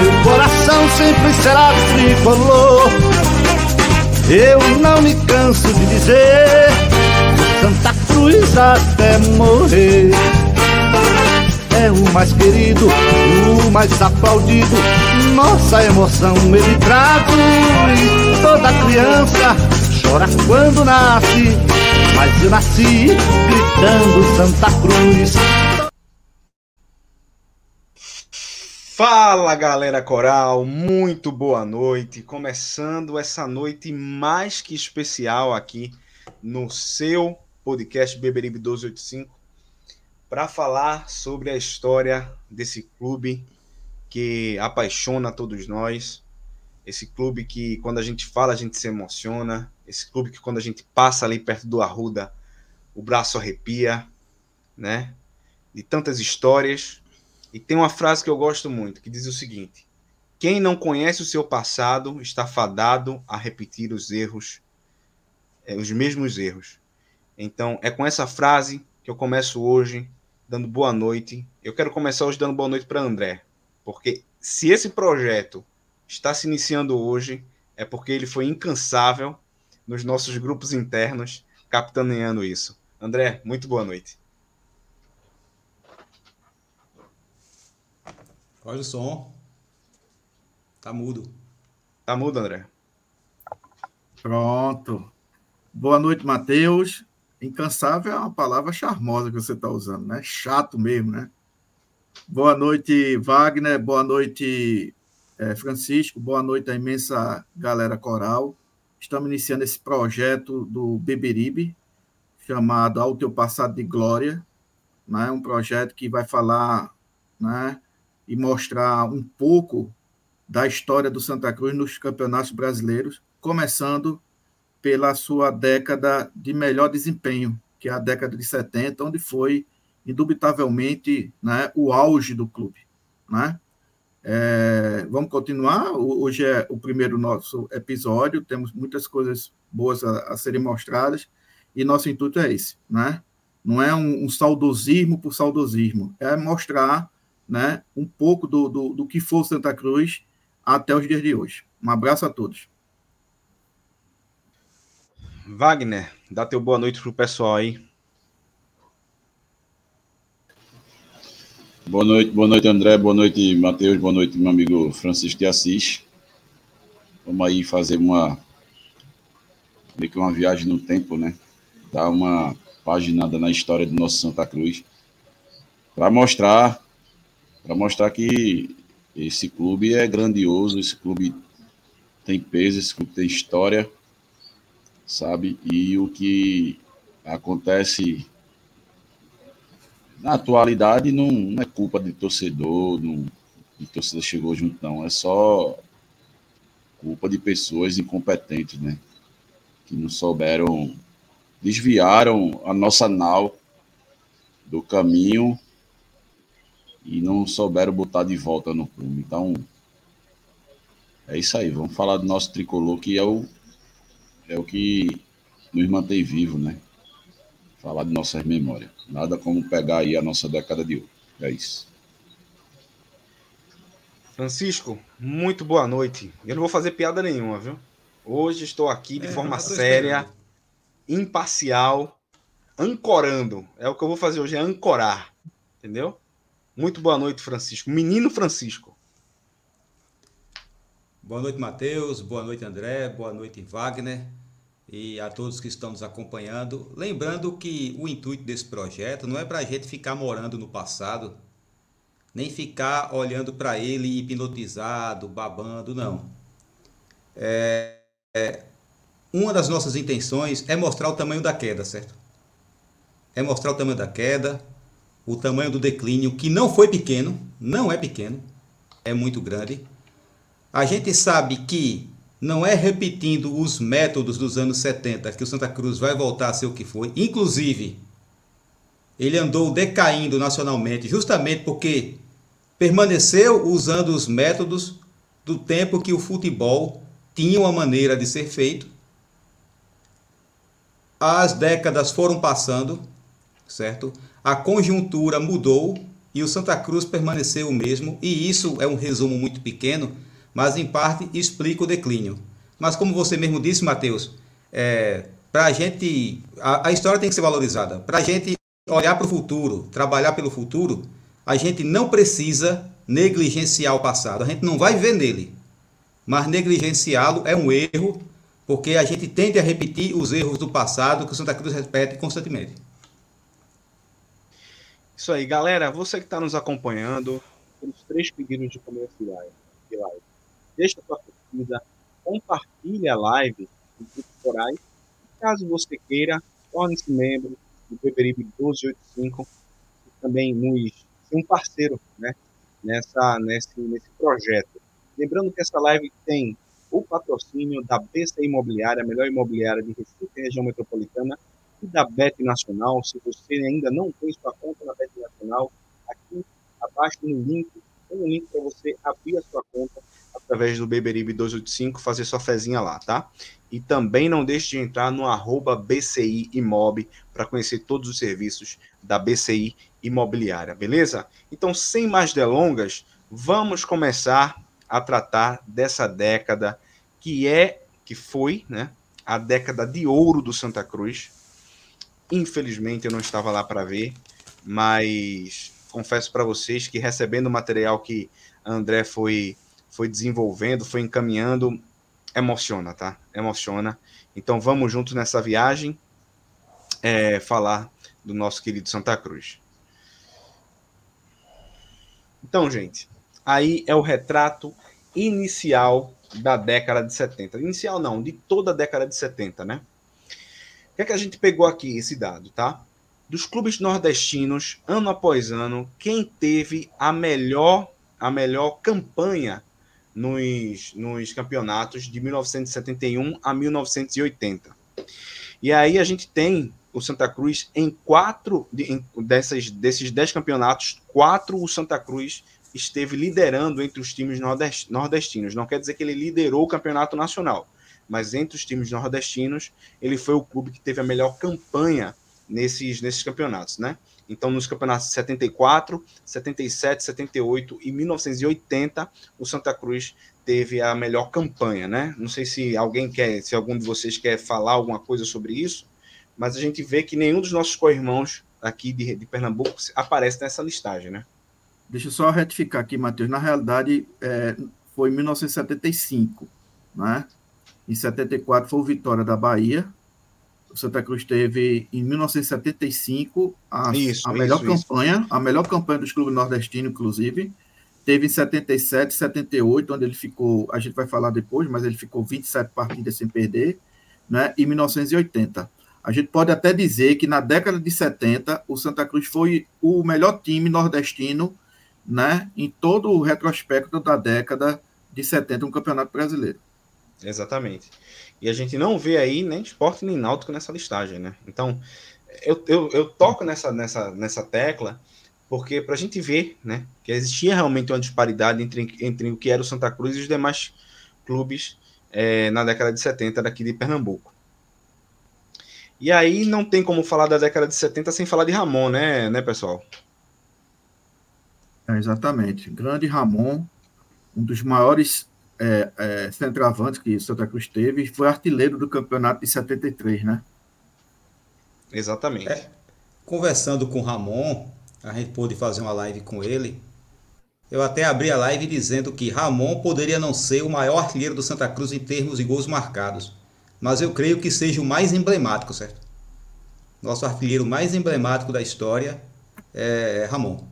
Meu coração sempre será tricolor. Eu não me canso de dizer Santa Cruz até morrer é o mais querido, o mais aplaudido. Nossa emoção ele traduz. Toda criança chora quando nasce, mas eu nasci gritando Santa Cruz. Fala galera coral, muito boa noite. Começando essa noite mais que especial aqui no seu podcast Beberibe 1285 para falar sobre a história desse clube que apaixona todos nós. Esse clube que, quando a gente fala, a gente se emociona. Esse clube que, quando a gente passa ali perto do Arruda, o braço arrepia, né? De tantas histórias. E tem uma frase que eu gosto muito, que diz o seguinte: Quem não conhece o seu passado está fadado a repetir os erros, os mesmos erros. Então, é com essa frase que eu começo hoje dando boa noite. Eu quero começar hoje dando boa noite para André, porque se esse projeto está se iniciando hoje, é porque ele foi incansável nos nossos grupos internos, capitaneando isso. André, muito boa noite. Olha o som. Tá mudo. Tá mudo, André. Pronto. Boa noite, Matheus. Incansável é uma palavra charmosa que você está usando, né? Chato mesmo, né? Boa noite, Wagner. Boa noite, é, Francisco. Boa noite à imensa galera coral. Estamos iniciando esse projeto do Beberibe, chamado Ao Teu Passado de Glória. Né? Um projeto que vai falar né, e mostrar um pouco da história do Santa Cruz nos campeonatos brasileiros, começando pela sua década de melhor desempenho, que é a década de 70, onde foi indubitavelmente né, o auge do clube. Né? É, vamos continuar. Hoje é o primeiro nosso episódio, temos muitas coisas boas a, a serem mostradas, e nosso intuito é esse. Né? Não é um, um saudosismo por saudosismo, é mostrar né, um pouco do, do, do que foi Santa Cruz até os dias de hoje. Um abraço a todos. Wagner, dá teu boa noite pro pessoal aí. Boa noite, boa noite, André, boa noite, Matheus, boa noite, meu amigo Francisco de Assis. Vamos aí fazer uma meio que uma viagem no tempo, né? Dar uma paginada na história do nosso Santa Cruz para mostrar para mostrar que esse clube é grandioso, esse clube tem peso, esse clube tem história sabe? E o que acontece na atualidade não, não é culpa de torcedor, não, de torcedor chegou junto, não. É só culpa de pessoas incompetentes, né? Que não souberam, desviaram a nossa nau do caminho e não souberam botar de volta no clube. Então, É isso aí, vamos falar do nosso tricolor, que é o, é o que nos mantém vivo, né? Falar de nossas memórias. Nada como pegar aí a nossa década de ouro. É isso. Francisco, muito boa noite. Eu não vou fazer piada nenhuma, viu? Hoje estou aqui de é, forma séria, esperando. imparcial, ancorando. É o que eu vou fazer hoje, é ancorar. Entendeu? Muito boa noite, Francisco. Menino Francisco. Boa noite, Matheus. Boa noite, André. Boa noite, Wagner. E a todos que estão nos acompanhando. Lembrando que o intuito desse projeto não é para a gente ficar morando no passado, nem ficar olhando para ele hipnotizado, babando, não. É, é, uma das nossas intenções é mostrar o tamanho da queda, certo? É mostrar o tamanho da queda, o tamanho do declínio, que não foi pequeno, não é pequeno, é muito grande a gente sabe que não é repetindo os métodos dos anos 70 que o Santa Cruz vai voltar a ser o que foi. Inclusive, ele andou decaindo nacionalmente justamente porque permaneceu usando os métodos do tempo que o futebol tinha uma maneira de ser feito. As décadas foram passando, certo? A conjuntura mudou e o Santa Cruz permaneceu o mesmo, e isso é um resumo muito pequeno mas em parte explica o declínio. Mas como você mesmo disse, Mateus, é, para a gente, a, história tem que ser valorizada. Para a gente olhar para o futuro, trabalhar pelo futuro, a gente não precisa negligenciar o passado. A gente não vai viver nele. Mas negligenciá-lo é um erro, porque a gente tende a repetir os erros do passado que o Santa Cruz repete constantemente. Isso aí, galera. Você que está nos acompanhando, temos três pedidos de começo de live deixa a sua curtida, compartilhe a live em grupos corais. Caso você queira, torne-se membro do Beberibe 1285 e também nos um parceiro né, nessa, nesse, nesse projeto. Lembrando que essa live tem o patrocínio da BC Imobiliária, a melhor imobiliária de Recife região metropolitana, e da Bet Nacional. Se você ainda não tem sua conta na Bet Nacional, aqui abaixo no link, tem um link para você abrir a sua conta através do Beberibe 285, fazer sua fezinha lá, tá? E também não deixe de entrar no arroba BCI Imob para conhecer todos os serviços da BCI Imobiliária, beleza? Então, sem mais delongas, vamos começar a tratar dessa década que é, que foi, né, a década de ouro do Santa Cruz. Infelizmente eu não estava lá para ver, mas confesso para vocês que recebendo o material que André foi foi desenvolvendo, foi encaminhando, emociona, tá? Emociona. Então vamos juntos nessa viagem é, falar do nosso querido Santa Cruz. Então, gente, aí é o retrato inicial da década de 70. Inicial não, de toda a década de 70, né? Que é que a gente pegou aqui esse dado, tá? Dos clubes nordestinos, ano após ano, quem teve a melhor a melhor campanha nos, nos campeonatos de 1971 a 1980. E aí a gente tem o Santa Cruz em quatro em, dessas, desses dez campeonatos, quatro o Santa Cruz esteve liderando entre os times nordestinos. Não quer dizer que ele liderou o campeonato nacional, mas entre os times nordestinos, ele foi o clube que teve a melhor campanha nesses, nesses campeonatos, né? Então, nos campeonatos de 74, 77, 78 e 1980, o Santa Cruz teve a melhor campanha, né? Não sei se alguém quer, se algum de vocês quer falar alguma coisa sobre isso, mas a gente vê que nenhum dos nossos co-irmãos aqui de, de, Pernambuco aparece nessa listagem, né? Deixa eu só retificar aqui, Matheus. Na realidade, é, foi em 1975, né? Em 74 foi o Vitória da Bahia, o Santa Cruz teve em 1975 a, isso, a melhor isso, campanha, isso. a melhor campanha dos clubes nordestinos, inclusive. Teve em 77, 78, onde ele ficou, a gente vai falar depois, mas ele ficou 27 partidas sem perder, né? E 1980. A gente pode até dizer que na década de 70 o Santa Cruz foi o melhor time nordestino, né? Em todo o retrospecto da década de 70 no Campeonato Brasileiro. Exatamente. E a gente não vê aí nem esporte nem náutico nessa listagem, né? Então, eu, eu, eu toco nessa, nessa, nessa tecla porque para a gente ver né, que existia realmente uma disparidade entre, entre o que era o Santa Cruz e os demais clubes é, na década de 70 daqui de Pernambuco. E aí não tem como falar da década de 70 sem falar de Ramon, né, né pessoal? É, exatamente. Grande Ramon, um dos maiores é, é, centroavantes que Santa Cruz teve, foi artilheiro do campeonato de 73, né? Exatamente. É, conversando com o Ramon, a gente pôde fazer uma live com ele. Eu até abri a live dizendo que Ramon poderia não ser o maior artilheiro do Santa Cruz em termos de gols marcados, mas eu creio que seja o mais emblemático, certo? Nosso artilheiro mais emblemático da história é Ramon.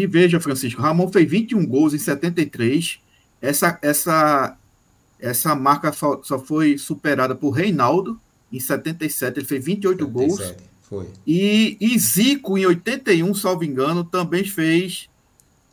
E veja, Francisco, Ramon fez 21 gols em 73. Essa, essa, essa marca só, só foi superada por Reinaldo em 77. Ele fez 28 77, gols. Foi. E, e Zico, em 81, salvo engano, também fez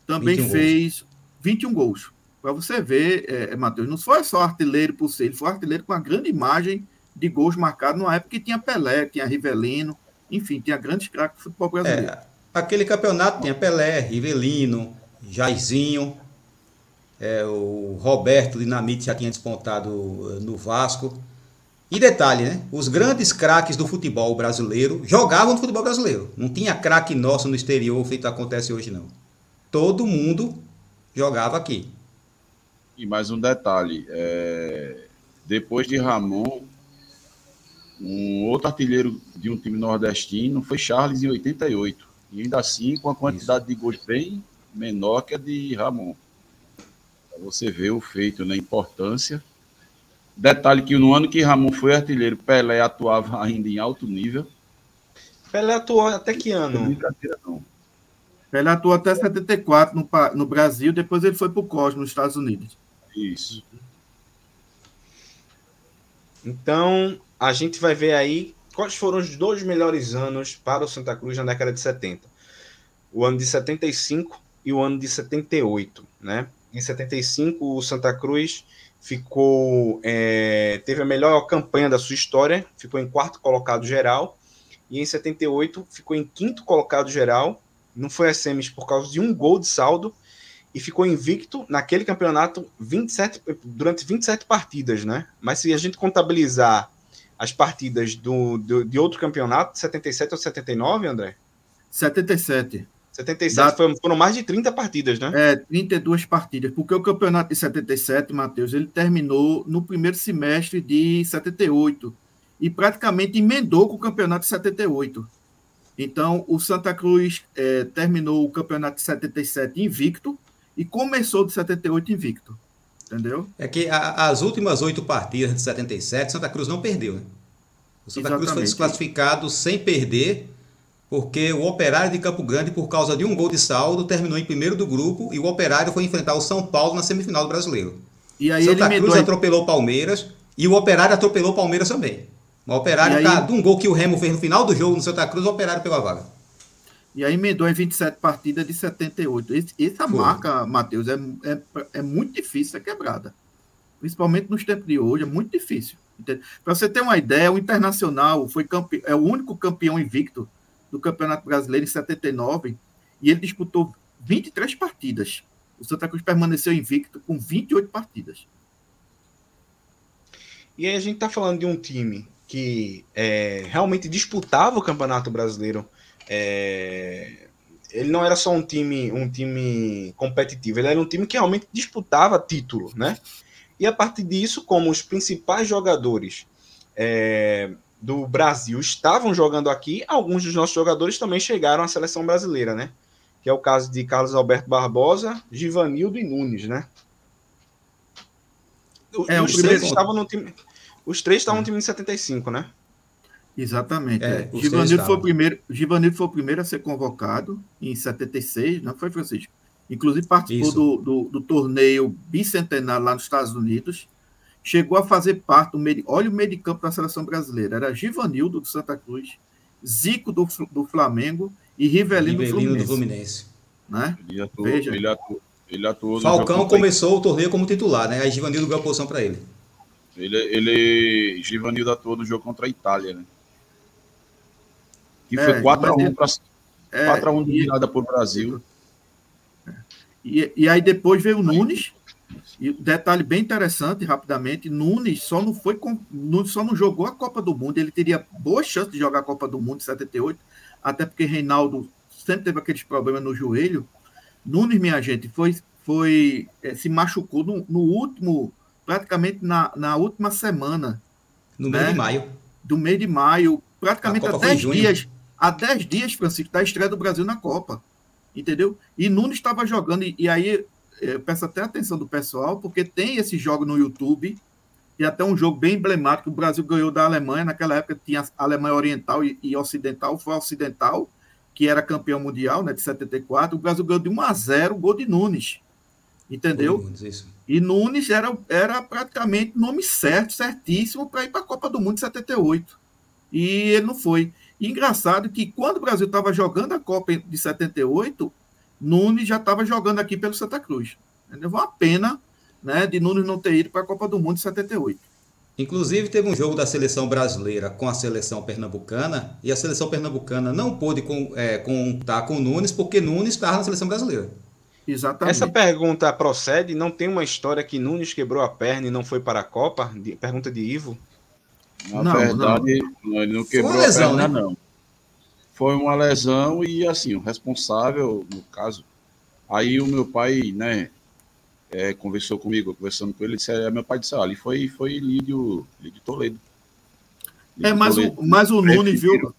também 21 fez gols. 21 gols. Para você ver, é, é, Matheus, não foi só artilheiro por ser, ele foi artilheiro com uma grande imagem de gols marcados numa época que tinha Pelé, tinha Rivelino, enfim, tinha grandes craques do futebol brasileiro. É, aquele campeonato tinha Pelé, Rivelino, Jairzinho, é, o Roberto Dinamite já tinha despontado eh, no Vasco. E detalhe, né? Os grandes craques do futebol brasileiro jogavam no futebol brasileiro. Não tinha craque nosso no exterior, feito acontece hoje, não. Todo mundo jogava aqui. E mais um detalhe: é... depois de Ramon, um outro artilheiro de um time nordestino foi Charles em 88. E ainda assim com a quantidade Isso. de gols bem menor que a de Ramon. você vê o feito, né? Importância. Detalhe que no ano que Ramon foi artilheiro, Pelé atuava ainda em alto nível. Pelé atuou até que ano? Brincadeira não. Pelé atuou até 74 no, no Brasil, depois ele foi para o Cosmo, nos Estados Unidos. Isso. Então, a gente vai ver aí quais foram os dois melhores anos para o Santa Cruz na década de 70. O ano de 75 e o ano de 78, né? Em 75, o Santa Cruz ficou é, teve a melhor campanha da sua história, ficou em quarto colocado geral, e em 78 ficou em quinto colocado geral, não foi a semis por causa de um gol de saldo, e ficou invicto naquele campeonato 27, durante 27 partidas, né? Mas se a gente contabilizar as partidas do, do, de outro campeonato, 77 ou 79, André? 77. 77 da... foram, foram mais de 30 partidas, né? É, 32 partidas, porque o campeonato de 77, Matheus, ele terminou no primeiro semestre de 78 e praticamente emendou com o campeonato de 78. Então, o Santa Cruz é, terminou o campeonato de 77 invicto e começou de 78 invicto. Entendeu? É que a, as últimas oito partidas de 77, Santa Cruz não perdeu, né? O Santa Exatamente. Cruz foi desclassificado sem perder, porque o Operário de Campo Grande, por causa de um gol de saldo, terminou em primeiro do grupo e o Operário foi enfrentar o São Paulo na semifinal do Brasileiro. E aí Santa Cruz atropelou o Palmeiras e o Operário atropelou o Palmeiras também. O Operário, aí... de um gol que o Remo fez no final do jogo no Santa Cruz, o Operário pegou a vaga. E aí emendou em 27 partidas de 78. Esse, essa Foi. marca, Matheus, é, é, é muito difícil ser quebrada. Principalmente nos tempos de hoje, é muito difícil. Para você ter uma ideia, o Internacional foi campe... é o único campeão invicto do Campeonato Brasileiro em 79 e ele disputou 23 partidas. O Santa Cruz permaneceu invicto com 28 partidas. E aí a gente está falando de um time que é, realmente disputava o Campeonato Brasileiro é, ele não era só um time, um time competitivo, ele era um time que realmente disputava título, né? E a partir disso, como os principais jogadores é, do Brasil estavam jogando aqui, alguns dos nossos jogadores também chegaram à seleção brasileira, né? Que é o caso de Carlos Alberto Barbosa, Givanildo e Nunes, né? É, os, três estavam no time, os três estavam no time de 75, né? Exatamente. É, é. Givanildo, foi o primeiro, Givanildo foi o primeiro a ser convocado em 76, não foi, Francisco? Inclusive participou do, do, do, torneio bicentenário lá nos Estados Unidos. Chegou a fazer parte do meio. Olha o meio de campo da seleção brasileira. Era Givanildo do Santa Cruz, Zico do, do Flamengo e Rivelino, Rivelino do Fluminense. Do Fluminense. Né? Ele atuou, Veja. Ele atuou, ele atuou Falcão começou o torneio como titular, né? Aí Givanildo ganhou a posição para ele. Ele, ele Givanildo atuou no jogo contra a Itália, né? Que foi 4x1 é, 4x1 de virada para o Brasil. E, e aí depois veio o Nunes. E detalhe bem interessante, rapidamente, Nunes só não foi com, Nunes só não jogou a Copa do Mundo. Ele teria boa chance de jogar a Copa do Mundo em 78, até porque Reinaldo sempre teve aqueles problemas no joelho. Nunes, minha gente, foi, foi é, se machucou no, no, último, praticamente na, na última semana. No né? mês de maio. Do mês de maio, praticamente há 10 dias. Há 10 dias, Francisco, da estreia do Brasil na Copa. Entendeu? E Nunes estava jogando, e, e aí eu peço até atenção do pessoal, porque tem esse jogo no YouTube, e até um jogo bem emblemático. O Brasil ganhou da Alemanha, naquela época tinha a Alemanha Oriental e, e Ocidental, foi a Ocidental, que era campeão mundial, né, de 74. O Brasil ganhou de 1 a 0, gol de Nunes. Entendeu? Nunes, e Nunes era, era praticamente nome certo, certíssimo, para ir para a Copa do Mundo de 78. E ele não foi. E engraçado que quando o Brasil estava jogando a Copa de 78, Nunes já estava jogando aqui pelo Santa Cruz. Entendeu? Uma pena né, de Nunes não ter ido para a Copa do Mundo de 78. Inclusive, teve um jogo da seleção brasileira com a seleção pernambucana e a seleção pernambucana não pôde com, é, contar com Nunes porque Nunes estava na seleção brasileira. Exatamente. Essa pergunta procede? Não tem uma história que Nunes quebrou a perna e não foi para a Copa? De, pergunta de Ivo. Na não, verdade, não. ele não quebrou lesão, a perna, né? não. Foi uma lesão e, assim, o responsável, no caso, aí o meu pai, né, é, conversou comigo, conversando com ele, disse, é, meu pai disse, olha, foi, foi Lídio, Lídio Toledo. Lídio é, mas, Toledo. O, mas o Nunes, viu?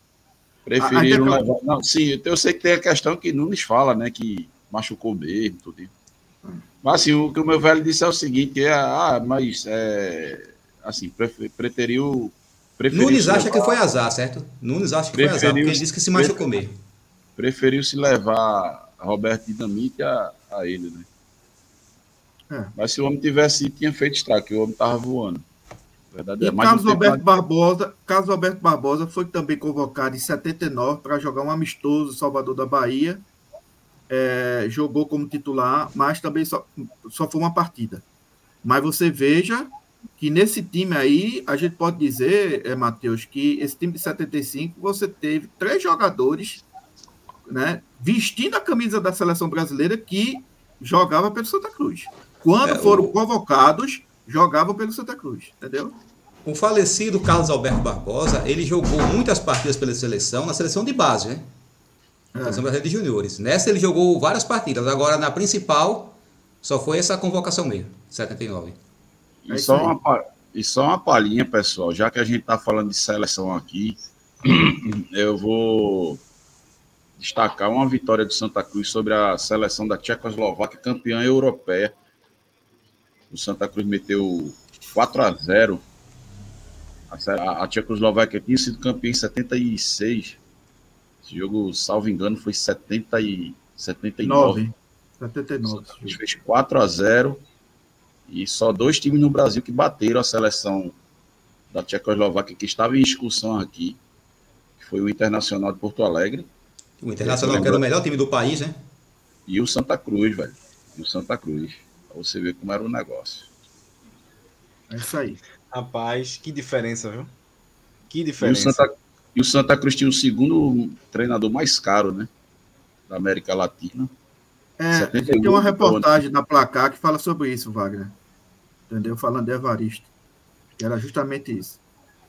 Preferiram levar. Não, sim, eu sei que tem a questão que Nunes fala, né, que machucou mesmo, tudo. Mas assim, o que o meu velho disse é o seguinte, é, ah, mas é, assim, preferiu. Preferiu Nunes acha levar, que foi azar, certo? Nunes acha que foi azar, porque ele disse que se machucou mesmo. Preferiu se levar Roberto Dinamite a, a ele, né? É. Mas se o homem tivesse, tinha feito estrago, que o homem estava voando. Verdade, e é Carlos Alberto Barbosa, Carlos Alberto Barbosa foi também convocado em 79 para jogar um amistoso Salvador da Bahia é, jogou como titular, mas também só, só foi uma partida. Mas você veja que nesse time aí, a gente pode dizer, é, Matheus, que esse time de 75, você teve três jogadores né, vestindo a camisa da seleção brasileira que jogava pelo Santa Cruz. Quando é, foram o... convocados, jogavam pelo Santa Cruz, entendeu? O falecido Carlos Alberto Barbosa, ele jogou muitas partidas pela seleção, na seleção de base, né? É. Seleção Brasileira de Juniores. Nessa ele jogou várias partidas, agora na principal só foi essa convocação mesmo, 79. E, é só, uma, e só uma palhinha, pessoal, já que a gente está falando de seleção aqui, eu vou destacar uma vitória do Santa Cruz sobre a seleção da Tchecoslováquia, campeã europeia. O Santa Cruz meteu 4 a 0. A, a Tchecoslováquia tinha sido campeã em 76. Esse jogo, salvo engano, foi 70 e 79. 79. A gente fez 4 a 0 e só dois times no Brasil que bateram a seleção da Tchecoslováquia que estava em excursão aqui, que foi o Internacional de Porto Alegre. O Internacional que era o melhor time do país, né? E o Santa Cruz, velho. E o Santa Cruz. Pra você ver como era o negócio. É isso aí. Rapaz, que diferença, viu? Que diferença. E o Santa, e o Santa Cruz tinha o segundo treinador mais caro, né? Da América Latina. É, tem uma reportagem na Placar que fala sobre isso, Wagner. Entendeu? Falando de Evaristo. Era justamente isso.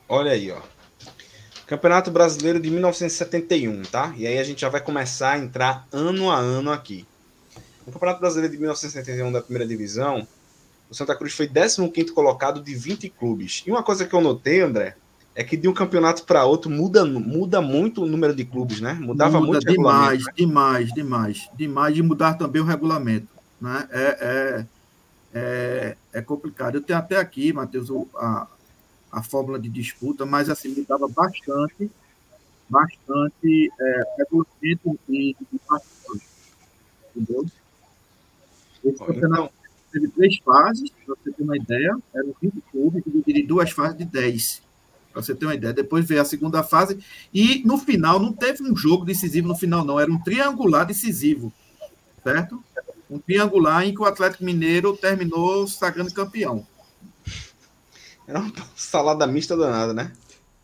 Olha aí, ó. Campeonato Brasileiro de 1971, tá? E aí a gente já vai começar a entrar ano a ano aqui. No Campeonato Brasileiro de 1971 da primeira divisão, o Santa Cruz foi 15º colocado de 20 clubes. E uma coisa que eu notei, André, é que de um campeonato para outro muda, muda muito o número de clubes, né? Mudava muda muito demais, né? demais, demais, demais de mudar também o regulamento, né? É, é, é, é complicado. Eu tenho até aqui, Matheus, a, a fórmula de disputa, mas assim mudava bastante, bastante é, regulamento e, e entendeu? Esse campeonato então... teve três fases, para você ter uma ideia, eram 20 clubes divididos em duas fases de 10 para você ter uma ideia. Depois veio a segunda fase e no final não teve um jogo decisivo no final não, era um triangular decisivo, certo? Um triangular em que o Atlético Mineiro terminou sagrando campeão. Era uma salada mista danada, né?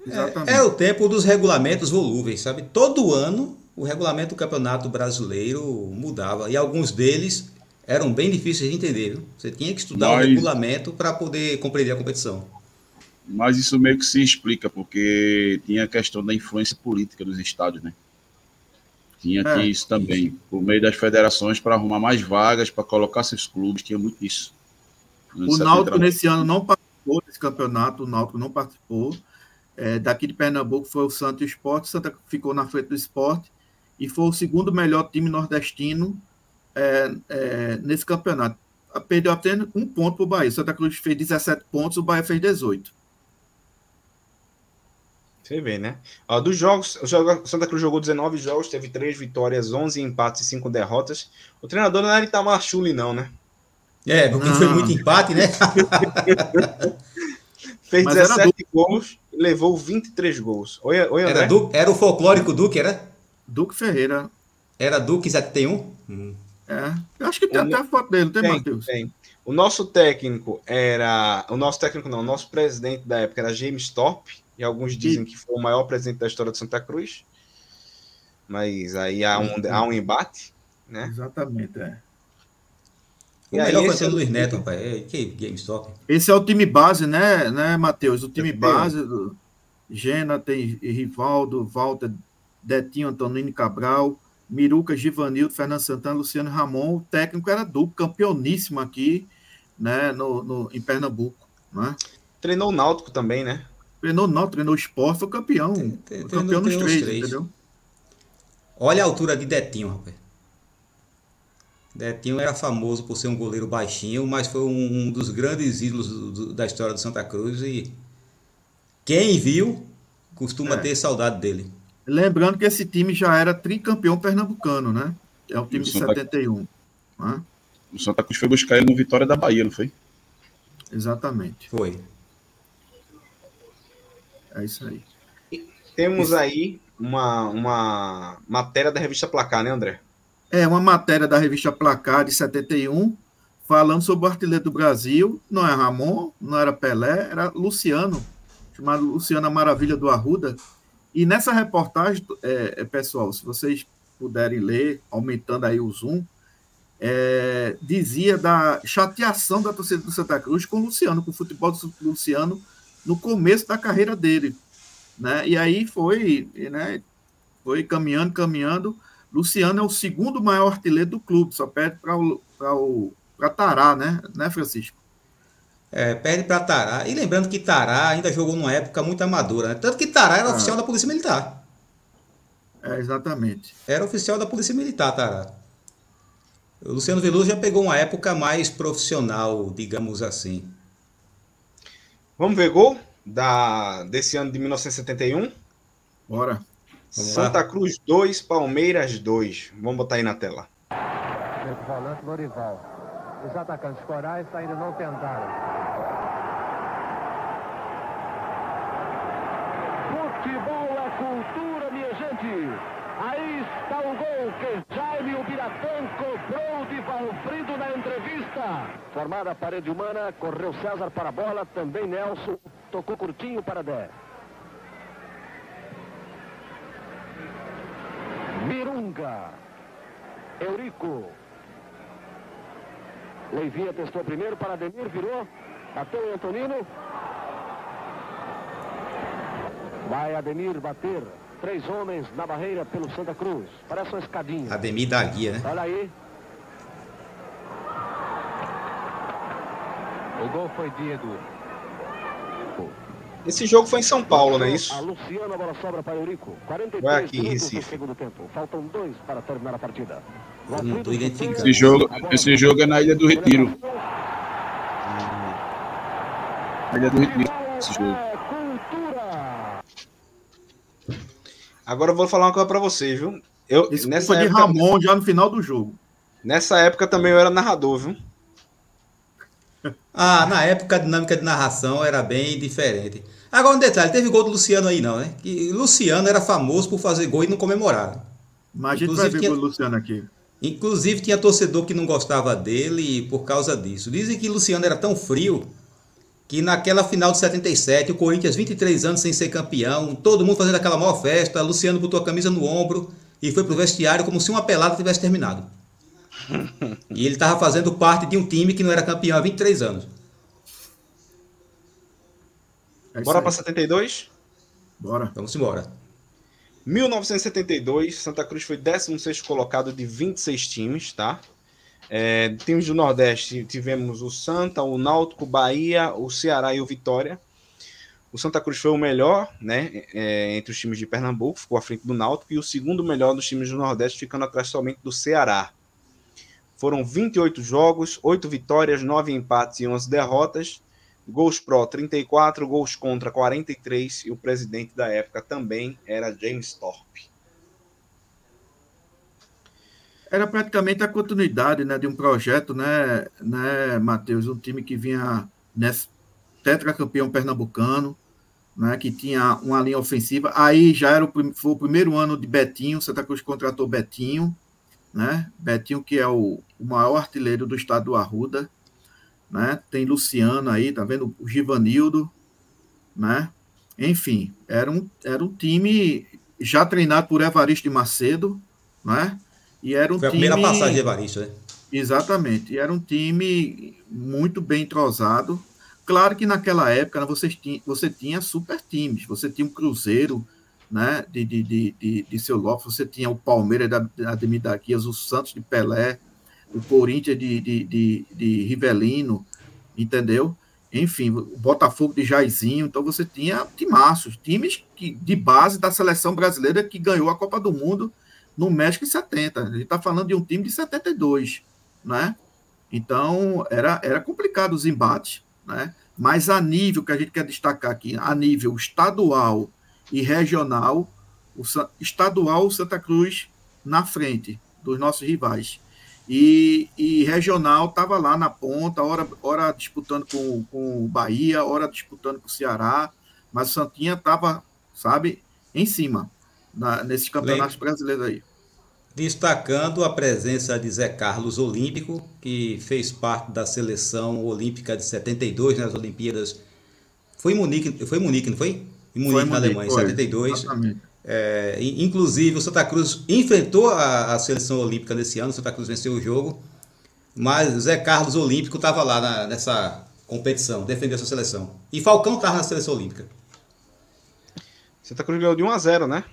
Exatamente. É, é o tempo dos regulamentos volúveis, sabe? Todo ano o regulamento do Campeonato Brasileiro mudava e alguns deles eram bem difíceis de entender. Viu? Você tinha que estudar Mas- o regulamento para poder compreender a competição. Mas isso meio que se explica, porque tinha a questão da influência política dos estádios, né? Tinha, É. tinha isso também, por meio das federações para arrumar mais vagas, para colocar seus clubes, tinha muito isso. O Náutico 70. nesse ano não participou desse campeonato, o Náutico não participou. É, daqui de Pernambuco foi o Santos Esporte, Santa ficou na frente do esporte e foi o segundo melhor time nordestino é, é, nesse campeonato. Perdeu apenas um ponto para o Bahia. Santa Cruz fez 17 pontos, o Bahia fez 18. Você vê, né? Ó, dos jogos, o Santa Cruz jogou 19 jogos, teve 3 vitórias, 11 empates e 5 derrotas. O treinador não era Itamar Chuli, não, né? É, porque Não. foi muito empate, né? Fez Mas era 17 gols e levou 23 gols. Oi, oi André? Era, Du- era o folclórico Duque, era? Duque Ferreira. Era Duque 71? Hum. É, eu acho que tem O até a foto dele, não tem, Tem, Matheus? tem. O nosso técnico era. O nosso técnico não, o nosso presidente da época era James Thorpe, e alguns dizem que foi o maior presidente da história de Santa Cruz. Mas aí há um, há um embate, né? Exatamente, é. O E aí, melhor foi esse o é o- Luiz Neto, rapaz. É, Que GameStop. Esse é o time base, né, né Matheus? O time É, base do Gena, tem Rivaldo, Walter, Detinho, Antonino Cabral, Miruca, Givanildo, Fernando Santana, Luciano Ramon. O técnico era duplo, campeoníssimo aqui, né, no, no- em Pernambuco, né? Treinou o Náutico também, né? Treinou não, treinou esporte, foi campeão. Tem- tem- foi campeão nos três, três. entendeu? Olha a altura de Detinho, rapaz. Detinho era famoso por ser um goleiro baixinho, mas foi um, um dos grandes ídolos do- do- da história do Santa Cruz e quem viu costuma É. ter saudade dele. Lembrando que esse time já era tricampeão pernambucano, né? É um time de Isso, tá- 71. Né? O Santa Cruz foi buscar ele no Vitória da Bahia, não foi? Exatamente. Foi. É isso aí. Temos aí uma, uma matéria da revista Placar, né, André? É uma matéria da revista Placar de 71, falando sobre o artilheiro do Brasil. Não é Ramon, não era Pelé, era Luciano, chamado Luciano a Maravilha do Arruda. E nessa reportagem, é, é, pessoal, se vocês puderem ler, aumentando aí o zoom, é, dizia da chateação da torcida do Santa Cruz com o Luciano, com o futebol do Luciano no começo da carreira dele. Né? E aí foi, né, foi caminhando, caminhando. Luciano é o segundo maior artilheiro do clube, só perde para o, pra o pra Tará, né? né, Francisco? É, perde para Tará. E lembrando que Tará ainda jogou numa época muito amadora, né? Tanto que Tará era Ah. oficial da Polícia Militar. É, exatamente. Era oficial da Polícia Militar, Tará. O Luciano Veloso já pegou uma época mais profissional, digamos assim. Vamos ver gol da, desse ano de 1971? Bora. Vamos Santa Cruz 2, Palmeiras 2. Vamos botar aí na tela. Volante Lorival. Os atacantes corais ainda não tentaram. Futebol é cultura, minha gente. Aí está o gol que Jaime o Biratã cobrou de Valfrido na entrevista. Formada a parede humana, correu César para a bola, também Nelson, tocou curtinho para Dé. Mirunga. Eurico. Leivinha testou primeiro para Ademir, virou. Bateu em Antonino. Vai Ademir bater. Três homens na barreira pelo Santa Cruz. Parece uma escadinha. Ademir da Guia, né? Olha aí. O gol foi de Edu. Esse jogo foi em São Paulo, não é isso? A Luciana, a bola sobra para Eurico. 43 Vai aqui, minutos Recife. do segundo tempo. Faltam dois para terminar a partida. não tô identificando. Esse jogo, esse jogo é na Ilha do Retiro. Na Ilha do Retiro, esse jogo. É cultura. Agora eu vou falar uma coisa pra vocês, viu? Eu, Esse nessa, foi de época, Ramon já no final do jogo. nessa época também eu era narrador, viu? Ah, na época a dinâmica de narração era bem diferente. Agora um detalhe, teve gol do Luciano aí não, né? Que Luciano era famoso por fazer gol e não comemorar. Mas a gente Inclusive, vai ver tinha- o Luciano aqui. Inclusive tinha torcedor que não gostava dele por causa disso. Dizem que Luciano era tão frio que naquela final de 77, o Corinthians 23 anos sem ser campeão, todo mundo fazendo aquela maior festa, Luciano botou a camisa no ombro e foi pro vestiário como se uma pelada tivesse terminado. e ele estava fazendo parte de um time que não era campeão há 23 anos. É Bora para 72? Bora. Vamos embora. 1972, Santa Cruz foi 16 colocado de 26 times, tá? É, times do Nordeste tivemos o Santa, o Náutico, Bahia, o Ceará e o Vitória. O Santa Cruz foi o melhor, né, é, entre os times de Pernambuco, ficou à frente do Náutico, e o segundo melhor dos times do Nordeste, ficando atrás somente do Ceará. Foram 28 jogos, 8 vitórias, 9 empates e 11 derrotas. Gols pró 34, gols contra 43, e o presidente da época também era James Thorpe. Era praticamente a continuidade né, de um projeto, né, né, Matheus? Um time que vinha nesse tetracampeão pernambucano, né, que tinha uma linha ofensiva. Aí já era o, foi o primeiro ano de Betinho, Santa Cruz contratou Betinho, né? Betinho, que é o, o maior artilheiro do estado do Arruda. Né? Tem Luciano aí, tá vendo? O Givanildo, né? Enfim, era um, era um time já treinado por Evaristo de Macedo, né? E era um Foi a time... primeira passagem de Evaristo, né? Exatamente. E era um time muito bem entrosado. Claro que naquela época né, você, tinha, você tinha super times. Você tinha o um Cruzeiro, né, de, de, de, de, de seu Lopes, você tinha o Palmeiras da, da Ademir Daquias, o Santos de Pelé, o Corinthians de, de, de, de Rivelino, entendeu? Enfim, o Botafogo de Jairzinho, então você tinha timaços, times que, de base da seleção brasileira que ganhou a Copa do Mundo no México em 70. A gente está falando de um time de 72, né? Então, era, era complicado os embates, né? Mas a nível que a gente quer destacar aqui, a nível estadual e regional, o estadual o Santa Cruz na frente dos nossos rivais. E, e regional estava lá na ponta, hora, hora disputando com, com o Bahia, hora disputando com o Ceará, mas o Santinha estava, sabe, em cima na, nesses campeonatos Lembra. brasileiros aí. Destacando a presença de Zé Carlos Olímpico, que fez parte da seleção olímpica de 72 nas Olimpíadas. Foi em Munique, foi em Munique, não foi? Em Munique, foi na Alemanha, em 72. É, inclusive, o Santa Cruz enfrentou a, a, seleção olímpica nesse ano, o Santa Cruz venceu o jogo, mas o Zé Carlos Olímpico estava lá na, nessa competição, defendeu essa seleção. E Falcão estava na seleção olímpica. Santa Cruz ganhou de 1 a 0 né?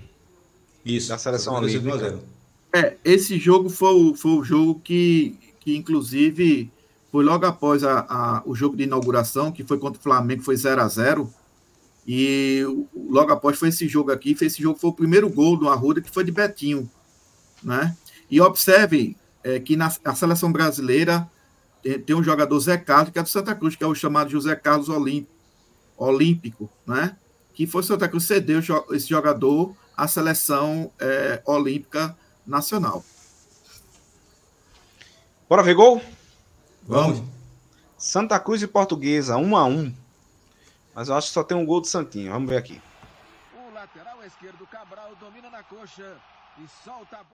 Isso. Da seleção olímpica. É, esse jogo foi o, foi o jogo que, que, inclusive, foi logo após a, a, o jogo de inauguração, que foi contra o Flamengo, foi 0 a 0 e logo após foi esse jogo aqui, esse jogo foi o primeiro gol do Arruda, que foi de Betinho, né? E observe é, que na a seleção brasileira tem, tem, um jogador Zé Carlos, que é do Santa Cruz, que é o chamado José Carlos Olímpico, Olímpico né? Que foi Santa Cruz cedeu esse jogador à seleção é, olímpica nacional. Bora ver gol? Vamos. Santa Cruz e Portuguesa, 1 um a 1 um. Mas eu acho que só tem um gol do Santinho. Vamos ver aqui. O lateral esquerdo, Cabral, domina na coxa e solta a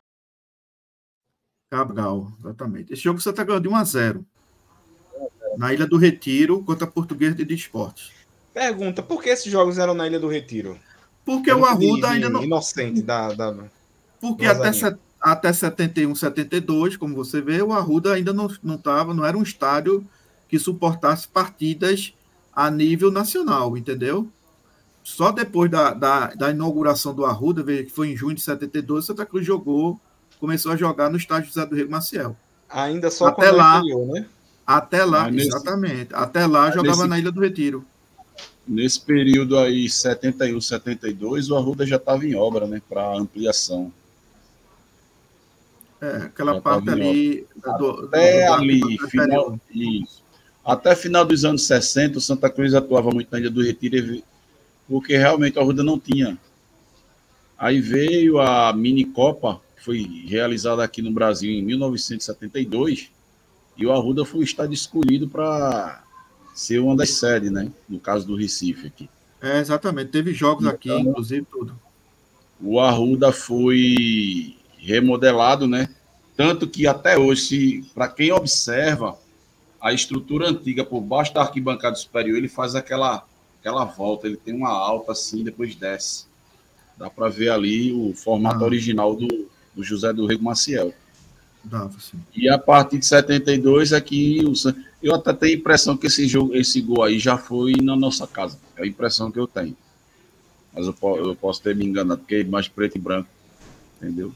Cabral, exatamente. Esse jogo você está ganhando de 1 a 0 na Ilha do Retiro contra a Portuguesa de Esportes. Pergunta, por que esses jogos eram na Ilha do Retiro? Porque o Arruda de, ainda não. Inocente da. da... Porque até, set... até 71, 72, como você vê, o Arruda ainda não estava, não, tava, não era um estádio que suportasse partidas a nível nacional, entendeu? Só depois da, da, da inauguração do Arruda, que foi em junho de 72, Santa Cruz jogou, começou a jogar no estádio José do Rio Maciel. Ainda só até lá, interior, né? Até lá, Mas exatamente. Nesse, até lá jogava nesse, na Ilha do Retiro. Nesse período aí, 71, 72, o Arruda já estava em obra, né? Para ampliação. É, aquela já parte ali. Do, até do, ali, final, isso. Até final dos anos 60, o Santa Cruz atuava muito na Ilha do Retiro, porque realmente a Arruda não tinha. Aí veio a mini Copa, que foi realizada aqui no Brasil em 1972, e o Arruda foi o estádio escolhido para ser uma das sedes, né? No caso do Recife aqui. É, exatamente. Teve jogos então, aqui, inclusive, tudo. O Arruda foi remodelado, né? Tanto que até hoje, para quem observa, a estrutura antiga por baixo da arquibancada superior, ele faz aquela, aquela volta, ele tem uma alta assim, depois desce. Dá para ver ali o formato ah. original do, do José do Rego Maciel. Dava, sim. E a partir de 72 é que o San- eu até tenho a impressão que esse jogo, esse gol aí já foi na nossa casa. É a impressão que eu tenho. Mas eu, eu posso ter me enganado, porque é mais preto e branco. Entendeu?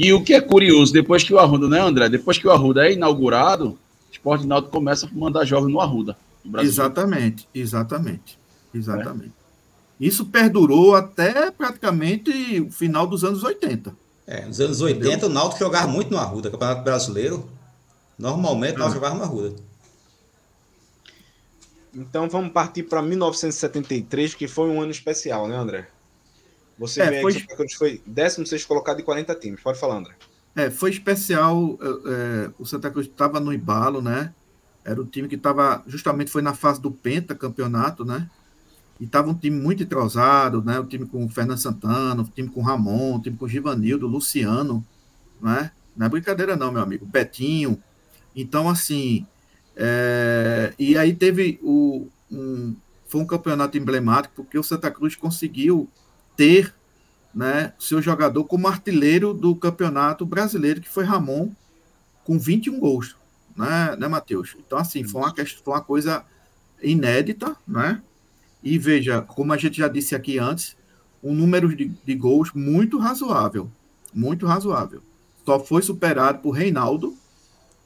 E o que é curioso, depois que o Arruda, né, André? Depois que o Arruda é inaugurado, o Esporte Náutico começa a mandar jovens no Arruda. no Brasil. Exatamente, exatamente, exatamente. Isso perdurou até praticamente o final dos anos 80. É, nos anos 80 o Náutico jogava muito no Arruda, Campeonato Brasileiro. Normalmente o Náutico jogava no Arruda. Então vamos partir para 1973, que foi um ano especial, né, André? Você É, foi- que foi 16 colocado de 40 times. Pode falar, André. É, foi especial. é, é, o Santa Cruz estava no embalo, né? Era o time que estava justamente foi na fase do penta campeonato, né? E estava um time muito entrosado, né? O time com o Fernando Santana, o time com o Ramon, o time com o Givanildo, o Luciano, né? Não é brincadeira não, meu amigo. Betinho. Então, assim, é, e aí teve o, um, foi um campeonato emblemático porque o Santa Cruz conseguiu ter né, seu jogador como artilheiro do campeonato brasileiro, que foi Ramon, com 21 gols, né, né Matheus? Então, assim, foi uma, quest- foi uma coisa inédita, né? E veja, como a gente já disse aqui antes, um número de, de gols muito razoável, muito razoável. Só foi superado por Reinaldo,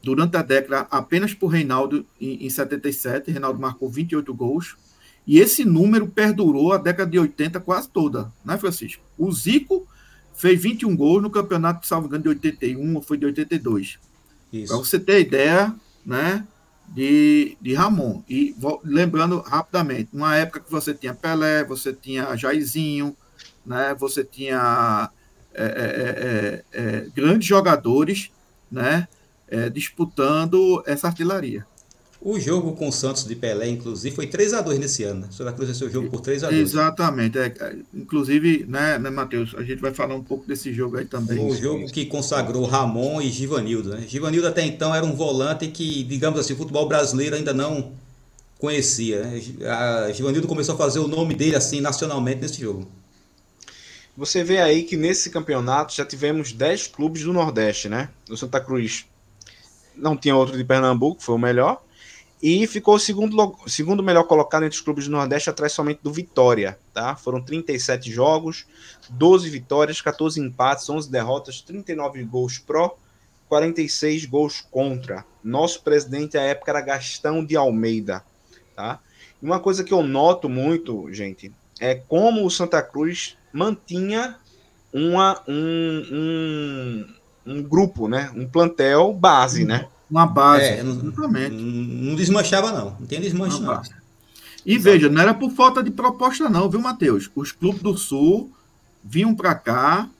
durante a década, apenas por Reinaldo em, em 77, Reinaldo marcou 28 gols, e esse número perdurou a década de 80 quase toda, né, Francisco? O Zico fez 21 gols no campeonato, salvo engano, de 81 ou foi de 82. Para você ter ideia, né, de, de Ramon. E vo- lembrando rapidamente, uma época que você tinha Pelé, você tinha Jairzinho, né, você tinha é, é, é, é, grandes jogadores, né, é, disputando essa artilharia. O jogo com o Santos de Pelé, inclusive, foi 3x2 nesse ano. né? O Santa Cruz venceu o jogo por 3x2. Exatamente. é, é, inclusive, né, né, Matheus, a gente vai falar um pouco desse jogo aí também. O jogo que consagrou Ramon e Givanildo. Né? Givanildo até então era um volante que, digamos assim, o futebol brasileiro ainda não conhecia. Né? A Givanildo começou a fazer o nome dele assim nacionalmente nesse jogo. Você vê aí que nesse campeonato já tivemos 10 clubes do Nordeste, né? O Santa Cruz não tinha outro de Pernambuco, foi o melhor. E ficou o segundo, segundo melhor colocado entre os clubes do Nordeste, atrás somente do Vitória, tá? Foram 37 jogos, 12 vitórias, 14 empates, 11 derrotas, 39 gols pró, 46 gols contra. Nosso presidente à época era Gastão de Almeida, tá? E uma coisa que eu noto muito, gente, é como o Santa Cruz mantinha uma, um, um, um grupo, né? Um plantel base, né? Uma base. É, não, exatamente. não desmanchava, não. Não tem desmanche, não. E veja, não era por falta de proposta, não, viu, Matheus? Os clubes do Sul vinham para cá,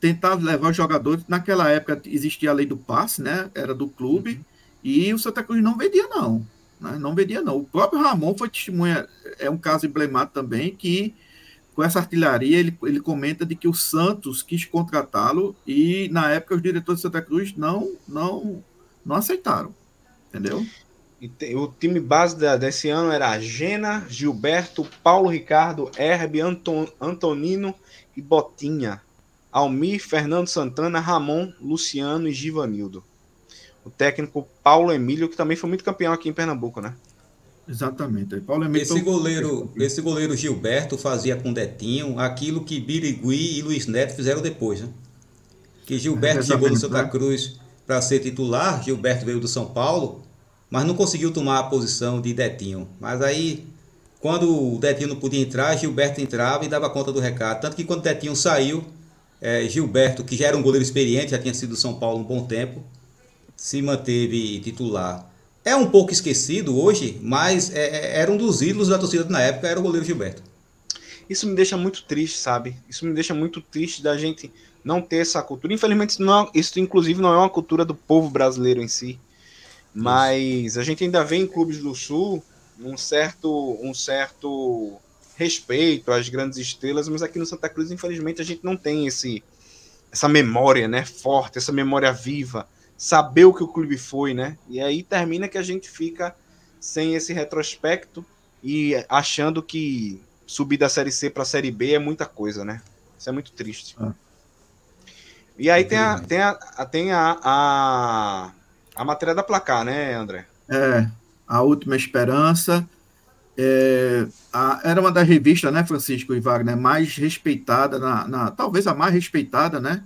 tentavam levar os jogadores. Naquela época existia a lei do passe, né? Era do clube, e o Santa Cruz não vendia, não. né? Não vendia, não. O próprio Ramon foi testemunha, é um caso emblemático também, que com essa artilharia ele, ele comenta de que o Santos quis contratá-lo e na época os diretores de Santa Cruz não, não, não aceitaram. Entendeu? E te- o time base da- desse ano era Gena, Gilberto, Paulo Ricardo, Herbe, Anton, Antonino e Botinha. Almir, Fernando Santana, Ramon, Luciano e Givanildo. O técnico Paulo Emílio, que também foi muito campeão aqui em Pernambuco, né? Exatamente. Paulo Emílio Esse goleiro, esse goleiro Gilberto fazia com Detinho aquilo que Birigui e Luiz Neto fizeram depois, né? Que Gilberto É, chegou no Santa né? Cruz para ser titular, Gilberto veio do São Paulo, mas não conseguiu tomar a posição de Detinho. Mas aí, quando o Detinho não podia entrar, Gilberto entrava e dava conta do recado. Tanto que quando Detinho saiu, eh, Gilberto, que já era um goleiro experiente, já tinha sido do São Paulo um bom tempo, se manteve titular. É um pouco esquecido hoje, mas é- é- era um dos ídolos da torcida na época, era o goleiro Gilberto. Isso me deixa muito triste, sabe? Isso me deixa muito triste da gente não ter essa cultura. Infelizmente, isso, não é- isso inclusive não é uma cultura do povo brasileiro em si. Mas a gente ainda vê em clubes do Sul um certo, um certo respeito às grandes estrelas, mas aqui no Santa Cruz, infelizmente, a gente não tem esse, essa memória né, forte, essa memória viva, saber o que o clube foi, né? E aí termina que a gente fica sem esse retrospecto e achando que subir da Série C para a Série B é muita coisa, né? Isso é muito triste. Ah. E aí tem a, tem, a, tem a, a, a matéria da placar, né, André? É, a última esperança. É, a, era uma das revistas, né, Francisco e Wagner, mais respeitada, na, na talvez a mais respeitada, né,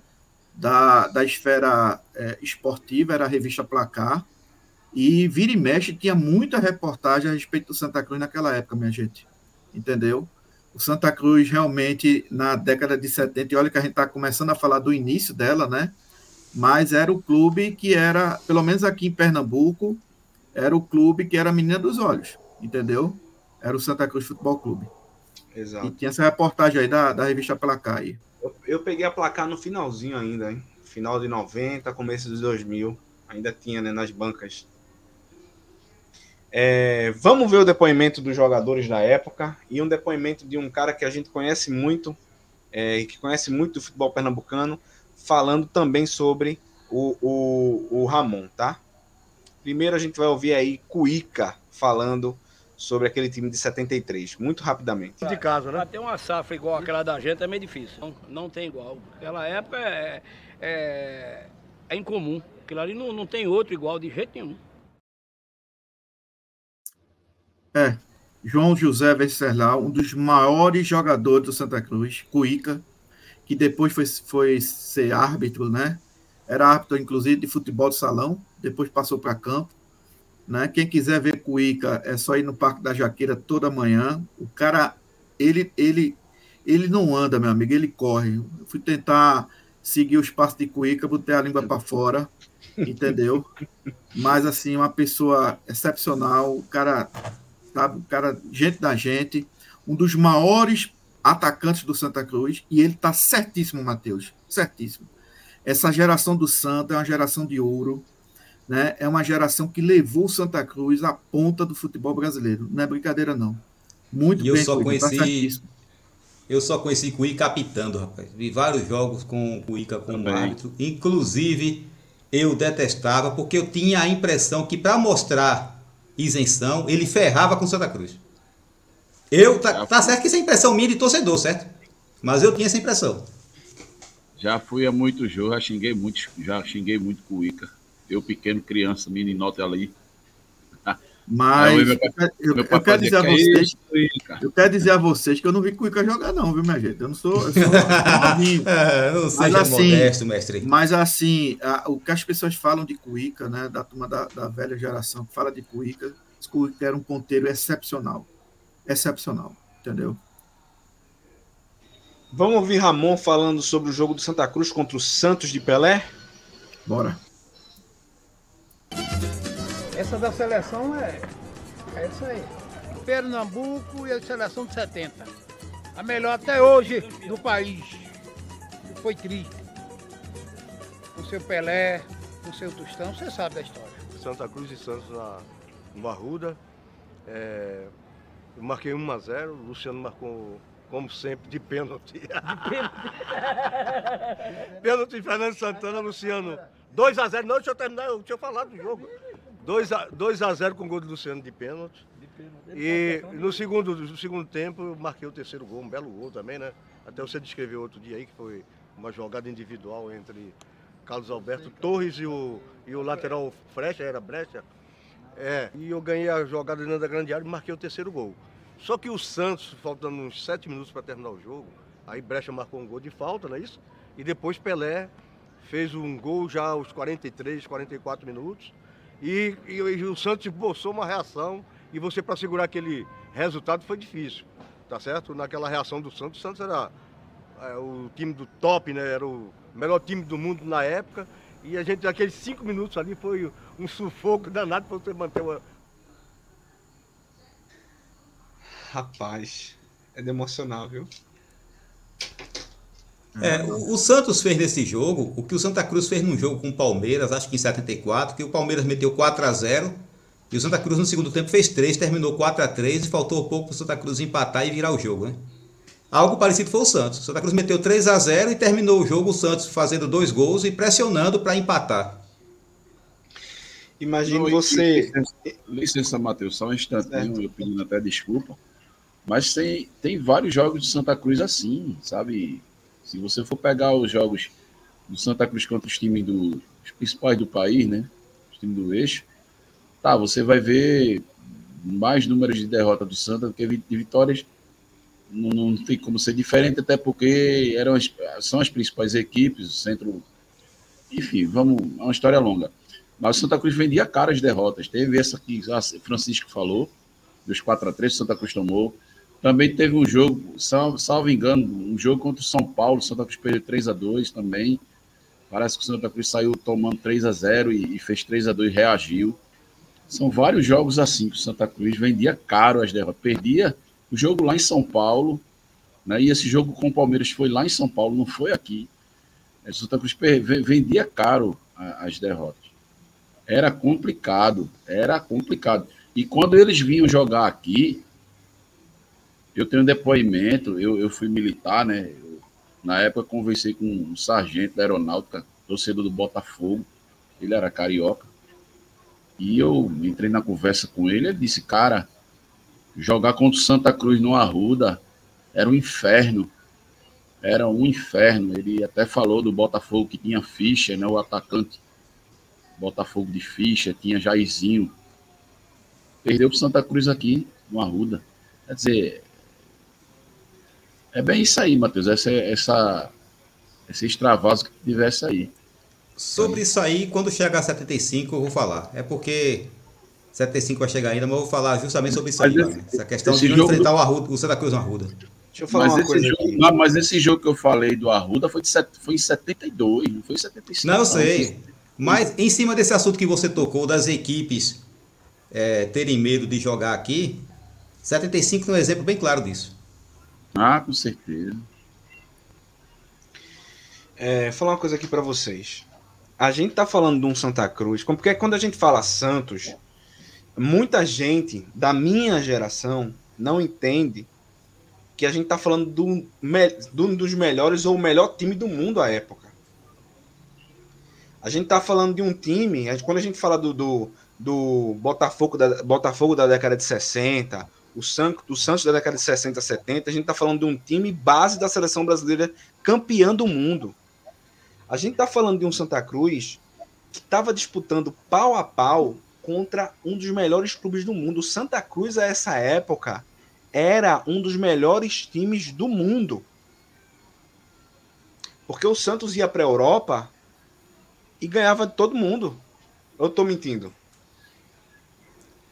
da, da esfera é, esportiva, era a revista Placar. E vira e mexe tinha muita reportagem a respeito do Santa Cruz naquela época, minha gente. Entendeu? O Santa Cruz realmente, na década de 70, e olha que a gente está começando a falar do início dela, né? Mas era o clube que era, pelo menos aqui em Pernambuco, era o clube que era a menina dos olhos, entendeu? Era o Santa Cruz Futebol Clube. Exato. E tinha essa reportagem aí da, da revista Placar aí. Eu, eu peguei a placar no finalzinho ainda, hein? Final de 90, começo de 2000. Ainda tinha, né, nas bancas é, vamos ver o depoimento dos jogadores da época e um depoimento de um cara que a gente conhece muito é, e que conhece muito do futebol pernambucano, falando também sobre o, o, o Ramon, tá? Primeiro a gente vai ouvir aí Cuica falando sobre aquele time de 73, muito rapidamente. De casa, né? Ter uma safra igual aquela da gente é meio difícil. Não, não tem igual. Aquela época é, é, é incomum. Aquilo ali não, não tem outro igual de jeito nenhum. É, João José Venceslau, um dos maiores jogadores do Santa Cruz, Cuica, que depois foi, foi ser árbitro, né? Era árbitro, inclusive, de futebol de salão, depois passou para campo. Né? Quem quiser ver Cuica, é só ir no Parque da Jaqueira toda manhã. O cara, ele, ele, ele não anda, meu amigo, ele corre. Eu fui tentar seguir os passos de Cuica, botei a língua para fora, entendeu? Mas, assim, uma pessoa excepcional, o cara sabe? Um cara, gente da gente, um dos maiores atacantes do Santa Cruz, e ele está certíssimo, Matheus, certíssimo. Essa geração do Santa é uma geração de ouro, né? É uma geração que levou o Santa Cruz à ponta do futebol brasileiro. Não é brincadeira, não. Muito e bem, eu só tá conheci. Tá eu só conheci Cuica apitando, rapaz. Vi vários jogos com Cuica como Também. árbitro. Inclusive, eu detestava, porque eu tinha a impressão que para mostrar isenção, ele ferrava com Santa Cruz. Eu, tá, tá certo que isso é impressão minha de torcedor, certo? Mas eu tinha essa impressão. Já fui a muitos jogos, já xinguei muito, já xinguei muito com o Ica. Eu pequeno, criança, meninota ali. Mas eu, eu, eu, quero dizer a vocês, eu quero dizer a vocês que eu não vi Cuica jogar, não, viu, minha gente? Eu não sou, eu sou novinho. é, não seja mas, assim, modesto, mestre. Mas assim, a, o que as pessoas falam de Cuica, né, da turma da, da velha geração que fala de Cuica, Cuica era um ponteiro excepcional. Excepcional, entendeu? Vamos ouvir Ramon falando sobre o jogo do Santa Cruz contra o Santos de Pelé? Bora. Essa da seleção é, é isso aí. Pernambuco e a seleção de 70. A melhor até hoje do país. Foi triste. O seu Pelé, o seu Tostão, você sabe da história. Santa Cruz e Santos na, no Arruda. É, eu marquei 1 a 0 o Luciano marcou, como sempre, de pênalti. De pênalti. pênalti Fernando Santana, Luciano. 2 a 0 Não, deixa eu terminar, deixa eu falar do jogo. 2 a, 2 a 0 com o gol do Luciano de pênalti. E no segundo, no segundo tempo eu marquei o terceiro gol, um belo gol também, né? Até você descreveu outro dia aí que foi uma jogada individual entre Carlos Alberto Torres e o, e o lateral Frecha, era Brecha. É, e eu ganhei a jogada dentro da grande área e marquei o terceiro gol. Só que o Santos, faltando uns sete minutos para terminar o jogo, aí Brecha marcou um gol de falta, não é isso? E depois Pelé fez um gol já aos 43, 44 minutos. E, e, e o Santos esboçou uma reação e você para segurar aquele resultado foi difícil, tá certo? Naquela reação do Santos, o Santos era é, o time do top, né? Era o melhor time do mundo na época. E a gente, aqueles cinco minutos ali, foi um sufoco danado para você manter uma. Rapaz, é de emocionar, viu? É, o, o, Santos fez nesse jogo o que o Santa Cruz fez num jogo com o Palmeiras, acho que em 74, que o Palmeiras meteu 4 a 0 e o Santa Cruz no segundo tempo fez 3, terminou 4 a 3 e faltou pouco para o Santa Cruz empatar e virar o jogo, né? Algo parecido foi o Santos. O Santa Cruz meteu 3 a 0 e terminou o jogo o Santos fazendo dois gols e pressionando para empatar. Imagine você. Licença, licença, Matheus, só um instantinho, eu pedindo até desculpa. Mas tem, tem vários jogos de Santa Cruz assim, sabe? Se você for pegar os jogos do Santa Cruz contra os times do, os principais do país, né? Os times do eixo. Tá, você vai ver mais números de derrota do Santa do que de vitórias. Não, não tem como ser diferente, até porque eram as, são as principais equipes, o centro. Enfim, vamos. É uma história longa. Mas o Santa Cruz vendia caras derrotas. Teve essa que Francisco falou, dos 4 a 3 que o Santa Cruz tomou. Também teve um jogo, salvo, salvo engano, um jogo contra o São Paulo, Santa Cruz perdeu 3 a 2 também. Parece que o Santa Cruz saiu tomando 3 a 0 e, e fez 3 a 2 e reagiu. São vários jogos assim que o Santa Cruz vendia caro as derrotas. Perdia o jogo lá em São Paulo, né? E esse jogo com o Palmeiras foi lá em São Paulo, não foi aqui. O Santa Cruz vendia caro as derrotas. Era complicado, era complicado. E quando eles vinham jogar aqui, eu tenho um depoimento, eu, eu fui militar, né? Eu, na época conversei com um sargento da aeronáutica, torcedor do Botafogo, ele era carioca. E eu entrei na conversa com ele, ele disse, cara, jogar contra o Santa Cruz no Arruda era um inferno. Era um inferno. Ele até falou do Botafogo que tinha ficha, né? O atacante Botafogo de ficha, tinha Jairzinho. Perdeu para Santa Cruz aqui, no Arruda. Quer dizer, é bem isso aí, Matheus. Essa, essa, esse extravaso que tivesse aí. Sobre isso aí, quando chegar a 75, eu vou falar. É porque 75 vai chegar ainda, mas eu vou falar justamente sobre isso aí. Esse, essa questão de não enfrentar do... o, Arruda, o Santa Cruz no Arruda. Deixa eu falar mas uma coisa jogo, aqui. Mas esse jogo que eu falei do Arruda foi, de, foi em 72, não foi em 75. Não, eu sei. Mas em cima desse assunto que você tocou, das equipes é, terem medo de jogar aqui, 75 é um exemplo bem claro disso. Ah, com certeza. É, falar uma coisa aqui para vocês. A gente tá falando de um Santa Cruz, porque quando a gente fala Santos, muita gente da minha geração não entende que a gente tá falando do, do, dos melhores ou o melhor time do mundo à época. A gente tá falando de um time, quando a gente fala do, do, do Botafogo, da, Botafogo da década de 60, o, San, o Santos da década de 60, 70, a gente tá falando de um time base da seleção brasileira campeã do mundo. A gente tá falando de um Santa Cruz que estava disputando pau a pau contra um dos melhores clubes do mundo. O Santa Cruz, a essa época, era um dos melhores times do mundo. Porque o Santos ia para a Europa e ganhava de todo mundo. Eu tô mentindo?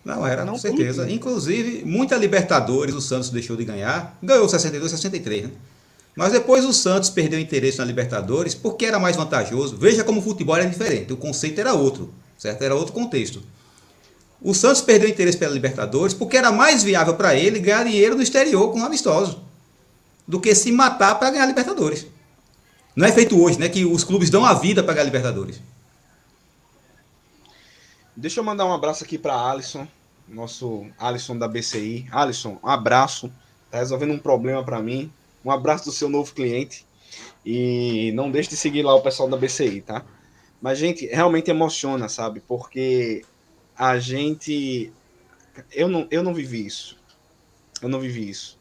Não, era, não com certeza. Inclusive, muita Libertadores o Santos deixou de ganhar. Ganhou 62, 63, né? Mas depois o Santos perdeu interesse na Libertadores porque era mais vantajoso. Veja como o futebol era diferente. O conceito era outro, certo? Era outro contexto. O Santos perdeu interesse pela Libertadores porque era mais viável para ele ganhar dinheiro no exterior com amistoso do que se matar para ganhar Libertadores. Não é feito hoje, né? Que os clubes dão a vida para ganhar Libertadores. Deixa eu mandar um abraço aqui para Alisson, nosso Alisson da BCI. Alisson, um abraço. Tá resolvendo um problema para mim. Um abraço do seu novo cliente. E não deixe de seguir lá o pessoal da BCI, tá? Mas, gente, realmente emociona, sabe? Porque a gente. Eu não, eu não vivi isso. Eu não vivi isso.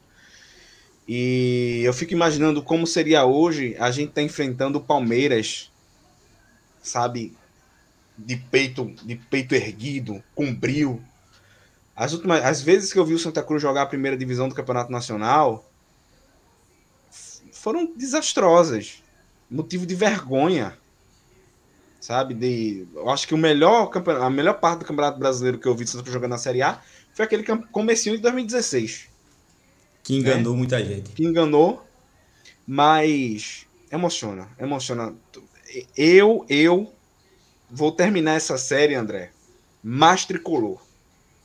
E eu fico imaginando como seria hoje a gente tá enfrentando o Palmeiras, sabe? De peito, de peito erguido, com brilho. As últimas as vezes que eu vi o Santa Cruz jogar a primeira divisão do Campeonato Nacional foram desastrosas. Motivo de vergonha. Sabe? De, eu acho que o melhor a melhor parte do Campeonato Brasileiro que eu vi o Santa Cruz jogando na Série A foi aquele comecinho de 2016 que enganou né? muita gente. Que enganou, mas emociona, emociona. Eu, eu vou terminar essa série, André, mais tricolor.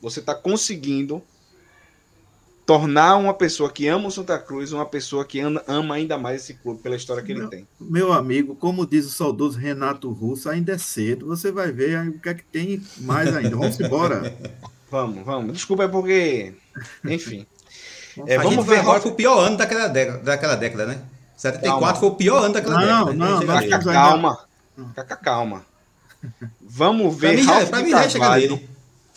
Você está conseguindo tornar uma pessoa que ama o Santa Cruz uma pessoa que ama ainda mais esse clube pela história que meu, ele tem. Meu amigo, como diz o saudoso Renato Russo, ainda é cedo. Você vai ver o que é que tem mais ainda. Vamos embora. vamos, vamos. Desculpa, é porque. Enfim. É, vamos ver agora foi o pior ano daquela década, daquela década né? 74 calma. foi o pior ano daquela não, década. Não, não, não. Calma. Fica calma. Vamos ver Ralph, de Carvalho,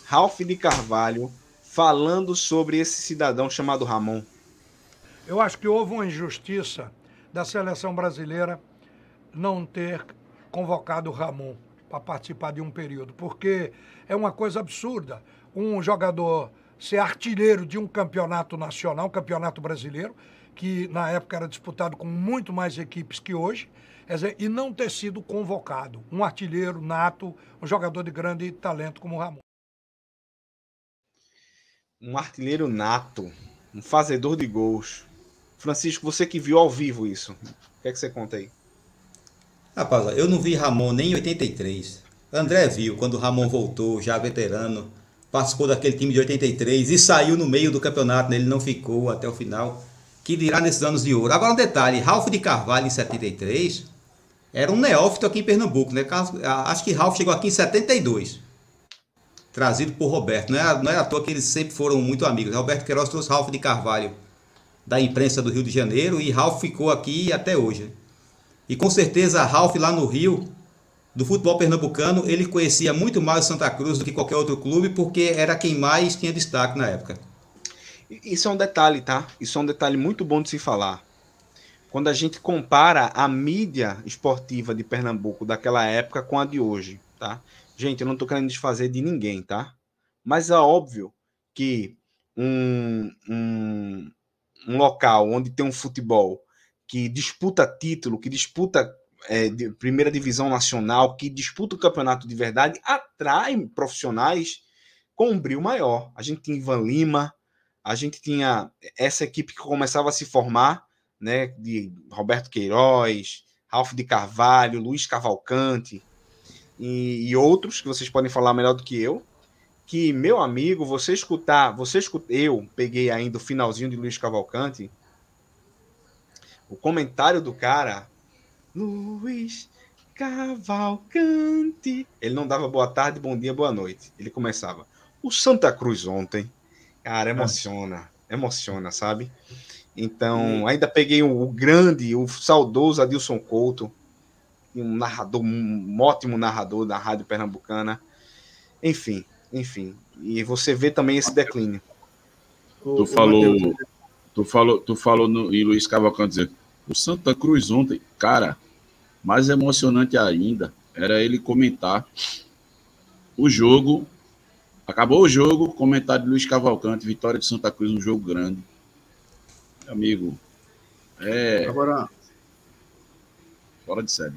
Ralph de Carvalho falando sobre esse cidadão chamado Ramon. Eu acho que houve uma injustiça da seleção brasileira não ter convocado o Ramon para participar de um período, porque é uma coisa absurda um jogador ser artilheiro de um campeonato nacional, um campeonato brasileiro, que na época era disputado com muito mais equipes que hoje, dizer, e não ter sido convocado. Um artilheiro nato, um jogador de grande talento como o Ramon. Um artilheiro nato, um fazedor de gols. Francisco, você que viu ao vivo isso, o que é que você conta aí? Rapaz, eu não vi Ramon nem em 83. André viu quando o Ramon voltou, já veterano, participou daquele time de 83 e saiu no meio do campeonato, né? ele não ficou até o final. Que dirá nesses anos de ouro. Agora um detalhe, Ralph de Carvalho em 73 era um neófito aqui em Pernambuco, né? Acho que Ralph chegou aqui em 72. Trazido por Roberto. Não é, não é à toa que eles sempre foram muito amigos. Roberto Queiroz trouxe Ralph de Carvalho da imprensa do Rio de Janeiro e Ralph ficou aqui até hoje. E com certeza Ralph lá no Rio, do futebol pernambucano, ele conhecia muito mais o Santa Cruz do que qualquer outro clube, porque era quem mais tinha destaque na época. Isso é um detalhe, tá? Isso é um detalhe muito bom de se falar. Quando a gente compara a mídia esportiva de Pernambuco daquela época com a de hoje, tá? Gente, eu não tô querendo desfazer de ninguém, tá? Mas é óbvio que um, um, um local onde tem um futebol que disputa título, que disputa é, primeira divisão nacional, que disputa o campeonato de verdade, atrai profissionais com um brilho maior. A gente tinha Ivan Lima, a gente tinha essa equipe que começava a se formar, né, de Roberto Queiroz, Ralph de Carvalho, Luiz Cavalcante e, e outros que vocês podem falar melhor do que eu, que meu amigo, você escutar, você escutar, eu peguei ainda o finalzinho de Luiz Cavalcante, o comentário do cara, Luiz Cavalcante. Ele não dava boa tarde, bom dia, boa noite. Ele começava. O Santa Cruz ontem, cara, emociona, emociona, sabe? Então, ainda peguei o, grande, o saudoso Adilson Couto, um narrador, um ótimo narrador da Rádio Pernambucana. Enfim, enfim. E você vê também esse declínio. Tu falou, tu falou, tu falou no, em Luiz Cavalcante dizer, o Santa Cruz ontem, cara, mais emocionante ainda era ele comentar o jogo. Acabou o jogo, comentário de Luiz Cavalcante, vitória de Santa Cruz, um jogo grande. Amigo, é. Agora. Fora de série.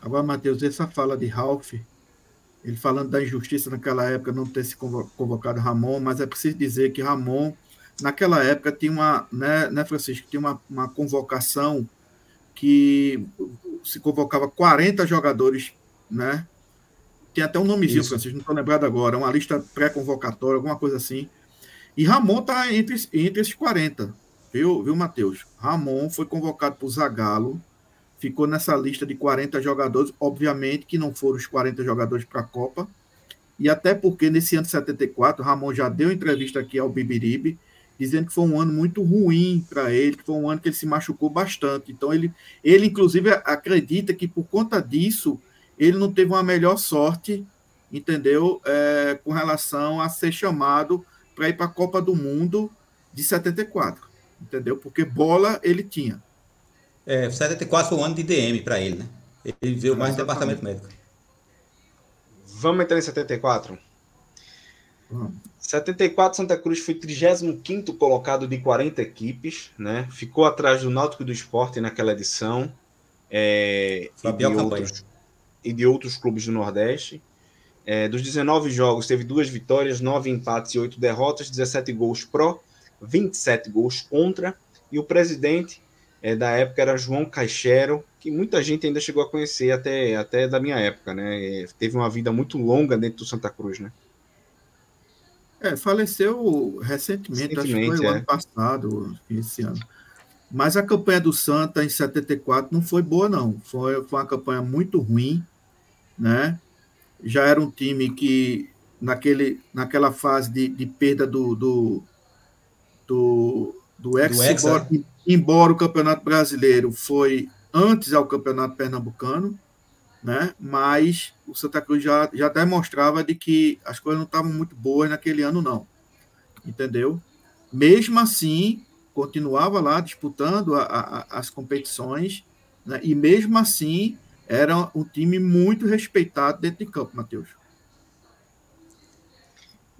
Agora, Matheus, essa fala de Ralph, ele falando da injustiça naquela época não ter se convocado Ramon, mas é preciso dizer que Ramon naquela época tinha uma, né, né Francisco, tinha uma, uma convocação que se convocava 40 jogadores, né? Tem até um nomezinho, Isso. Francisco, não estou lembrado agora, uma lista pré-convocatória, alguma coisa assim. E Ramon está entre, entre esses 40, viu, viu, Matheus? Ramon foi convocado por Zagallo, ficou nessa lista de 40 jogadores, obviamente que não foram os 40 jogadores para a Copa, e até porque nesse ano de 74, Ramon já deu entrevista aqui ao Bibiribe, dizendo que foi um ano muito ruim para ele, que foi um ano que ele se machucou bastante. Então, ele, ele inclusive acredita que por conta disso ele não teve uma melhor sorte, entendeu? É, com relação a ser chamado para ir para a Copa do Mundo de 74, entendeu? Porque bola ele tinha. É, 74 foi um ano de DM para ele, né? Ele veio mais no departamento médico. Vamos entrar em 74? 74, Santa Cruz foi 35 colocado de 40 equipes, né? Ficou atrás do Náutico do Esporte naquela edição. É, e, de outros, e, de outros, clubes do Nordeste. É, dos 19 jogos, teve duas vitórias, 9 empates e 8 derrotas, 17 gols pró, 27 gols contra. E o presidente é, da época era João Caixero, que muita gente ainda chegou a conhecer até, até da minha época, né? Teve uma vida muito longa dentro do Santa Cruz, né? É, faleceu recentemente, recentemente acho que foi é. o ano passado, esse ano. Mas a campanha do Santa em 74 não foi boa, não. Foi, foi uma campanha muito ruim, né? Já era um time que, naquele, naquela fase de, de perda do, do, do, do ex, do ex embora, é? embora o Campeonato Brasileiro foi antes ao Campeonato Pernambucano, né? Mas o Santa Cruz já, já demonstrava de que as coisas não estavam muito boas naquele ano, não. Entendeu? Mesmo assim, continuava lá disputando a, a, as competições, Né? E mesmo assim, era um time muito respeitado dentro de campo, Matheus.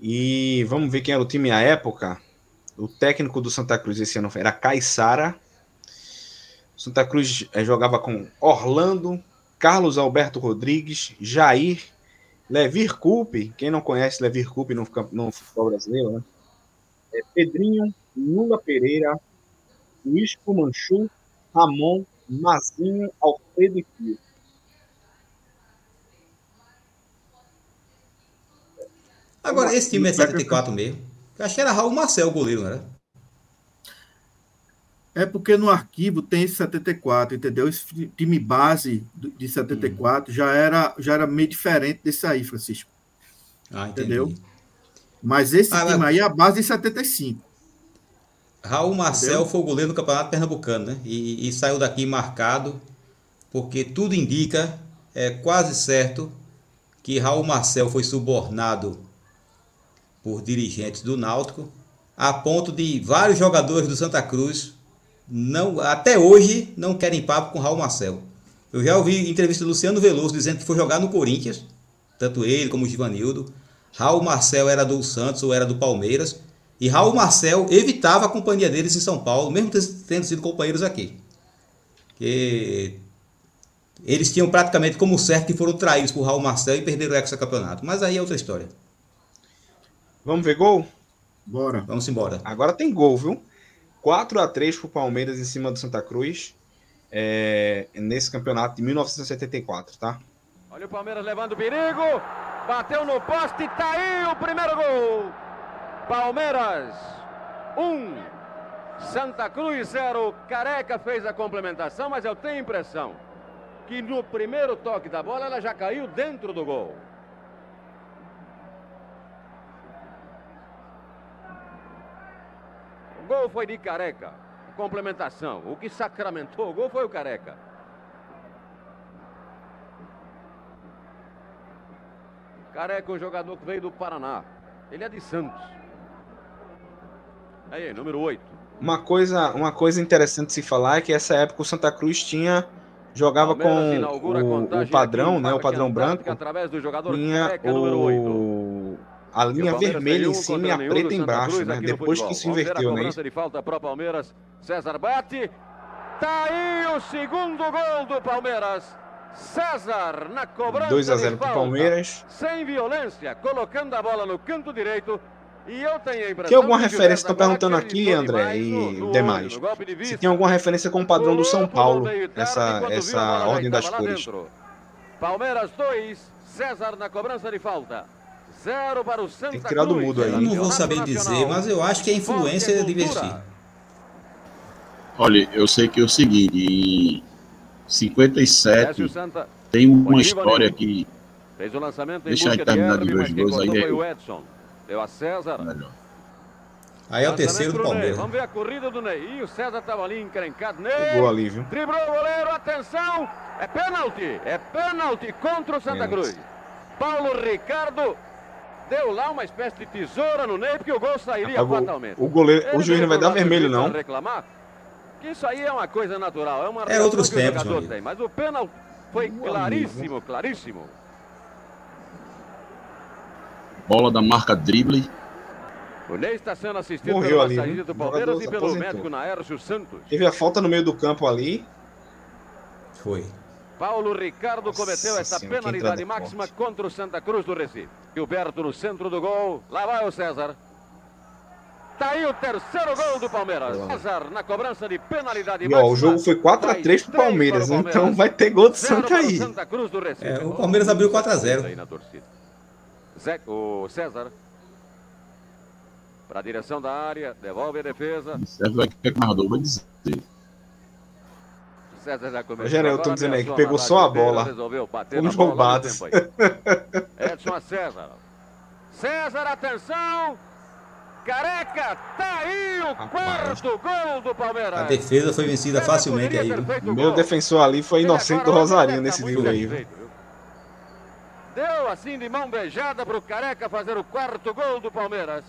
E vamos ver quem era o time à época. O técnico do Santa Cruz esse ano era Caissara. Santa Cruz eh, jogava com Orlando, Carlos Alberto Rodrigues, Jair, Levir Coupe. Quem não conhece Levir Coupe no, no futebol brasileiro, né? É Pedrinho, Lula Pereira, Luiz Manchu, Ramon, Mazinho, Alfredo e Pio. Agora, esse time é 74 mesmo. Eu acho que era Raul Marcel o goleiro, era? É porque no arquivo tem esse 74, entendeu? Esse time base de 74 hum. já, era, já era meio diferente desse aí, Francisco. Ah, entendeu? Mas esse ah, time mas... aí é a base de 75. Raul Marcel entendeu? foi o goleiro do Campeonato Pernambucano, né? E, e saiu daqui marcado, porque tudo indica, é quase certo, que Raul Marcel foi subornado por dirigentes do Náutico, a ponto de vários jogadores do Santa Cruz não, até hoje não querem papo com Raul Marcel. Eu já ouvi entrevista do Luciano Veloso dizendo que foi jogar no Corinthians, tanto ele como o Givanildo. Raul Marcel era do Santos ou era do Palmeiras. E Raul Marcel evitava a companhia deles em São Paulo, mesmo tendo sido companheiros aqui. Que eles tinham praticamente como certo que foram traídos por Raul Marcel e perderam o ex-campeonato. Mas aí é outra história. Vamos ver gol? Bora. Vamos embora. Agora tem gol, viu? 4 a 3 pro Palmeiras em cima do Santa Cruz. É, nesse campeonato de 1974, tá? Olha o Palmeiras levando perigo. Bateu no poste e tá aí o primeiro gol. Palmeiras 1. Um. Santa Cruz 0. Careca fez a complementação, mas eu tenho a impressão que no primeiro toque da bola ela já caiu dentro do gol. Gol foi de Careca. Complementação. O que sacramentou o gol foi o Careca. Careca, um jogador que veio do Paraná. Ele é de Santos. Aí, número 8. Uma coisa, uma coisa interessante de se falar é que essa época o Santa Cruz tinha jogava com o, o padrão, né, o padrão branco. Através do jogador tinha Careca, o a linha vermelha em cima e a preta embaixo, né? Depois que se inverteu, né? De falta para o Palmeiras. César bate. Tá aí o segundo gol do Palmeiras. César na cobrança 2 a 0 para Palmeiras. Sem violência, colocando a bola no canto direito. E eu tenho a impressão tem alguma referência? Estão perguntando aqui, André e no, no demais. se tem alguma referência com o padrão do São Paulo, essa, essa ordem das cores. Palmeiras 2, César na cobrança de falta. Zero para o Santa Tem que tirar do mudo aí. Eu não vou saber dizer, mas eu acho que a influência é divertir. Olha, eu sei que é o seguinte, em 57 tem uma história que Fez o lançamento Deixa aí terminar de dois gols aí. Foi o Edson. Deu a César. Melhor. Aí é o terceiro do Palmeiras. Vamos ver a corrida do Ney. E o César estava ali encrencado. Ney. Pegou ali, viu? Driblou o goleiro. Atenção. É pênalti. É pênalti contra o Santa Cruz. Paulo Ricardo deu lá uma espécie de tesoura no Ney, porque o gol sairia Acabou. fatalmente. O, goleiro, o juiz não vai dar vermelho, não. Reclamar, que isso aí é uma coisa natural, é uma é outros tempos, tem, mas o pênalti foi claríssimo, claríssimo. Bola da marca drible. O Ney está sendo assistido Morreu ali, saída do Palmeiras e pelo aposentou. médico Naércio Santos. Teve a falta no meio do campo ali. Foi. Paulo Ricardo cometeu Nossa essa senhora, penalidade máxima contra o Santa Cruz do Recife. Gilberto no centro do gol. Lá vai o César. Tá aí o terceiro gol do Palmeiras. César na cobrança de penalidade e, ó, O jogo foi 4x3 pro Palmeiras, Palmeiras, então vai ter gol do Santa aí. Santa Cruz do Recife. É, o Palmeiras abriu 4x0. Zé, o César. Para a direção da área, devolve a defesa. César vai que o narrador vai dizer. César já começou. Rogério, eu tô dizendo aí que pegou só a bola. Fomos roubados. Edson a César. César, atenção! Careca, tá aí o Rapaz. quarto gol do Palmeiras. A defesa foi vencida facilmente aí. O meu defensor ali foi inocente do Rosarinho nesse livro aí. Deu assim de mão beijada pro Careca fazer o quarto gol do Palmeiras.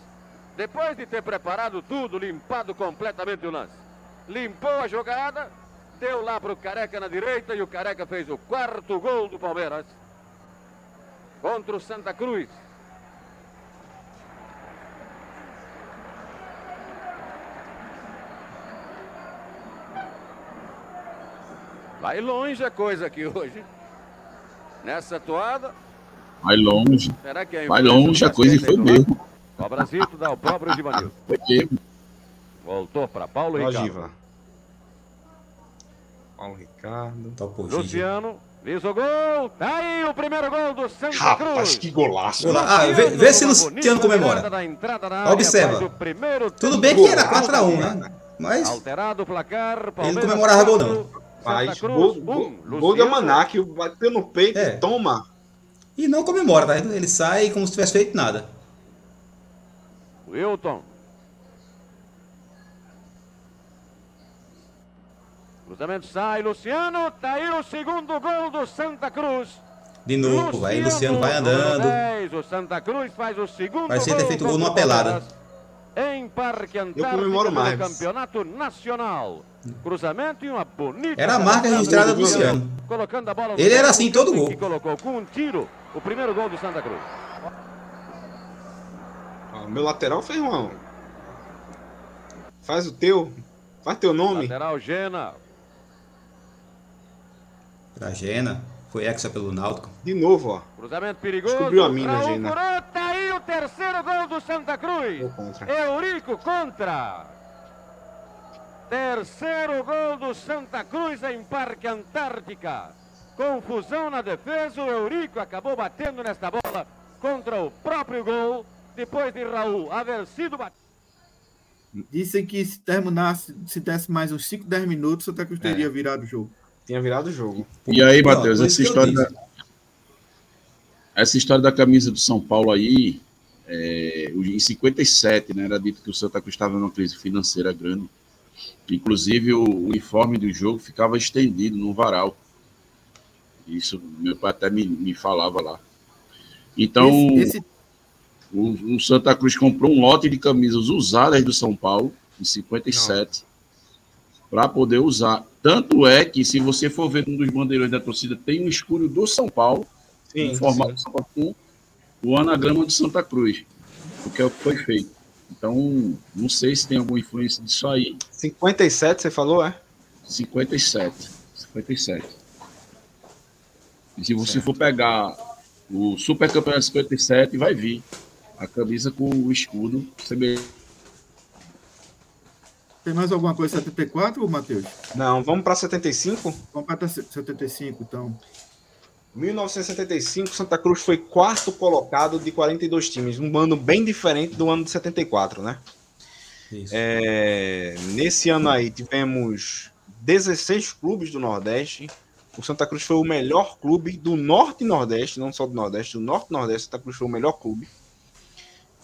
Depois de ter preparado tudo, limpado completamente o lance. Limpou a jogada, Bateu lá pro Careca na direita e o Careca fez o quarto gol do Palmeiras. Contra o Santa Cruz. Vai longe a coisa aqui hoje. Nessa toada. Vai longe. Será que é Vai longe, a coisa foi mesmo. Cobrazito dá o próprio Givanildo. Foi mesmo. Voltou para Paulo Ricardo. Paulo Ricardo. Topo Luciano, fez o gol. Tá aí o primeiro gol do Santa Rapaz, Cruz. que golaço. Ah, vê, vê se Luciano comemora. Área, Observa. Tudo bem que era 4x1, né? Mas Alterado o placar. ele Palmeiras não comemorava gol, não. Mas gol, gol, gol de Almanac, bateu no peito É. e toma. E não comemora, tá? Ele sai como se tivesse feito nada. Wilton. Cruzamento sai, Luciano. Tá aí o segundo gol do Santa Cruz. De novo, vai. Luciano vai andando. 10, o Santa Cruz faz o segundo Parecia ter gol feito gol numa o pelada. Em Parque Antártico comemoro mais. Campeonato Nacional. Cruzamento e uma bonita... Era a marca registrada do Luciano. Colocando a bola Ele era assim, todo gol. colocou com um tiro o primeiro gol do Santa Cruz. Ó, meu lateral fez uma. Faz o teu. Faz teu nome. Lateral Gena. Tragena. Foi hexa pelo Náutico. De novo, ó. Cruzamento perigoso. Descobriu a mina, Raul Gena. Curou, tá aí o terceiro gol do Santa Cruz. Gol contra. Eurico contra. Terceiro gol do Santa Cruz em Parque Antártica. Confusão na defesa. O Eurico acabou batendo nesta bola contra o próprio gol. Depois de Raul haver sido batido. Dizem que se terminasse, se desse mais uns 5, 10 minutos, até que eu É. teria virado o jogo. Tinha virado o jogo. E aí, Matheus, essa história, da, essa história da camisa do São Paulo aí, é, em 57, né, era dito que o Santa Cruz estava numa crise financeira grande. Inclusive, o uniforme do jogo ficava estendido no varal. Isso meu pai até me, me falava lá. Então, Esse- esse- o, o Santa Cruz comprou um lote de camisas usadas do São Paulo, em 57, para poder usar. Tanto é que, se você for ver um dos bandeirões da torcida, tem um escudo do São Paulo, Sim, São Paulo, com o anagrama de Santa Cruz, o que é o que foi feito. Então, não sei se tem alguma influência disso aí. 57, você falou, é? 57. 57. E se você for pegar o Super Campeonato 57, vai vir a camisa com o escudo semelhante. Tem mais alguma coisa 74, ô Matheus? Não, vamos para 75. Vamos para 75, então. 1975, Santa Cruz foi quarto colocado de 42 times. Um ano bem diferente do ano de 74, né? Isso. É, nesse ano aí tivemos 16 clubes do Nordeste. O Santa Cruz foi o melhor clube do Norte e Nordeste, não só do Nordeste, do Norte e Nordeste. Santa Cruz foi o melhor clube.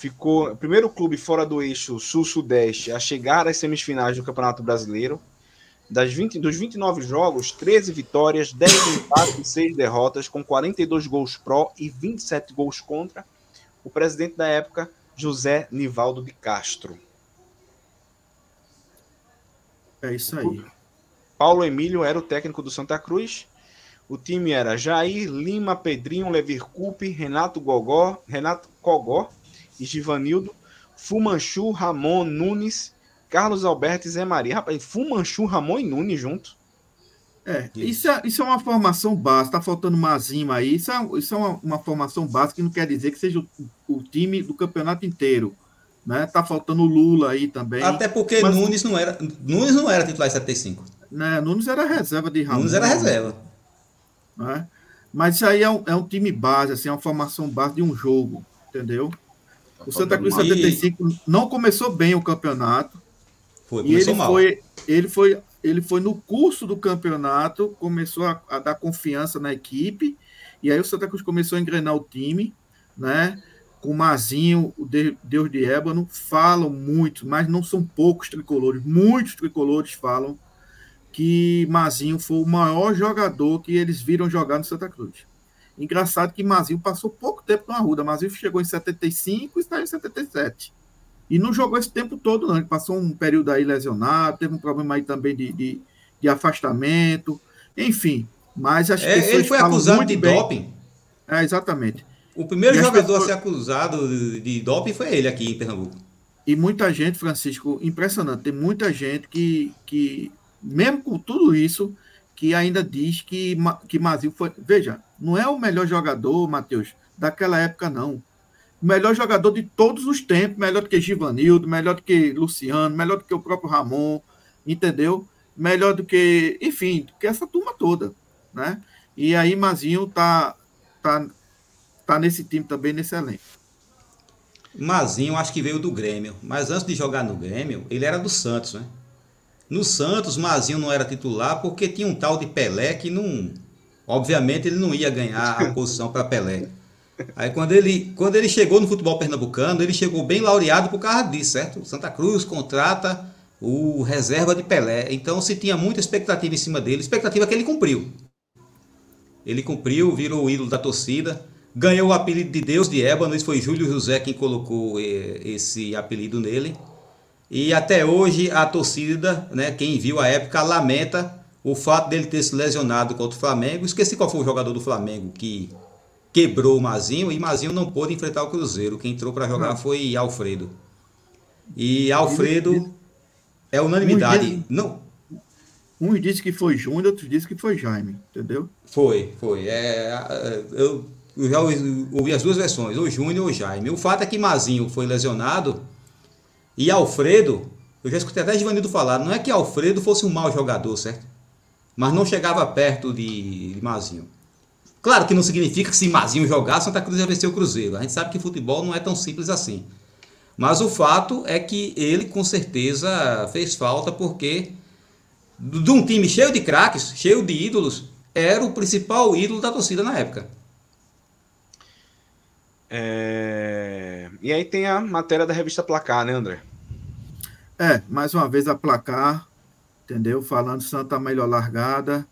Ficou o primeiro clube fora do eixo Sul-Sudeste a chegar às semifinais do Campeonato Brasileiro. Das 20, dos 29 jogos, 13 vitórias, 10 empates e 6 derrotas, com 42 gols pró e 27 gols contra. O presidente da época, José Nivaldo de Castro. É isso aí. Paulo Emílio era o técnico do Santa Cruz. O time era Jair, Lima, Pedrinho, Levir Coupe, Renato Gogó, Renato Cogó Givanildo, Fumanchu, Ramon, Nunes, Carlos Alberto e Zé Maria. Rapaz, Fumanchu, Ramon e Nunes junto. É, isso é, isso é uma formação básica, tá faltando Mazima aí. Isso é, isso é uma, uma formação básica que não quer dizer que seja o, o time do campeonato inteiro. Né? Tá faltando o Lula aí também. Até porque Mas- Nunes não era. Nunes não era titular em 75. Né? Nunes era reserva de Ramon. Nunes era reserva. né? Mas isso aí é um, é um time base, assim, é uma formação base de um jogo, entendeu? O Santa Cruz E- 75 não começou bem o campeonato. Foi, E ele mal. foi, ele foi, ele foi no curso do campeonato, começou a, a dar confiança na equipe, e aí o Santa Cruz começou a engrenar o time, né? Com o Mazinho, o De- Deus de Ébano, falam muito, mas não são poucos tricolores, muitos tricolores falam que Mazinho foi o maior jogador que eles viram jogar no Santa Cruz. Engraçado que Mazinho passou pouco tempo no Arruda. Mazinho chegou em 75 e saiu em 77. E não jogou esse tempo todo, não. Ele passou um período aí lesionado, teve um problema aí também de, de, de afastamento, enfim. Mas as É, pessoas ele foi acusado muito de bem. doping. É, exatamente. O primeiro E jogador pessoas- a ser acusado de, de doping foi ele aqui em Pernambuco. E muita gente, Francisco, impressionante. Tem muita gente que, que mesmo com tudo isso, que ainda diz que, que Mazinho foi. Veja, não é o melhor jogador, Matheus, daquela época, não. O melhor jogador de todos os tempos, melhor do que Givanildo, melhor do que Luciano, melhor do que o próprio Ramon, entendeu? Melhor do que, enfim, do que essa turma toda, né? E aí Mazinho tá, tá, tá nesse time também, nesse elenco. Mazinho acho que veio do Grêmio, mas antes de jogar no Grêmio, ele era do Santos, né? No Santos, Mazinho não era titular porque tinha um tal de Pelé que não. Obviamente ele não ia ganhar a posição para Pelé. Aí quando ele, quando ele chegou no futebol pernambucano, ele chegou bem laureado por causa disso, certo? Santa Cruz contrata o reserva de Pelé. Então se tinha muita expectativa em cima dele, expectativa que ele cumpriu. Ele cumpriu, virou o ídolo da torcida, ganhou o apelido de Deus de Ébano, isso foi Júlio José quem colocou eh, esse apelido nele. E até hoje a torcida, né, quem viu a época, lamenta o fato dele ter se lesionado contra o Flamengo. Esqueci qual foi o jogador do Flamengo que quebrou o Mazinho e Mazinho não pôde enfrentar o Cruzeiro. Quem entrou para jogar Não. foi Alfredo. E Alfredo é unanimidade. Muito Não, Uns dizem que foi Júnior, outros dizem que foi Jaime, entendeu? Foi, foi. É, eu, eu já ouvi ouvi as duas versões, ou Júnior ou Jaime. O fato é que Mazinho foi lesionado e Alfredo, eu já escutei até Givanildo falar, não é que Alfredo fosse um mau jogador, certo? Mas não chegava perto de, de Mazinho. Claro que não significa que se Mazinho jogasse, Santa Cruz ia vencer o Cruzeiro. A gente sabe que futebol não é tão simples assim. Mas o fato é que ele com certeza fez falta porque de um time cheio de craques, cheio de ídolos, era o principal ídolo da torcida na época. É, E aí tem a matéria da revista Placar, né, André? É, mais uma vez a placar, entendeu? Falando Santa melhor largada,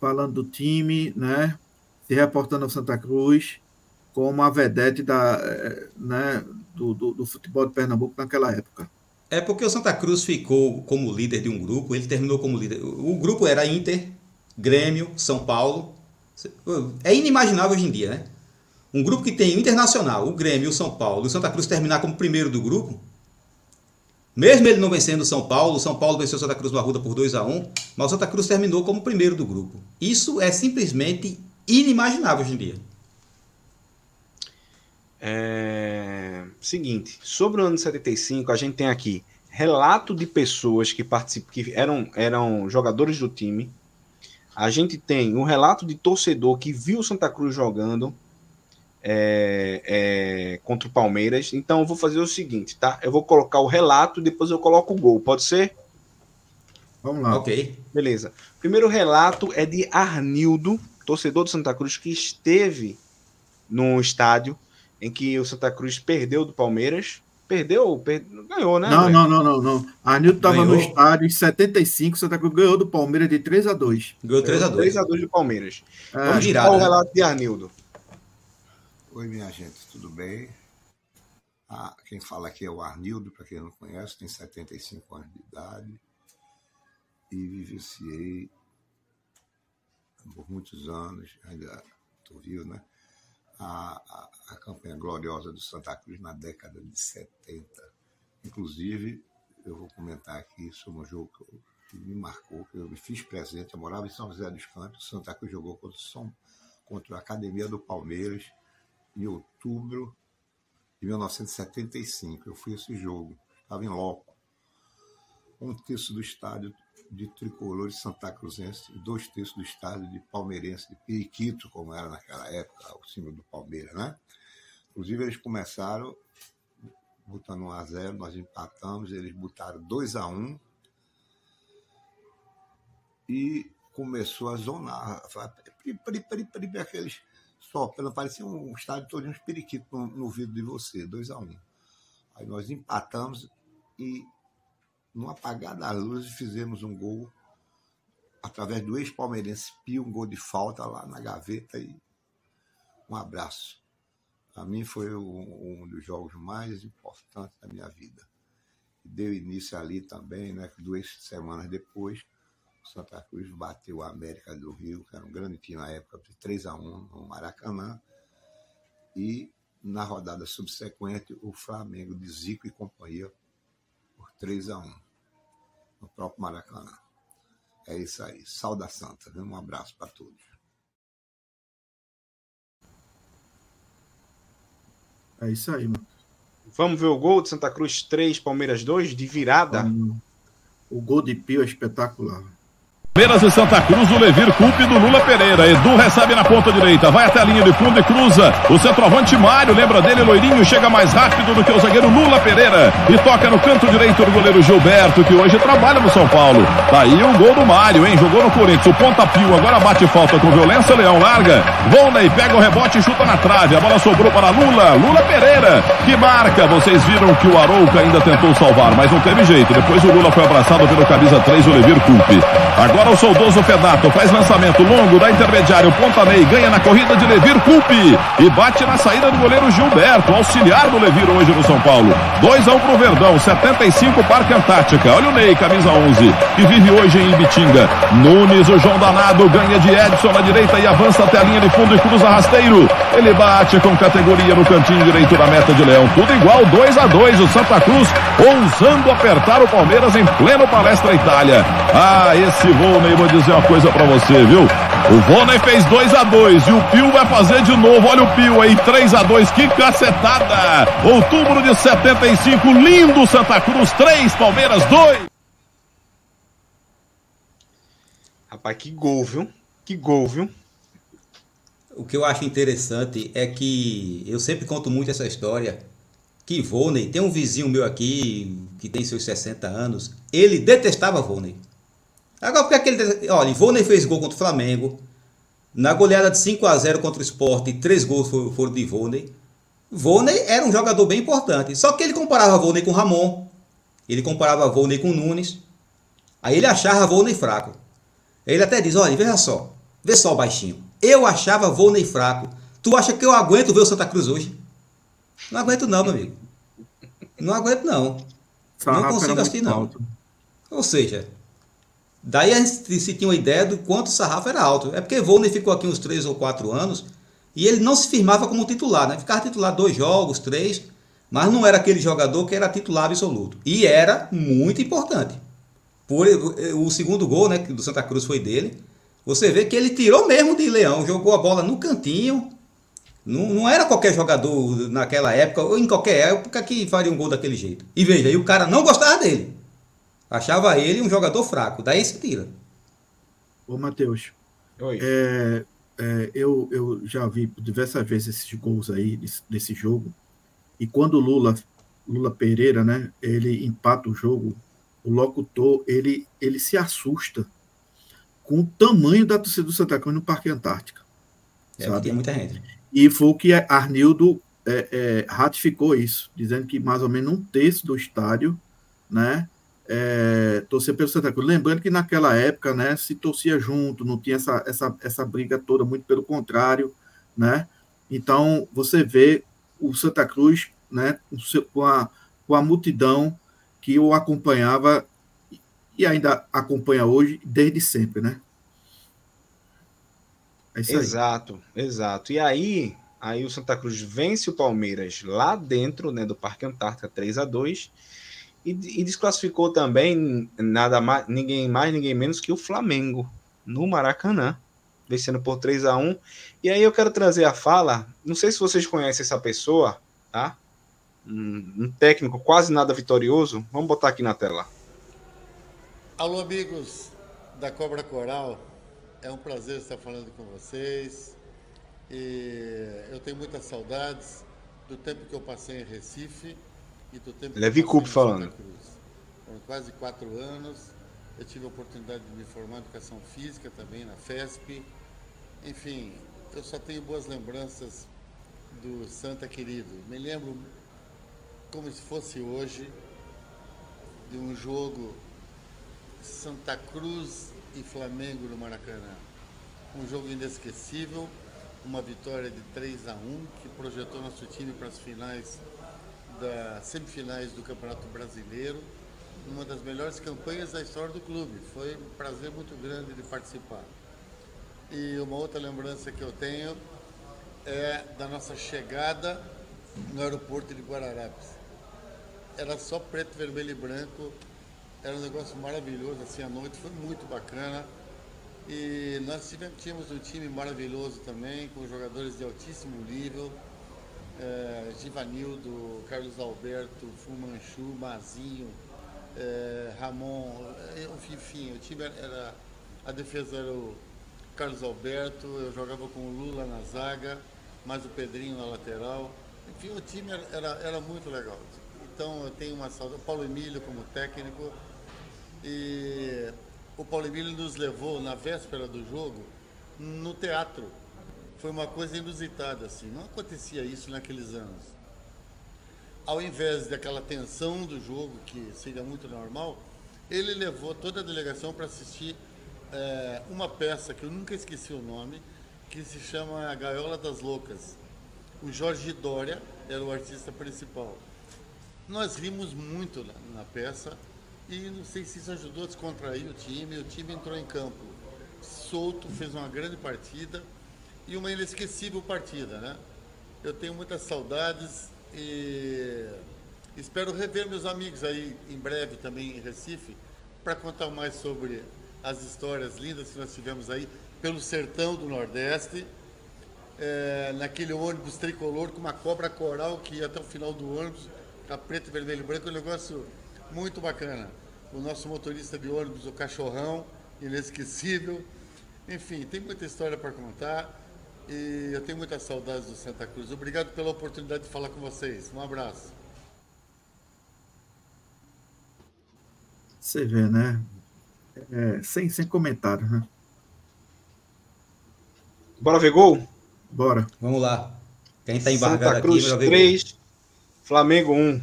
falando do time, né? Se reportando ao Santa Cruz como a vedete da, eh, né, do, do, do futebol de Pernambuco naquela época. É porque o Santa Cruz ficou como líder de um grupo, ele terminou como líder. O grupo era Inter, Grêmio, São Paulo. É inimaginável hoje em dia, né? Um grupo que tem o Internacional, o Grêmio, o São Paulo, e o Santa Cruz terminar como primeiro do grupo. Mesmo ele não vencendo o São Paulo, o São Paulo venceu o Santa Cruz no Arruda por 2 a 1 mas o Santa Cruz terminou como primeiro do grupo. Isso é simplesmente inimaginável hoje em dia. É... Seguinte, sobre o ano de 75, a gente tem aqui relato de pessoas que participam, que eram, eram jogadores do time. A gente tem um relato de torcedor que viu o Santa Cruz jogando é, é, contra o Palmeiras. Então eu vou fazer o seguinte, tá? Eu vou colocar o relato e depois eu coloco o gol. Pode ser? Vamos lá. Ok. Beleza. Primeiro relato é de Arnildo, torcedor do Santa Cruz, que esteve no estádio em que o Santa Cruz perdeu do Palmeiras. Perdeu? Per... Ganhou, né? Não, não, não, não, não. Arnildo estava no estádio em 75, Santa Cruz ganhou do Palmeiras de 3 a 2 Ganhou 3x2. 3x2 do Palmeiras. É, Vamos tirar o né? relato de Arnildo. Oi, minha gente, tudo bem? Ah, quem fala aqui é o Arnildo, para quem não conhece, tem 75 anos de idade e vivenciei por muitos anos, ainda estou vivo, né? A, a, a campanha gloriosa do Santa Cruz na década de 70. Inclusive, eu vou comentar aqui sobre um jogo que, eu- que me marcou, que eu me fiz presente. Eu morava em São José dos Campos, Santa Cruz jogou contra, São, contra a Academia do Palmeiras em outubro de 1975. Eu fui a esse jogo, estava em loco. Um terço do estádio de tricolores Santa Cruzense dois terços do estádio de palmeirense, de periquito, como era naquela época, o símbolo do Palmeiras, né? Inclusive, eles começaram botando 1 a 0 nós empatamos, eles botaram 2 a 1 e começou a zonar. Pri, pri, pri, pri, aqueles soprando, parecia um estádio todo uns periquitos no, no ouvido de você, 2 a 1 Aí nós empatamos e, no apagar das luzes, fizemos um gol através do ex-palmeirense Pio, um gol de falta lá na gaveta e um abraço. Para mim foi um, um dos jogos mais importantes da minha vida. Deu início ali também, né, duas semanas depois, o Santa Cruz bateu o América do Rio, que era um grande time na época, de 3 a 1 no Maracanã. E na rodada subsequente, o Flamengo de Zico e companhia por 3 a 1 no próprio Maracanã. É isso aí. Salda Santa. Um abraço para todos. É isso aí, mano. Vamos ver o gol de Santa Cruz 3, Palmeiras 2, de virada. O gol de Pio é espetacular. Palmeiras e Santa Cruz, o Levir Culpe do Lula Pereira. Edu recebe na ponta direita, vai até a linha de fundo e cruza. O centroavante Mário, lembra dele, loirinho, chega mais rápido do que o zagueiro Lula Pereira. E toca no canto direito do goleiro Gilberto, que hoje trabalha no São Paulo. Tá aí o gol do Mário, hein? Jogou no Corinthians, o ponta pio, agora bate falta com violência, Leão larga. Volney pega o rebote e chuta na trave. A bola sobrou para Lula, Lula Pereira, que marca. Vocês viram que o Arouca ainda tentou salvar, mas não teve jeito. Depois o Lula foi abraçado pelo camisa 3, o Levir. Agora Agora o saudoso Fedato faz lançamento longo da intermediário Pontanei, ganha na corrida de Levir Culpe e bate na saída do goleiro Gilberto, auxiliar do Levir hoje no São Paulo. 2 a 1 um pro Verdão, 75 Parque Antártica. Olha o Ney, camisa 11, que vive hoje em Ibitinga. Nunes, o João Danado, ganha de Edson na direita e avança até a linha de fundo e cruza rasteiro. Ele bate com categoria no cantinho direito da meta de Leão. Tudo igual, 2 a 2 O Santa Cruz ousando apertar o Palmeiras em pleno Palestra Itália. Ah, esse voo Volney, vou dizer uma coisa para você, viu? O Volney fez 2 a 2 e o Pio vai fazer de novo. Olha o Pio aí, 3 a 2 que cacetada! Outubro de 75, lindo Santa Cruz 3, Palmeiras 2. Rapaz, que gol, viu? Que gol, viu? O que eu acho interessante é que eu sempre conto muito essa história. Que Volney, tem um vizinho meu aqui que tem seus 60 anos, ele detestava Volney. Agora, porque aquele. Olha, Ivonei fez gol contra o Flamengo. Na goleada de 5 a 0 contra o Sport, três gols foram de Ivonei. Ivonei era um jogador bem importante. Só que ele comparava Ivonei com Ramon. Ele comparava Ivonei com Nunes. Aí ele achava Ivonei fraco. Ele até diz: olha, veja só. Vê só o baixinho. Eu achava Ivonei fraco. Tu acha que eu aguento ver o Santa Cruz hoje? Não aguento, não, meu amigo. Não aguento, não. Não consigo assistir, não. Ou seja, Daí a gente se tinha uma ideia do quanto o sarrafo era alto. É porque Volney ficou aqui uns 3 ou 4 anos e ele não se firmava como titular, né? Ficava titular dois jogos, três, mas não era aquele jogador que era titular absoluto. E era muito importante. Por, o segundo gol né, do Santa Cruz foi dele. Você vê que ele tirou mesmo de Leão, jogou a bola no cantinho. Não, não era qualquer jogador naquela época, ou em qualquer época, que faria um gol daquele jeito. E veja, aí o cara não gostava dele. Achava ele um jogador fraco. Daí se tira. Ô, Matheus. É, é, eu, eu já vi diversas vezes esses gols aí desse, desse jogo. E quando o Lula, Lula Pereira, né, ele empata o jogo, o locutor, ele, ele se assusta com o tamanho da torcida do Santa Cruz no Parque Antártica. É, sabe? tem muita gente. E foi o que Arnildo é, é, ratificou isso, dizendo que mais ou menos um terço do estádio, né, é, torcer pelo Santa Cruz. Lembrando que naquela época, né, se torcia junto, não tinha essa, essa, essa briga toda, muito pelo contrário, né? Então, você vê o Santa Cruz, né, com a, com a multidão que o acompanhava e ainda acompanha hoje desde sempre, né? É exato, exato. E aí, aí o Santa Cruz vence o Palmeiras lá dentro, né, do Parque Antártica 3 a 2 e, e, desclassificou também nada mais, ninguém mais, ninguém menos que o Flamengo no Maracanã, vencendo por 3 a 1 E aí eu quero trazer a fala, não sei se vocês conhecem essa pessoa, tá? Um, técnico quase nada vitorioso. Vamos botar aqui na tela. Alô, amigos da Cobra Coral. É um prazer estar falando com vocês. E eu tenho muitas saudades do tempo que eu passei em Recife Levi Coupe falando. Foram quase quatro anos. Eu tive a oportunidade de me formar em educação física também na FESP. Enfim, eu só tenho boas lembranças do Santa Querido. Me lembro como se fosse hoje de um jogo Santa Cruz e Flamengo no Maracanã. Um jogo inesquecível, uma vitória de 3 a 1 que projetou nosso time para as finais das semifinais do Campeonato Brasileiro uma das melhores campanhas da história do clube. Foi um prazer muito grande de participar. E uma outra lembrança que eu tenho é da nossa chegada no aeroporto de Guararapes. Era só preto, vermelho e branco. Era um negócio maravilhoso, assim, a noite foi muito bacana. E nós tivemos, tínhamos um time maravilhoso também, com jogadores de altíssimo nível. É, Givanildo, Carlos Alberto, Fumanchu, Mazinho, é, Ramon, enfim, o time era. A defesa era o Carlos Alberto, eu jogava com o Lula na zaga, mais o Pedrinho na lateral. Enfim, o time era, era, muito legal. Então eu tenho uma saudade. Paulo Emílio como técnico. E o Paulo Emílio nos levou na véspera do jogo no teatro. Foi uma coisa inusitada, assim. Não acontecia isso naqueles anos. Ao invés daquela tensão do jogo, que seria muito normal, ele levou toda a delegação para assistir é, uma peça que eu nunca esqueci o nome, que se chama A Gaiola das Loucas. O Jorge Dória era o artista principal. Nós rimos muito na, na peça e não sei se isso ajudou a descontrair o time. O time entrou em campo solto, fez uma grande partida e uma inesquecível partida, né? Eu tenho muitas saudades e espero rever meus amigos aí em breve também em Recife para contar mais sobre as histórias lindas que nós tivemos aí pelo sertão do Nordeste, é, naquele ônibus tricolor com uma cobra coral que ia até o final do ônibus, a preto, vermelho e branco, um negócio muito bacana. O nosso motorista de ônibus, o cachorrão, inesquecível. Enfim, tem muita história para contar e eu tenho muitas saudades do Santa Cruz. Obrigado pela oportunidade de falar com vocês. Um abraço. Você vê, né? É, sem, sem comentário, né? Bora ver gol? Bora. Vamos lá. Quem está embargado Santa Cruz aqui, 3, Flamengo 1.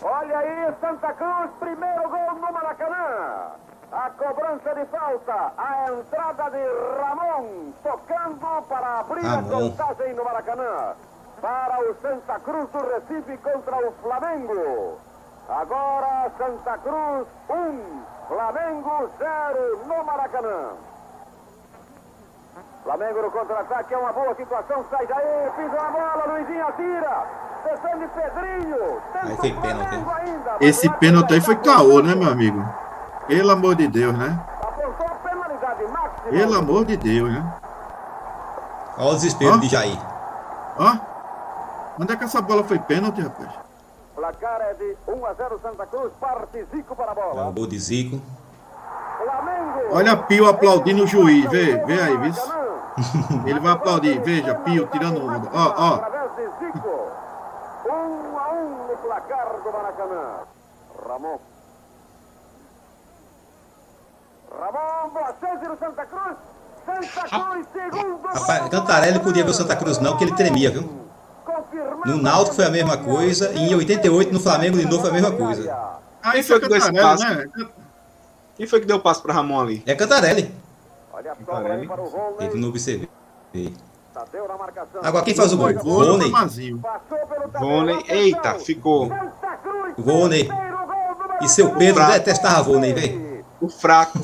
Olha aí, Santa Cruz, primeiro gol no Maracanã. A cobrança de falta, a entrada de Ramon, tocando para abrir a contagem no Maracanã. Para o Santa Cruz do Recife contra o Flamengo. Agora Santa Cruz 1, Flamengo 0 no Maracanã. Flamengo no contra-ataque, é uma boa situação, sai daí, pisa na bola, Luizinho atira, defende Pedrinho, Aí foi pênalti. Esse pênalti aí foi caô, né, meu amigo? Pelo amor de Deus, né? Pelo amor de Deus, né? Olha o desespero Ó. de Jair. Ó. Onde é que essa bola foi pênalti, rapaz? Placar é de 1 a 0 Santa Cruz, parte Zico para a É bola. um gol de Zico. Olha Pio aplaudindo o juiz, vê, vê aí, vê. Ele vai aplaudir, veja, Pio tirando onda. Ó, ó. Através de Zico. 1 a 1 no placar do Maracanã. Ramon. Ramon, boa chance no Santa Cruz. Santa Cruz, segundo Rapaz, Cantarelli podia ver o Santa Cruz não, que ele tremia, viu? No Náutico foi a mesma coisa, e em 88 no Flamengo de novo foi a mesma coisa. Ah, Quem isso é foi que deu esse Cantarelli, passe? né? Quem foi que deu o passe para Ramon ali? É Cantarelli. Olha Volney. Ele não observei. Agora quem faz o gol? Volney, atenção. eita, ficou do E seu Pedro detestava Volney, velho. O fraco.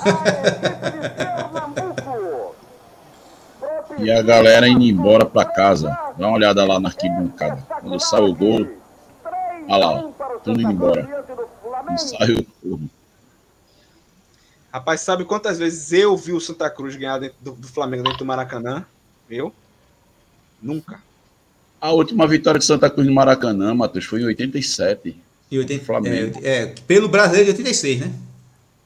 E a galera indo embora pra casa. Dá uma olhada lá na arquibancada. Quando sai o gol, olha lá, tudo indo embora. Não sai o gol. Rapaz, sabe quantas vezes eu vi o Santa Cruz ganhar dentro do, do Flamengo dentro do Maracanã? Eu? Nunca. A última vitória de Santa Cruz no Maracanã, Matheus, foi em 87. E 80, Flamengo. é, é, pelo brasileiro de 86, né?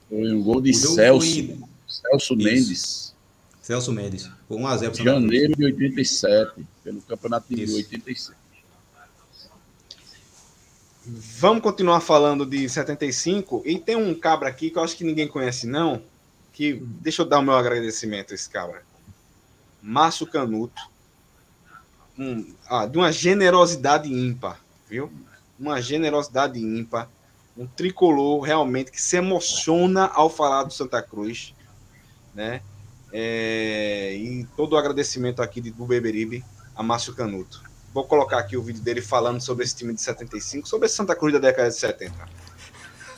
Foi um gol de Celso. foi- Celso Isso. Mendes. Celso Mendes. Foi 1x0 pro Santa Cruz. Janeiro de 87. Pelo campeonato de Isso. 86. Vamos continuar falando de 75 e tem um cabra aqui que eu acho que ninguém conhece não, que deixa eu dar o meu agradecimento a esse cabra. Márcio Canuto. Um, ah, de uma generosidade ímpar, viu? Uma generosidade ímpar. Um tricolor realmente que se emociona ao falar do Santa Cruz, né? É, e todo o agradecimento aqui do Beberibe a Márcio Canuto. Vou colocar aqui o vídeo dele falando sobre esse time de 75, sobre esse Santa Cruz da década de 70.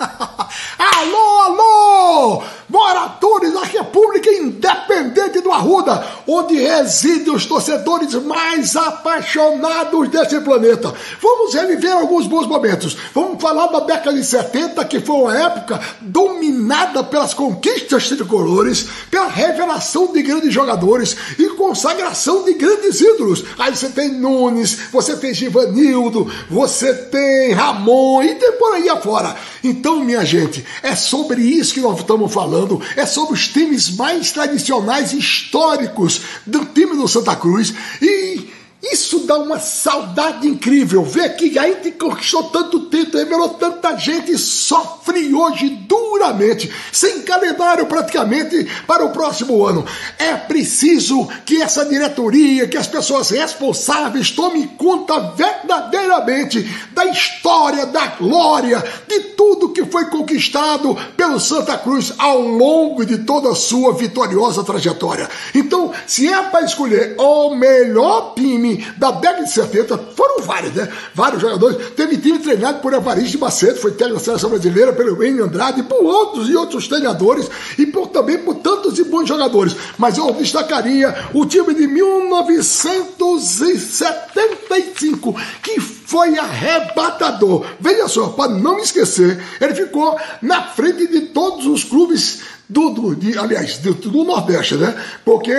Alô, alô! Moradores da República Independente do Arruda, onde residem os torcedores mais apaixonados desse planeta. Vamos reviver alguns bons momentos. Vamos falar da década de 70, que foi uma época dominada pelas conquistas tricolores, pela revelação de grandes jogadores e consagração de grandes ídolos. Aí você tem Nunes, você tem Givanildo, você tem Ramon e tem por aí afora. Então, minha gente, é sobre isso que nós estamos falando, é sobre os times mais tradicionais históricos do time do Santa Cruz. E isso dá uma saudade incrível. Ver que a gente conquistou tanto tempo, revelou tanta gente e sofre hoje duramente, sem calendário praticamente para o próximo ano. É preciso que essa diretoria, que as pessoas responsáveis tomem conta verdadeiramente da história, da glória, de tudo que foi conquistado pelo Santa Cruz ao longo de toda a sua vitoriosa trajetória. Então, se é para escolher o melhor time da década de 70, foram vários, né? Vários jogadores. Teve time treinado por Evaristo Macedo, foi técnico da seleção brasileira, pelo Wayne Andrade, por outros e outros treinadores, e por, também por tantos e bons jogadores. Mas eu destacaria o time de 1975, que foi arrebatador. Veja só, para não esquecer, ele ficou na frente de todos os clubes do, do de, aliás, do, do Nordeste, né? Porque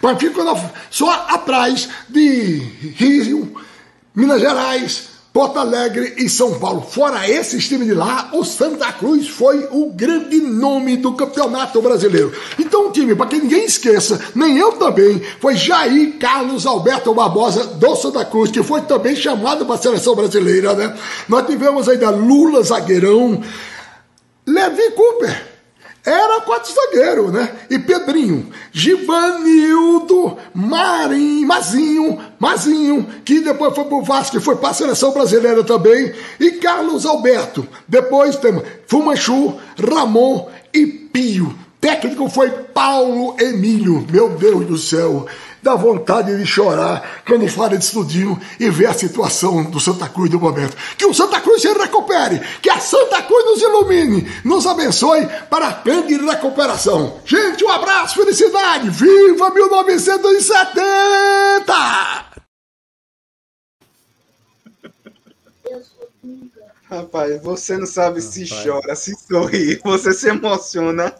mas fica só atrás de Rio, Minas Gerais, Porto Alegre e São Paulo. Fora esses times de lá, o Santa Cruz foi o grande nome do campeonato brasileiro. Então, time, para que ninguém esqueça, nem eu também, foi Jair Carlos Alberto Barbosa do Santa Cruz, que foi também chamado para a seleção brasileira, né? Nós tivemos ainda Lula, zagueirão, Levi Cooper era quatro zagueiro, né? E Pedrinho, Givanildo, Marim, Mazinho, Mazinho, que depois foi pro Vasco e foi para a seleção brasileira também, e Carlos Alberto. Depois temos Fumanchu, Ramon e Pio. Técnico foi Paulo Emílio. Meu Deus do céu dá vontade de chorar quando fala de estudinho e vê a situação do Santa Cruz do momento. Que o Santa Cruz se recupere, que a Santa Cruz nos ilumine, nos abençoe para a grande recuperação. Gente, um abraço, felicidade, viva 1970! Rapaz, você não sabe Rapaz. se chora, se sorri, você se emociona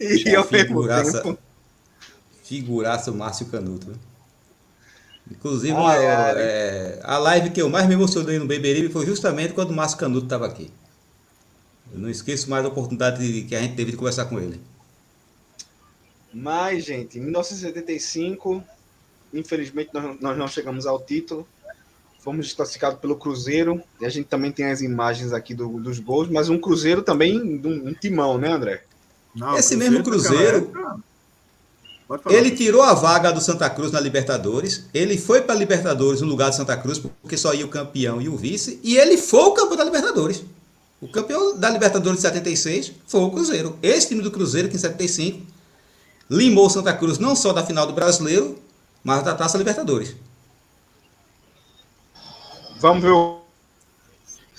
e ao mesmo tempo figuraça o Márcio Canuto. Né? Inclusive, ah, é, é, a live que eu mais me emocionei no Beberibe foi justamente quando o Márcio Canuto estava aqui. Eu não esqueço mais a oportunidade que a gente teve de conversar com ele. Mas, gente, em 1975, infelizmente nós, nós não chegamos ao título. Fomos desclassificados pelo Cruzeiro. E a gente também tem as imagens aqui do, dos gols, mas um Cruzeiro também, um, um timão, né, André? Não, Esse mesmo Cruzeiro. Ele tirou a vaga do Santa Cruz na Libertadores. Ele foi para a Libertadores no lugar do Santa Cruz, porque só ia o campeão e o vice. E ele foi o campeão da Libertadores. O campeão da Libertadores de 76 foi o Cruzeiro. Esse time do Cruzeiro, que em 75 limou o Santa Cruz não só da final do Brasileiro, mas da Taça Libertadores. Vamos ver o.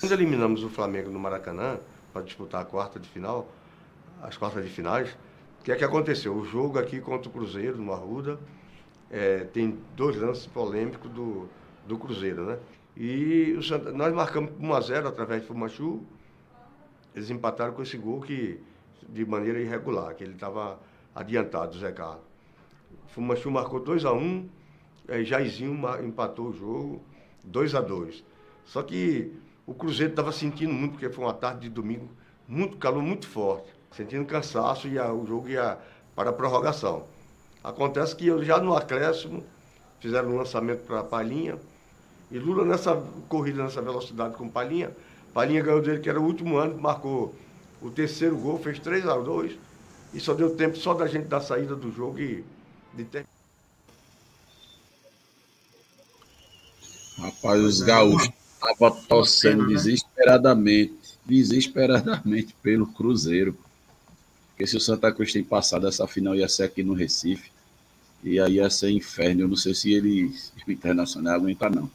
Nós eliminamos o Flamengo no Maracanã para disputar a quarta de final, as quartas de finais. O que é que aconteceu? O jogo aqui contra o Cruzeiro, no Arruda, é, tem dois lances polêmicos do, do Cruzeiro, né? E Santa, nós marcamos 1 a 0 através de Fumachu. Eles empataram com esse gol que, de maneira irregular, que ele estava adiantado, o Zé Carlos. Fumachu marcou 2 a 1 aí Jairzinho empatou o jogo 2 a 2 Só que o Cruzeiro estava sentindo muito, porque foi uma tarde de domingo, muito calor, muito forte sentindo cansaço e o jogo ia para a prorrogação. Acontece que eu já no acréscimo fizeram um lançamento para a Palhinha e Lula nessa corrida, nessa velocidade com Palhinha, Palhinha ganhou dele que era o último ano, marcou o terceiro gol, fez 3 a 2 e só deu tempo só da gente dar saída do jogo e de ter... Rapaz, os gaúchos estavam torcendo desesperadamente, desesperadamente pelo Cruzeiro. Porque se o Santa Cruz tem passado essa final ia ser aqui no Recife. E aí ia ser inferno. Eu não sei se ele, o Internacional, aguentar, não.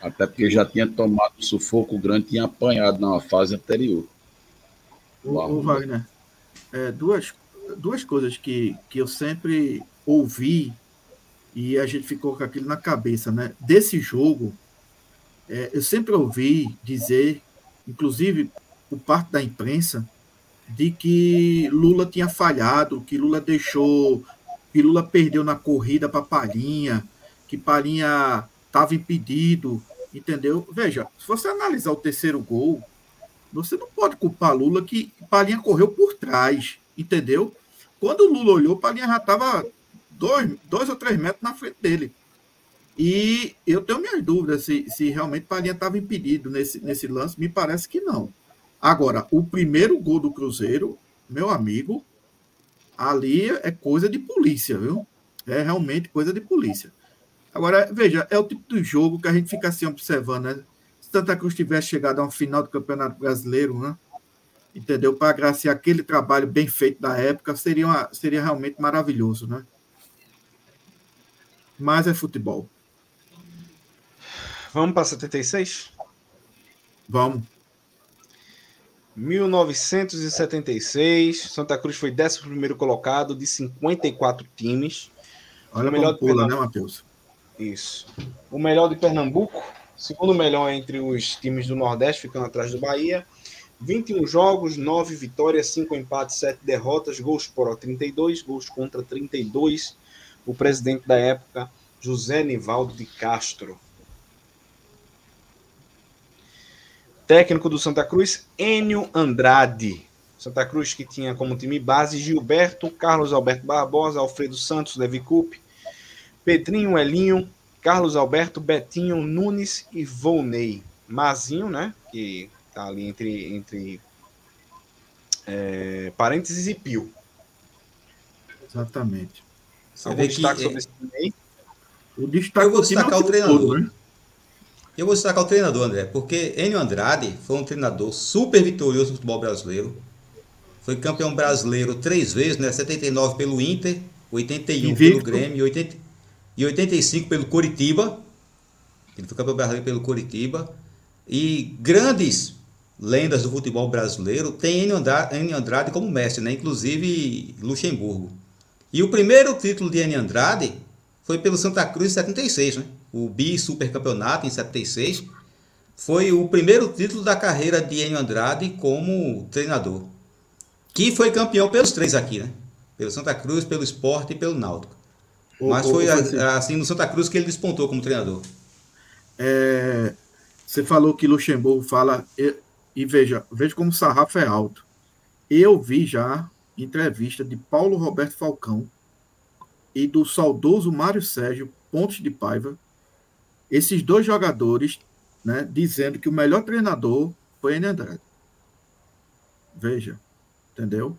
Até porque já tinha tomado um sufoco grande, tinha apanhado na fase anterior. O, o Wagner, é, duas, duas coisas que, que eu sempre ouvi e a gente ficou com aquilo na cabeça, né? Desse jogo, é, eu sempre ouvi dizer, inclusive por parte da imprensa, de que Lula tinha falhado, que Lula deixou, que Lula perdeu na corrida para Palhinha, que Palhinha estava impedido, entendeu? Veja, se você analisar o terceiro gol, você não pode culpar Lula que Palhinha correu por trás, entendeu? Quando o Lula olhou, Palhinha já estava dois, dois ou três metros na frente dele. E eu tenho minhas dúvidas se, se realmente Palhinha estava impedido nesse, nesse lance. Me parece que não. Agora, o primeiro gol do Cruzeiro, meu amigo, ali é coisa de polícia, viu? É realmente coisa de polícia. Agora, veja, é o tipo de jogo que a gente fica assim observando, né? Se Santa Cruz tivesse chegado a uma final do Campeonato Brasileiro, né? Entendeu? Para agraciar aquele trabalho bem feito da época, seria, uma, seria realmente maravilhoso, né? Mas é futebol. Vamos para 76? Vamos. 1976, Santa Cruz foi 11 colocado de 54 times. Olha o melhor pula, né, Matheus? Isso. O melhor de Pernambuco, segundo melhor entre os times do Nordeste, ficando atrás do Bahia. 21 jogos, 9 vitórias, 5 empates, 7 derrotas, gols por 32, gols contra 32. O presidente da época, José Nivaldo de Castro. Técnico do Santa Cruz, Enio Andrade. Santa Cruz que tinha como time base Gilberto, Carlos Alberto Barbosa, Alfredo Santos, Levi Coupe, Pedrinho Elinho, Carlos Alberto, Betinho Nunes e Volney. Mazinho, né? Que tá ali entre, entre é, parênteses e Pio. Exatamente. Você Algum destaque que, sobre esse time aí? O destaque eu vou destacar o treinador. Todo, né? Eu vou destacar o treinador, André, porque Enio Andrade foi um treinador super vitorioso no futebol brasileiro. Foi campeão brasileiro três vezes, né? 79 pelo Inter, 81 Invicto. pelo Grêmio e, 80, e 85 pelo Coritiba. Ele foi campeão brasileiro pelo Coritiba. E grandes lendas do futebol brasileiro têm Enio Andrade, Enio Andrade como mestre, né? inclusive Luxemburgo. E o primeiro título de Enio Andrade foi pelo Santa Cruz em 76, né? O bi-supercampeonato em 76. Foi o primeiro título da carreira de Enio Andrade como treinador. Que foi campeão pelos três aqui, né? Pelo Santa Cruz, pelo Esporte e pelo Náutico. Mas foi assim no Santa Cruz que ele despontou como treinador. É, você falou que Luxemburgo fala. E, e veja, veja como o sarrafo é alto. Eu vi já entrevista de Paulo Roberto Falcão e do saudoso Mário Sérgio Pontes de Paiva, esses dois jogadores, né, dizendo que o melhor treinador foi Enem Andrade. Veja, entendeu?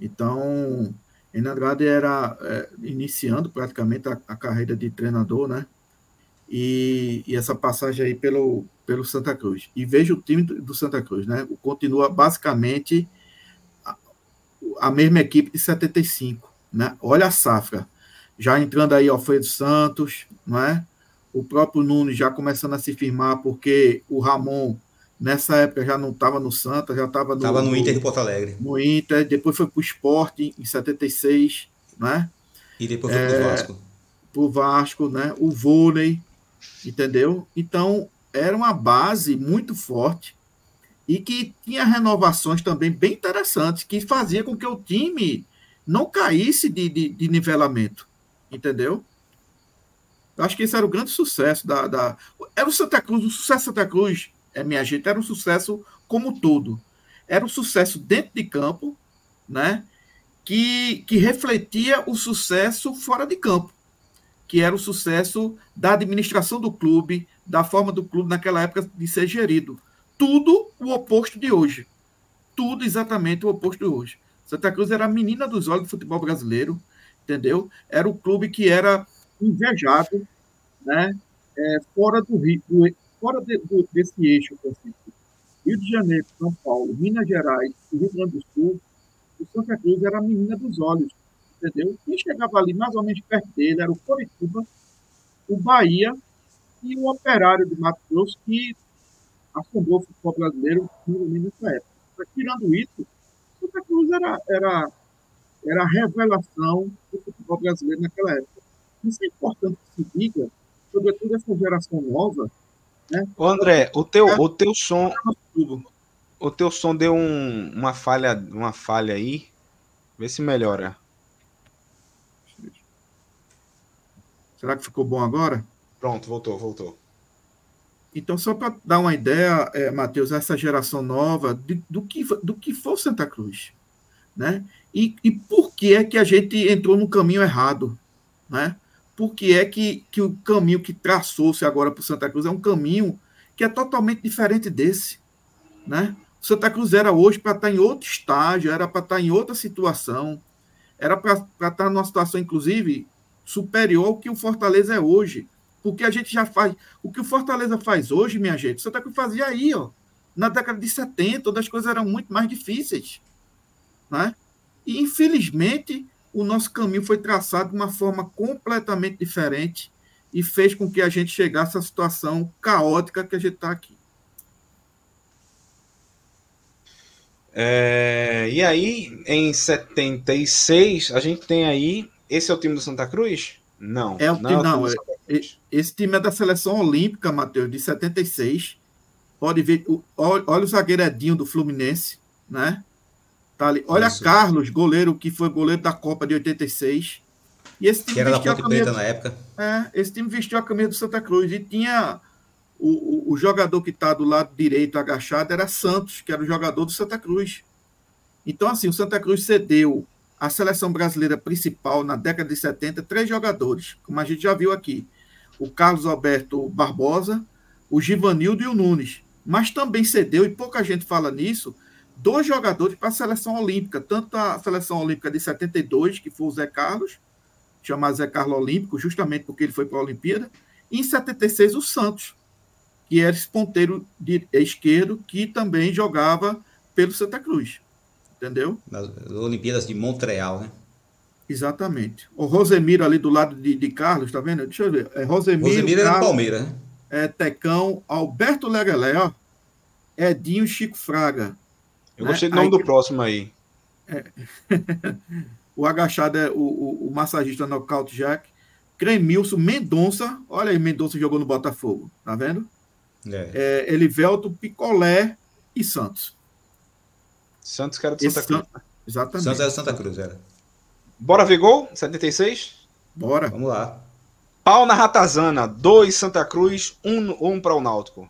Então, Enem Andrade era é, iniciando praticamente a, a, carreira de treinador, né? E, e, essa passagem aí pelo, pelo Santa Cruz. E veja o time do Santa Cruz, né? Continua basicamente a, a mesma equipe de 75, né? Olha a safra já entrando aí Alfredo Santos, não é? O próprio Nunes já começando a se firmar, porque o Ramon, nessa época, já não estava no Santa, já estava no. Estava no Inter de Porto Alegre. No Inter, depois foi para o Esporte em 76, né? E depois foi é, para o Vasco. Para o Vasco, né? O vôlei, entendeu? Então, era uma base muito forte e que tinha renovações também bem interessantes, que fazia com que o time não caísse de, de, de nivelamento entendeu? Eu acho que esse era o grande sucesso da, da. Era o Santa Cruz, o sucesso Santa Cruz, é, minha gente, era um sucesso como todo. Era um sucesso dentro de campo, né? Que, que refletia o sucesso fora de campo, que era o sucesso da administração do clube, da forma do clube naquela época de ser gerido. Tudo o oposto de hoje. Tudo exatamente o oposto de hoje. Santa Cruz era a menina dos olhos do futebol brasileiro, entendeu? Era o clube que era invejado, né? É, fora do Rio, fora de, do, desse eixo Rio de Janeiro, São Paulo, Minas Gerais Rio Grande do Sul, o Santa Cruz era a menina dos olhos, entendeu? Quem chegava ali mais ou menos perto dele era o Coritiba, o Bahia e o Operário de Mato Grosso, que afundou o futebol brasileiro nessa época. Tirando isso, Santa Cruz era, era, era a revelação do futebol brasileiro naquela época. Isso é importante que se diga, sobretudo essa geração nova. Né? Ô André, o teu, o teu som. O teu som deu um, uma falha, uma falha aí. Vê se melhora. Será que ficou bom agora? Pronto, voltou, voltou. Então, só para dar uma ideia, é, Matheus, essa geração nova de, do, que, do que foi Santa Cruz. Né? E, e por que é que a gente entrou no caminho errado? Né? Por que é que, que o caminho que traçou-se agora para Santa Cruz é um caminho que é totalmente diferente desse? Né? Santa Cruz era hoje para estar em outro estágio, era para estar em outra situação, era para estar numa situação, inclusive, superior ao que o Fortaleza é hoje. Porque a gente já faz. O que o Fortaleza faz hoje, minha gente, Santa Cruz fazia aí, ó. Na década de 70, onde as coisas eram muito mais difíceis. Né? E, infelizmente, o nosso caminho foi traçado de uma forma completamente diferente e fez com que a gente chegasse à situação caótica que a gente está aqui. É, e aí, em 76, a gente tem aí. Esse é o time do Santa Cruz? Não. É o, não, time, é o time não, esse time é da seleção olímpica, Matheus, de 76. Pode ver, olha, o zagueiro Edinho do Fluminense, né? Tá ali. Olha Isso. Carlos, goleiro que foi goleiro da Copa de 86. E esse time que era da Ponte Preta na época. É, esse time vestiu a camisa do Santa Cruz e tinha o, o, o jogador que está do lado direito agachado era Santos, que era o jogador do Santa Cruz. Então, assim, o Santa Cruz cedeu à seleção brasileira principal na década de 70 três jogadores, como a gente já viu aqui: o Carlos Alberto Barbosa, o Givanildo e o Nunes. Mas também cedeu, e pouca gente fala nisso, dois jogadores para a seleção olímpica, tanto a seleção olímpica de 72, que foi o Zé Carlos, chamado Zé Carlos Olímpico, justamente porque ele foi para a Olimpíada, e em 76 o Santos, que era esse ponteiro de esquerdo que também jogava pelo Santa Cruz. Entendeu? Nas Olimpíadas de Montreal, né? Exatamente. O Rosemiro ali do lado de, de Carlos, tá vendo? Deixa eu ver. É Rosemiro. Rosemiro era do Palmeiras, né? É Tecão, Alberto Legelé, ó. Edinho Chico Fraga. Eu né? gostei do nome aí, do próximo aí. É... o agachado é o, o, o massagista Knockout Jack. Cremilson, Mendonça. Olha aí, Mendonça jogou no Botafogo, tá vendo? É. É, Elivelto, Picolé e Santos. Santos era de Santa Cruz. San... Exatamente. Santos era de Santa Cruz, era. Bora ver gol? 76? Bora. Vamos lá. Pau na Ratazana, 2 Santa Cruz, 1 um, um para o Náutico.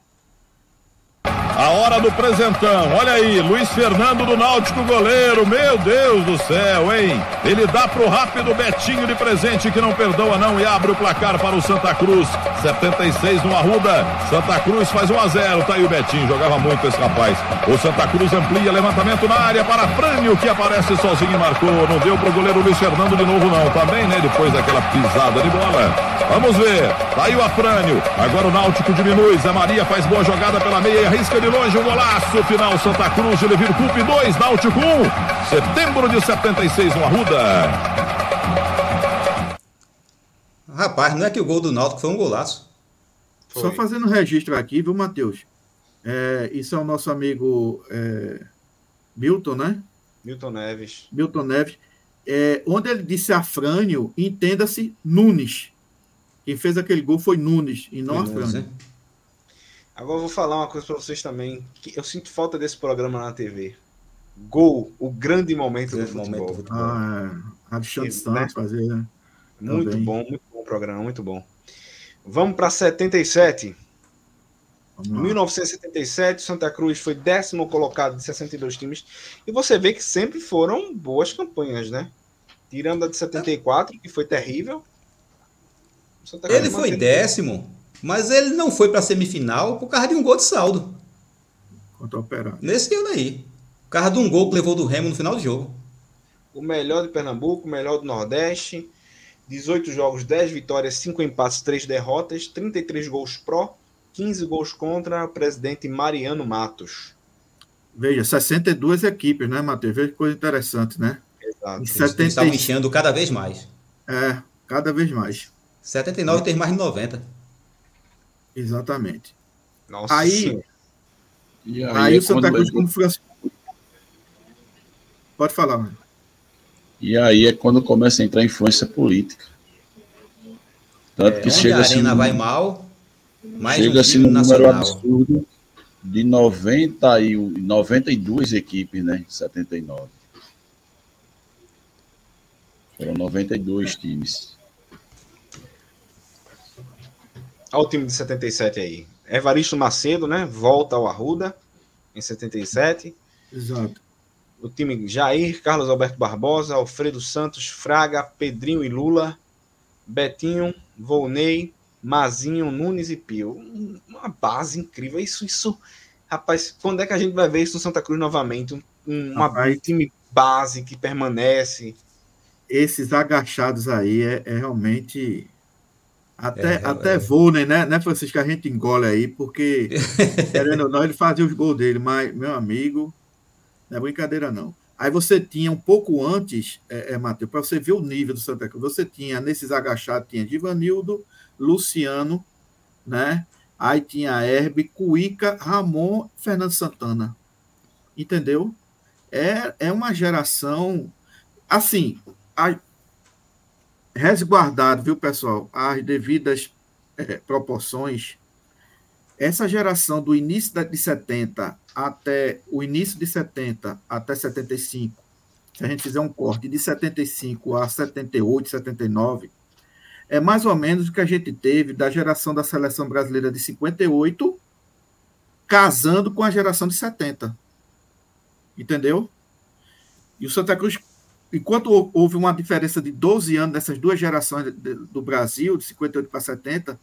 A hora do presentão. Olha aí, Luiz Fernando do Náutico, goleiro. Meu Deus do céu, hein? Ele dá pro rápido Betinho de presente que não perdoa não e abre o placar para o Santa Cruz. 76 no Arruda. Santa Cruz faz 1 a 0. Tá aí o Betinho, jogava muito esse rapaz. O Santa Cruz amplia levantamento na área para Frânio que aparece sozinho e marcou. Não deu pro goleiro Luiz Fernando de novo não. Também, tá né? Depois daquela pisada de bola. Vamos ver. Tá aí o Afrânio. Agora o Náutico diminui. Zé Maria faz boa jogada pela meia e arrisca de de longe, um golaço. Final Santa Cruz de Levir Cup 2, Náutico 1. Setembro de 76 no Arruda. Rapaz, não é que o gol do Náutico foi um golaço. Foi. Só fazendo um registro aqui, viu, Matheus? É, isso é o nosso amigo é, Milton, né? Milton Neves. Milton Neves. É, onde ele disse Afrânio, entenda-se Nunes. Quem fez aquele gol foi Nunes e não Afrânio. Agora eu vou falar uma coisa para vocês também, que eu sinto falta desse programa na TV. Gol, o grande momento, grande do, futebol. momento do futebol. Ah, é. Alexandre Santos né? fazer, né? Muito Também. bom, muito bom programa, muito bom. Vamos para 77. Em 1977, Santa Cruz foi décimo colocado de 62 times. E você vê que sempre foram boas campanhas, né? Tirando a de 74, que foi terrível. Ele foi décimo mas ele não foi para a semifinal por causa de um gol de saldo. Contra o Operário. Nesse ano aí. Por causa de um gol que levou do Remo no final do jogo. O melhor de Pernambuco, o melhor do Nordeste. 18 jogos, 10 vitórias, 5 empates, 3 derrotas, 33 gols pró, 15 gols contra o presidente Mariano Matos. Veja, 62 equipes, né, Matheus? Veja que coisa interessante, né? Exato. Em Eles estavam 70, inchando cada vez mais. é, cada vez mais. 79 tem mais de 90. Exatamente. Nossa Aí, Senhora. E aí, aí, é o Santa Cruz, levou- como Francisco. Pode falar, mano. E aí é quando começa a entrar a influência política. Tanto É, que chega a assim, Arena vai mal, mais um chega-se time num número nacional. absurdo de 90 e, 92 equipes, né? Em 79. Foram 92 times. Olha o time de 77 aí. Evaristo Macedo, né? Volta ao Arruda em 77. Exato. O time Jair, Carlos Alberto Barbosa, Alfredo Santos, Fraga, Pedrinho e Lula, Betinho, Volney, Mazinho, Nunes e Pio. Um- Uma base incrível. Isso, isso. Rapaz, quando é que a gente vai ver isso no Santa Cruz novamente? Um, um- uma- Rapaz. um time base que permanece. Esses agachados aí é, é realmente. Até, É, até é. vôlei, né, né, Francisco? Que a gente engole aí, porque, querendo ou não, ele fazia os gols dele, mas, meu amigo, não é brincadeira, não. Aí você tinha um pouco antes, é, é Matheus, para você ver o nível do Santa Cruz, você tinha nesses agachados, tinha Divanildo, Luciano, né? Aí tinha Herbe, Cuica, Ramon, Fernando Santana. Entendeu? É, é uma geração. Assim, a- resguardado, viu, pessoal? As devidas eh, proporções. Essa geração do início de 70 até o início de 70 até 75, se a gente fizer um corte de 75 a 78, 79, é mais ou menos o que a gente teve da geração da seleção brasileira de 58, casando com a geração de 70. Entendeu? E o Santa Cruz, enquanto hou- houve uma diferença de 12 anos nessas duas gerações do Brasil, de 58 para 70,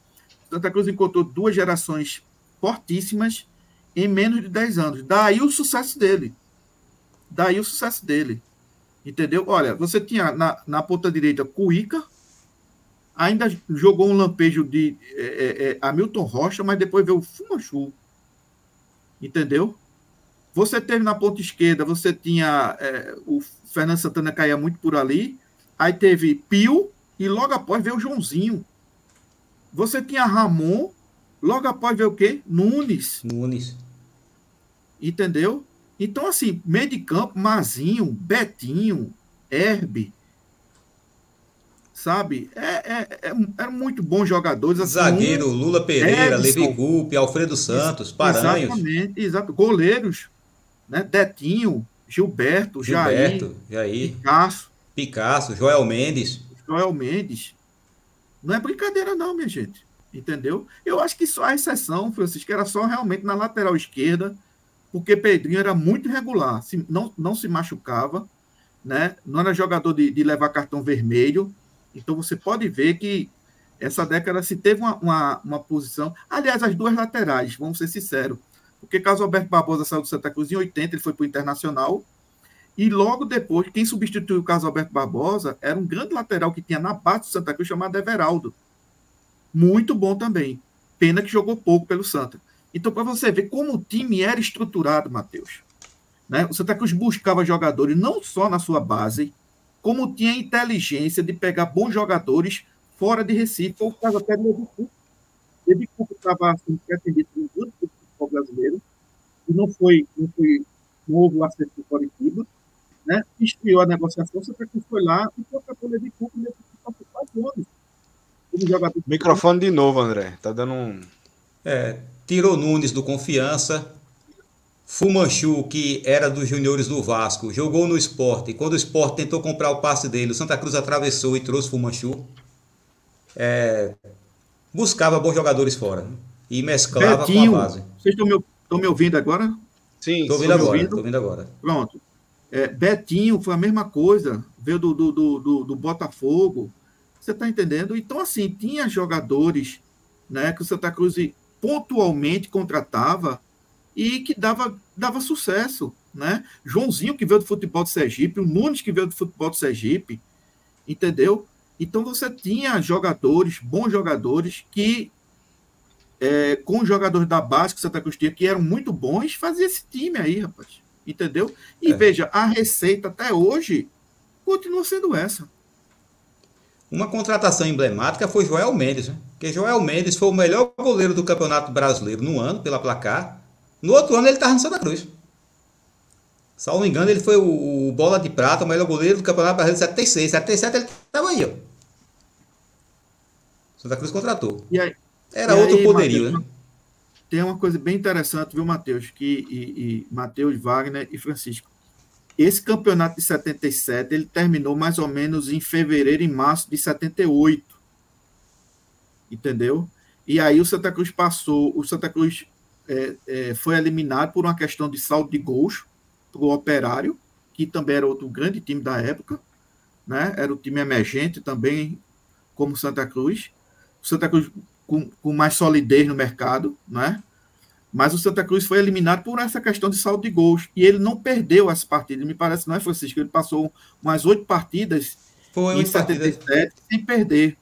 Santa Cruz encontrou duas gerações fortíssimas em menos de 10 anos. Daí o sucesso dele. Daí o sucesso dele. Entendeu? Olha, você tinha na, na ponta direita Cuica, ainda jogou um lampejo de é, é, é, Hamilton Rocha, mas depois veio o Fumanchu. Entendeu? Você teve na ponta esquerda, você tinha é, o Fernando Santana caía muito por ali, aí teve Pio e logo após veio o Joãozinho. Você tinha Ramon, logo após veio o quê? Nunes. Nunes. Entendeu? Então, assim, meio de campo, Mazinho, Betinho, Herbe, sabe? É, é, é, eram muito bons jogadores. Assim, Zagueiro, Lula Pereira, Edson. Levi Coupe, Alfredo Santos, Paranhos, Exatamente, exato. Goleiros, né? Detinho, Gilberto, Jair, Gilberto, Jair, Picasso, Picasso, Joel Mendes. Joel Mendes. Não é brincadeira, não, minha gente. Entendeu? Eu acho que só a exceção, Francisco, era só realmente na lateral esquerda, porque Pedrinho era muito regular, se- não, não se machucava, né? não era jogador de, de levar cartão vermelho. Então você pode ver que essa década se teve uma, uma, uma posição. Aliás, as duas laterais, vamos ser sinceros. Porque caso Alberto Barbosa saiu do Santa Cruz em 80, ele foi para o Internacional. E logo depois, quem substituiu o Carlos Alberto Barbosa era um grande lateral que tinha na base do Santa Cruz chamado Everaldo. Muito bom também. Pena que jogou pouco pelo Santa. Então, para você ver como o time era estruturado, Matheus. Né? O Santa Cruz buscava jogadores não só na sua base, como tinha inteligência de pegar bons jogadores fora de Recife. Foi o caso até Coupe. Levi Coupe estava sendo futebol brasileiro, e não foi, não foi não houve o acerto do Coritiba, né? Esfriou a negociação, Santa Cruz foi lá e Levi Coupe, o Levi Coupe passou quatro anos. Jogador Microfone de novo, André. Tá dando um. É, tirou Nunes do Confiança. Fumanchu, que era dos juniores do Vasco, jogou no esporte. Quando o esporte tentou comprar o passe dele, o Santa Cruz atravessou e trouxe Fumanchu. É, buscava bons jogadores fora. E mesclava Betinho, com a base. vocês estão me, estão me ouvindo agora? Sim, Estou ouvindo agora, ouvindo? tô ouvindo agora. Pronto. É, Betinho foi a mesma coisa, veio do, do, do, do, do Botafogo. Você está entendendo? Então, assim, tinha jogadores né, que o Santa Cruz pontualmente contratava e que dava, dava sucesso. Né? Joãozinho, que veio do futebol de Sergipe, o Nunes, que veio do futebol de Sergipe, entendeu? Então você tinha jogadores, bons jogadores, que é, com os jogadores da base que o Santa Cruz tinha, que eram muito bons, fazia esse time aí, rapaz. Entendeu? E É. veja, a receita até hoje continua sendo essa. Uma contratação emblemática foi Joel Mendes, né? Porque Joel Mendes foi o melhor goleiro do Campeonato Brasileiro no ano, pela placar. No outro ano ele estava no Santa Cruz. Se não me engano, ele foi o, o bola de prata, o melhor goleiro do Campeonato Brasileiro de 76. 77 ele estava aí, ó. Santa Cruz contratou. E aí, Era e outro aí, poderio, Matheus, né? Tem uma coisa bem interessante, viu, Matheus? Que, e, e Matheus, Wagner e Francisco. Esse campeonato de 77, ele terminou mais ou menos em fevereiro e março de 78. Entendeu? E aí o Santa Cruz passou, o Santa Cruz é, é, foi eliminado por uma questão de saldo de gols para o Operário, que também era outro grande time da época, né? Era o time emergente também, como Santa Cruz. O Santa Cruz com, com mais solidez no mercado, né? Mas o Santa Cruz foi eliminado por essa questão de saldo de gols. E ele não perdeu as partidas. Me parece, não é, Francisco? Ele passou umas oito partidas Foi em oito partidas. 77 sem perder.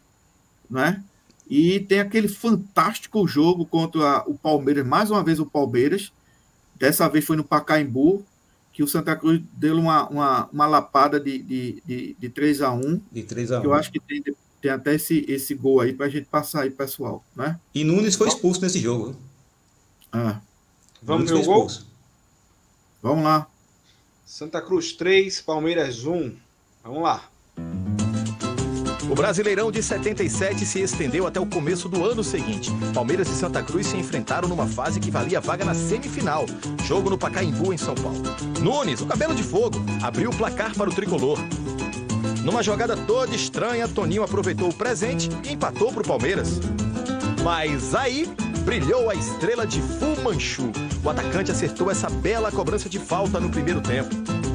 Né? E tem aquele fantástico jogo contra o Palmeiras, mais uma vez o Palmeiras. Dessa vez foi no Pacaembu, que o Santa Cruz deu uma, uma, uma lapada de, de, de, de 3 a 1 De 3 a 1 que eu acho que tem, tem até esse, esse gol aí para a gente passar aí, pessoal. Né? E Nunes foi expulso nesse jogo. Ah, Vamos ver o gol? expulso. vamos lá. Santa Cruz 3, Palmeiras 1. Vamos lá. O Brasileirão de 77 se estendeu até o começo do ano seguinte. Palmeiras e Santa Cruz se enfrentaram numa fase que valia vaga na semifinal. Jogo no Pacaembu, em São Paulo. Nunes, o cabelo de fogo, abriu o placar para o tricolor. Numa jogada toda estranha, Toninho aproveitou o presente e empatou para o Palmeiras. Mas aí brilhou a estrela de Fu Manchu. O atacante acertou essa bela cobrança de falta no primeiro tempo.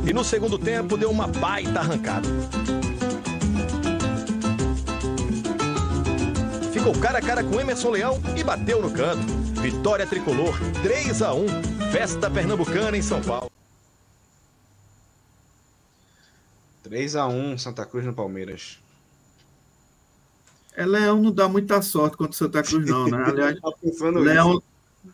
E no segundo tempo deu uma baita arrancada. Ficou cara a cara com Emerson Leão e bateu no canto. Vitória tricolor 3 a 1 Festa Pernambucana em São Paulo. 3x1, Santa Cruz no Palmeiras. É, Leão não dá muita sorte contra o Santa Cruz, não, né? Aliás, Tá Leão, isso.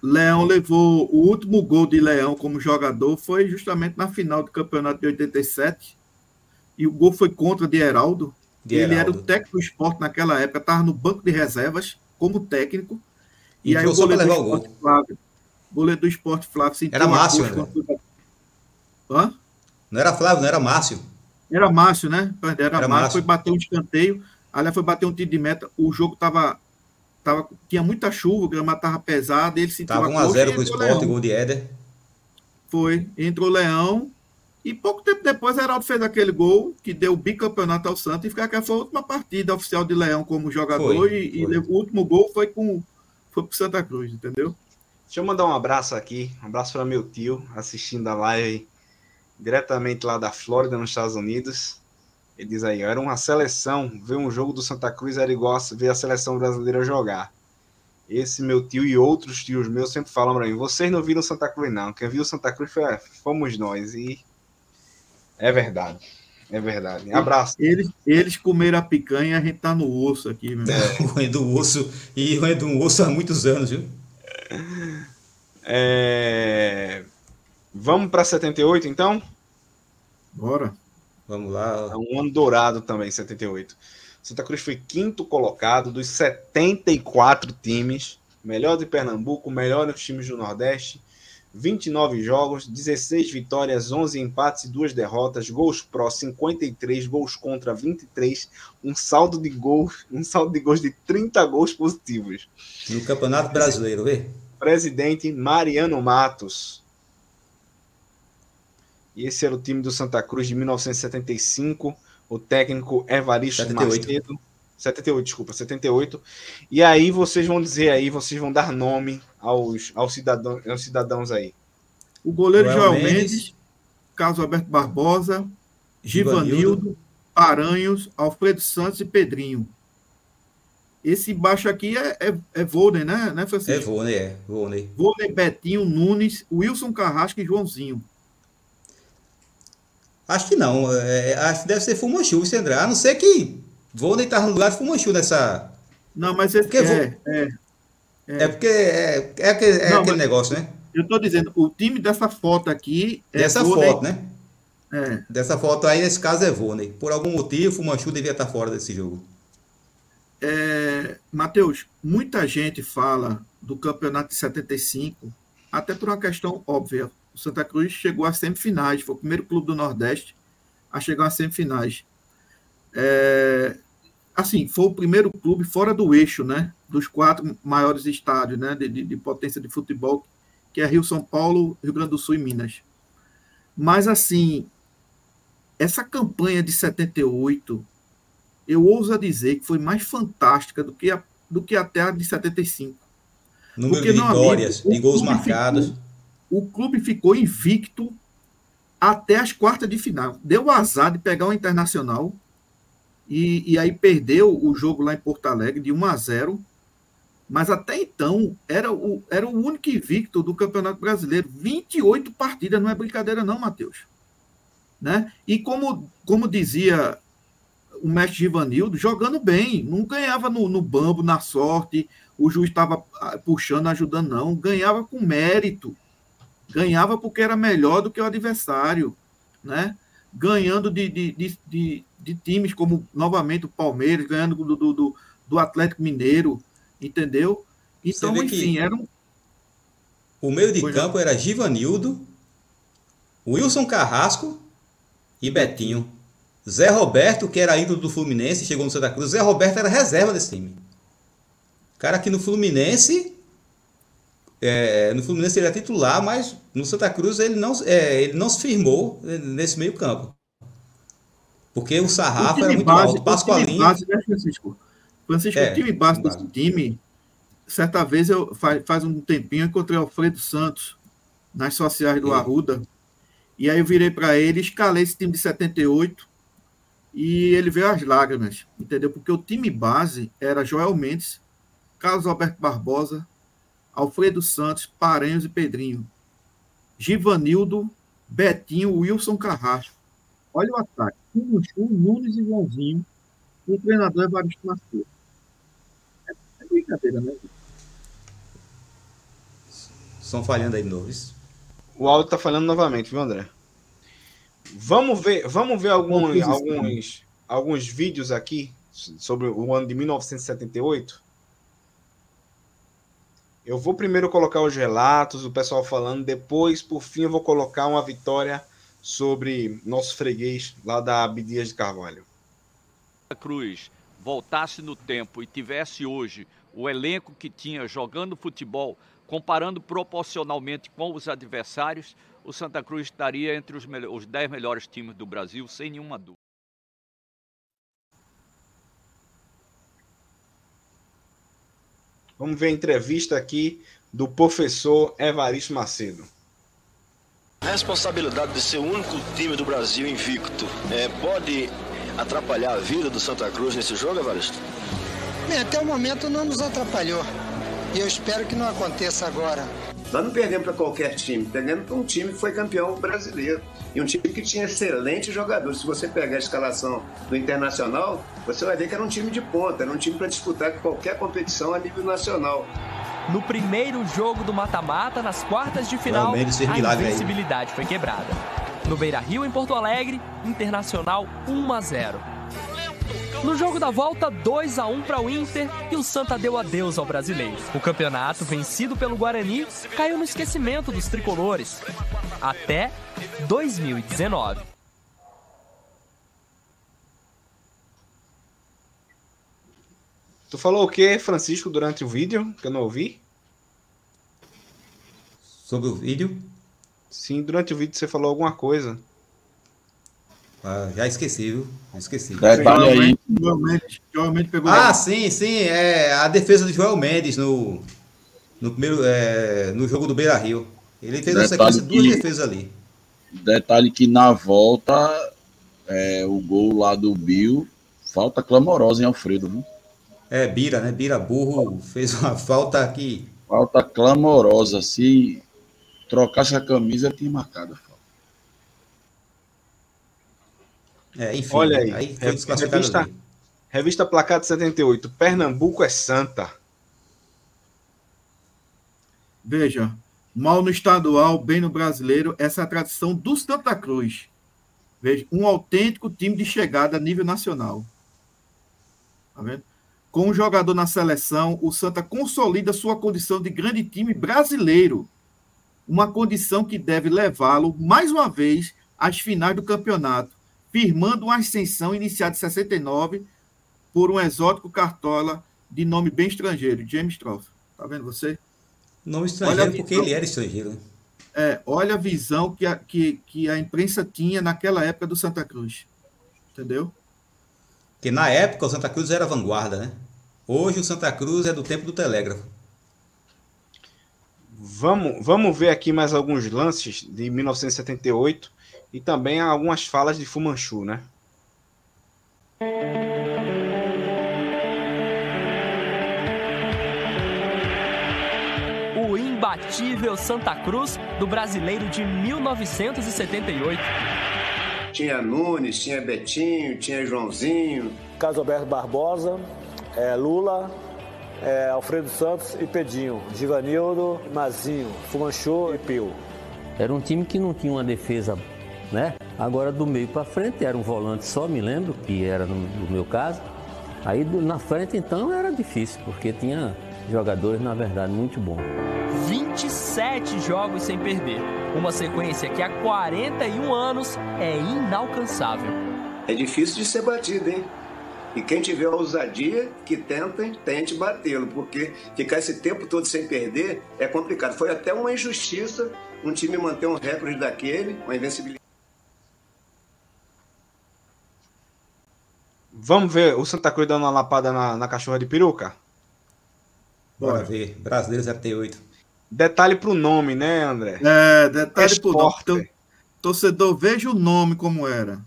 Leão levou. O último gol de Leão como jogador foi justamente na final do campeonato de 87. E o gol foi contra de Heraldo. De Ele era Heraldo. o técnico do esporte naquela época, estava no banco de reservas como técnico. E, E aí o goleiro do o esporte, Flávio, goleiro do esporte Flávio sentiu Era Márcio, né? contra- Hã? Não era Flávio, não era Márcio. Era Márcio, né? Era, Era Márcio, Márcio. foi bater um escanteio. Aliás, foi bater um tiro de meta. O jogo tava, tava tinha muita chuva, o gramado tava pesado, ele sentiu Tava a coxa 1x0 e pro esporte, gol de Éder. Foi, entrou Leão. E pouco tempo depois, Heraldo fez aquele gol que deu o bicampeonato ao Santos. E fica que foi a última partida oficial de Leão como jogador. Foi, e, e foi. o último gol foi com foi pro Santa Cruz, entendeu? Deixa eu mandar um abraço aqui. Um abraço para meu tio, assistindo a live diretamente lá da Flórida, nos Estados Unidos. Ele diz aí, era uma seleção, ver um jogo do Santa Cruz era igual a ver a seleção brasileira jogar. Esse meu tio e outros tios meus sempre falam para mim, vocês não viram Santa Cruz não, quem viu Santa Cruz foi, fomos nós. E é verdade, é verdade. Abraço. Eles, eles comeram a picanha e a gente tá no osso aqui, meu. Ruim do osso. E ruim do osso há muitos anos, viu? É, Vamos para 78 então? Bora. Vamos lá. É um ano dourado também, 78. Santa Cruz foi quinto colocado dos 74 times, melhor de Pernambuco, melhor dos times do Nordeste. 29 jogos, 16 vitórias, 11 empates e 2 derrotas, gols pró 53, gols contra 23, um saldo de gols, um saldo de gols de 30 gols positivos. No Campeonato Brasileiro, vê? Presidente Mariano Matos. E esse era o time do Santa Cruz de 1975. O técnico Evaristo 78. Macedo. 78, desculpa, 78. E aí vocês vão dizer aí, vocês vão dar nome aos, aos, cidadão, aos cidadãos aí. O goleiro Joel Joel Mendes. Mendes, Carlos Alberto Barbosa, Givanildo. Givanildo, Aranhos, Alfredo Santos e Pedrinho. Esse embaixo aqui é, é, é né, né É Francisco? É. Volney. Volney, Betinho, Nunes, Wilson Carrasco e Joãozinho. Acho que não. é, acho que deve ser Fumanchu, esse André. A não ser que Volney tava no lugar de Fumanchu nessa. Não, mas esse Porque é, é, É porque é, é aquele, é Não, aquele negócio, né? eu tô dizendo, o time dessa foto aqui é Dessa foto, né? É. Dessa foto aí, nesse caso, é Vônei. Por algum motivo, o Manchu devia estar fora desse jogo. É, Matheus, muita gente fala do campeonato de 75, até por uma questão óbvia. O Santa Cruz chegou às semifinais, foi o primeiro clube do Nordeste a chegar às semifinais. É, assim, foi o primeiro clube fora do eixo, né? Dos quatro maiores estádios, né? De, de, de potência de futebol, que é Rio, São Paulo, Rio Grande do Sul e Minas. Mas, assim, essa campanha de 78, eu ouso dizer que foi mais fantástica do que, a, do que até a de 75. Número Porque, de vitórias, amigo, de gols marcados. Ficou, o clube ficou invicto até as quartas de final. Deu azar de pegar o Internacional e, e aí perdeu o jogo lá em Porto Alegre de 1 a 0. Mas até então era o, era o único invicto do Campeonato Brasileiro. 28 partidas, não é brincadeira, não, Matheus. Né? E como, como dizia o mestre Givanildo, jogando bem, não ganhava no, no bambo, na sorte, o juiz estava ah, puxando, ajudando, não. Ganhava com mérito. Ganhava porque era melhor do que o adversário. Né? Ganhando de, de, de, de, de times como, novamente, o Palmeiras, ganhando do, do, do Atlético Mineiro, entendeu? Então, enfim, era um... O meio de campo era Givanildo, Wilson Carrasco e Betinho. Zé Roberto, que era ídolo do Fluminense, chegou no Santa Cruz. Zé Roberto era reserva desse time. Cara que no Fluminense. É, no Fluminense ele é titular, mas no Santa Cruz ele não, é, ele não se firmou nesse meio campo. Porque o sarrafo o era muito base, alto. Pascoalinho. Base, né, Francisco? Francisco, é, o time base desse time, certa vez, eu faz, faz um tempinho, eu encontrei o Alfredo Santos nas sociais do Arruda. E aí eu virei para ele, escalei esse time de 78 e ele veio às lágrimas, entendeu? Porque o time base era Joel Mendes, Carlos Alberto Barbosa, Alfredo Santos, Paranhos e Pedrinho. Givanildo, Betinho, Wilson Carrasco. Olha o ataque. Chuchu, Nunes e Joãozinho. E o treinador é Evaristo Macedo. É, é brincadeira, né? Estão falhando aí de novo, isso? O áudio está falando novamente, viu, André? Vamos ver, vamos ver alguns, alguns, alguns vídeos aqui sobre o ano de 1978. Eu vou primeiro colocar os relatos, o pessoal falando, depois, por fim, eu vou colocar uma vitória sobre nosso freguês lá da Abdias de Carvalho. Cruz voltasse no tempo e tivesse hoje o elenco que tinha jogando futebol, comparando proporcionalmente com os adversários, o Santa Cruz estaria entre os, os 10 melhores times do Brasil, sem nenhuma dúvida. Vamos ver a entrevista aqui do professor Evaristo Macedo. A responsabilidade de ser o único time do Brasil invicto é, pode atrapalhar a vida do Santa Cruz nesse jogo, Evaristo? Bem, até o momento não nos atrapalhou. E eu espero que não aconteça agora. Nós não perdemos para qualquer time, perdemos para um time que foi campeão brasileiro. E um time que tinha excelentes jogadores. Se você pegar a escalação do Internacional, você vai ver que era um time de ponta, era um time para disputar qualquer competição a nível nacional. No primeiro jogo do mata-mata, nas quartas de final, a invencibilidade foi quebrada. No Beira Rio, em Porto Alegre, Internacional 1 a 0. No jogo da volta, 2 a 1 para o Inter e o Santa deu adeus ao brasileiro. O campeonato, vencido pelo Guarani, caiu no esquecimento dos tricolores. Até 2019. Tu falou o que, Francisco, durante o vídeo, que eu não ouvi? Sobre o vídeo? Sim, durante o vídeo você falou alguma coisa. Ah, já esqueci, viu? Esqueci. Detalhe aí. Joel Mendes, Joel Mendes pegou. Ah, sim, sim. É a defesa de Joel Mendes no, no, primeiro, é, no jogo do Beira Rio. Ele fez uma sequência de duas defesas ali. Detalhe que na volta, é, o gol lá do Bill, falta clamorosa em Alfredo, viu? É, Bira, né? Bira Burro fez uma falta aqui. Falta clamorosa. Se trocasse a camisa, tinha marcado. É, enfim, Olha aí, aí revista, revista Placar de 78, Pernambuco é santa. Veja, mal no estadual, bem no brasileiro, essa é a tradição do Santa Cruz. Veja, um autêntico time de chegada a nível nacional. Tá vendo? Com um jogador na seleção, o Santa consolida sua condição de grande time brasileiro. Uma condição que deve levá-lo, mais uma vez, às finais do campeonato, firmando uma ascensão iniciada em 69 por um exótico cartola de nome bem estrangeiro, James Troff. Tá vendo você? Nome estrangeiro porque ele era estrangeiro. Né? É, olha a visão que a, que, que a imprensa tinha naquela época do Santa Cruz. Entendeu? Que na época o Santa Cruz era vanguarda, né? Hoje o Santa Cruz é do tempo do telégrafo. Vamos, vamos ver aqui mais alguns lances de 1978 e também algumas falas de Fumanchu, né? O imbatível Santa Cruz do brasileiro de 1978. Tinha Nunes, tinha Betinho, tinha Joãozinho. Carlos Alberto Barbosa, é, Lula, é, Alfredo Santos e Pedinho, Givanildo, Mazinho, Fumanchu e Pio. Era um time que não tinha uma defesa, né? Agora do meio para frente era um volante só, me lembro, que era no, no meu caso. Aí do, na frente então era difícil, porque tinha jogadores, na verdade, muito bons. 27 jogos sem perder. Uma sequência que há 41 anos é inalcançável. É difícil de ser batido, hein? E quem tiver ousadia, que tentem, tente batê-lo, porque ficar esse tempo todo sem perder é complicado. Foi até uma injustiça um time manter um recorde daquele, uma invencibilidade. Vamos ver o Santa Cruz dando uma lapada na, na cachorra de peruca? Bora, Bora ver. Brasileiros FT8. Detalhe pro nome, né, André? É, detalhe Esporte. pro nome. Torcedor, veja o nome como era.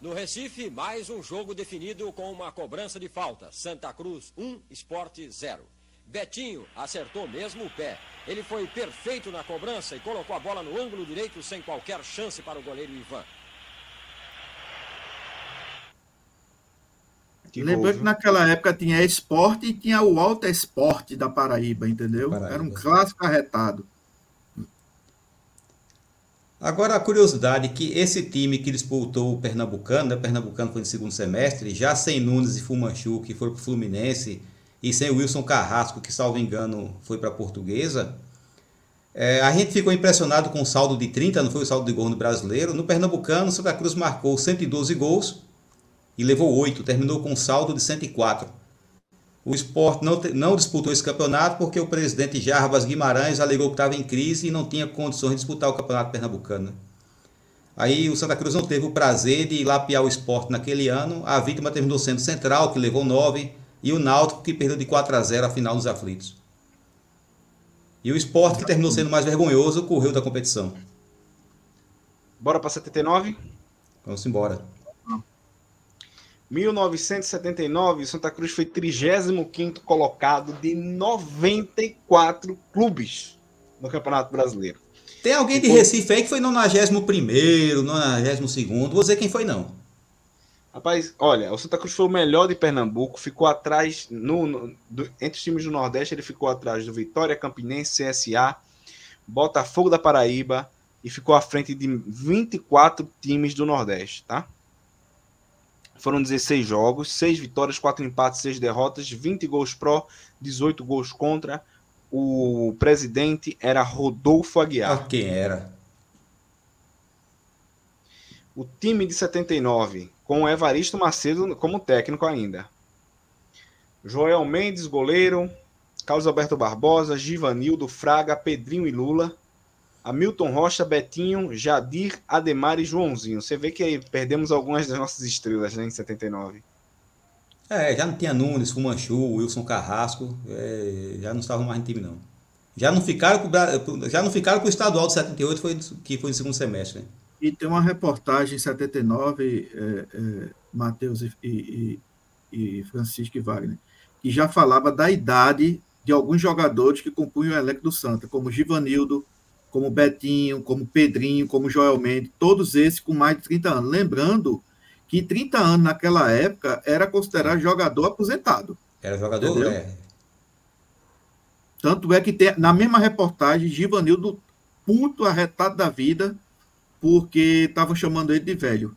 No Recife, mais um jogo definido com uma cobrança de falta. Santa Cruz 1, Esporte 0. Betinho acertou mesmo o pé. Ele foi perfeito na cobrança e colocou a bola no ângulo direito sem qualquer chance para o goleiro Ivan. Lembrando que naquela época tinha esporte e tinha o Alta Esporte da Paraíba, entendeu? Paraíba. Era um clássico arretado. Agora a curiosidade é que esse time que disputou o Pernambucano, né? o Pernambucano foi no segundo semestre, já sem Nunes e Fumanchu, que foram para o Fluminense, e sem Wilson Carrasco, que salvo engano foi para a Portuguesa, é, a gente ficou impressionado com o saldo de 30, não foi o saldo de gol no brasileiro. No Pernambucano, Santa Cruz marcou 112 gols e levou 8, terminou com um saldo de 104. O esporte não, não disputou esse campeonato porque o presidente Jarbas Guimarães alegou que estava em crise e não tinha condições de disputar o campeonato pernambucano. Aí o Santa Cruz não teve o prazer de lapiar o esporte naquele ano. A vítima terminou sendo Central, que levou 9, e o Náutico, que perdeu de 4 a 0 a final dos aflitos. E o esporte, que terminou sendo mais vergonhoso, correu da competição. Bora para 79? Vamos embora. 1979, o Santa Cruz foi 35 colocado de 94 clubes no Campeonato Brasileiro. Tem alguém de Recife aí que foi no 91º, 92º, vou dizer quem foi não. Rapaz, olha, o Santa Cruz foi o melhor de Pernambuco, ficou atrás, no, no do, entre os times do Nordeste, ele ficou atrás do Vitória, Campinense, CSA, Botafogo da Paraíba e ficou à frente de 24 times do Nordeste, tá? Foram 16 jogos, 6 vitórias, 4 empates, 6 derrotas, 20 gols pró, 18 gols contra. O presidente era Rodolfo Aguiar. Ah, quem era? O time de 79, com Evaristo Macedo como técnico ainda. Joel Mendes, goleiro. Carlos Alberto Barbosa, Givanildo, Fraga, Pedrinho e Lula. Hamilton Rocha, Betinho, Jadir, Ademar e Joãozinho. Você vê que aí perdemos algumas das nossas estrelas né, em 79. É, já não tinha Nunes, Fumanchu, Wilson Carrasco, é, já não estavam mais no time não. Já não ficaram com, já não ficaram com o estadual de 78, foi, que foi no segundo semestre. Né? E tem uma reportagem em 79, é, é, Matheus e, e, e Francisco e Wagner, que já falava da idade de alguns jogadores que compunham o elenco do Santa, como Givanildo, como Betinho, como Pedrinho, como Joel Mendes, todos esses com mais de 30 anos. Lembrando que 30 anos naquela época era considerado jogador aposentado. Era jogador, entendeu? é. Tanto é que tem, na mesma reportagem, Givanildo, puto arretado da vida, porque estavam chamando ele de velho.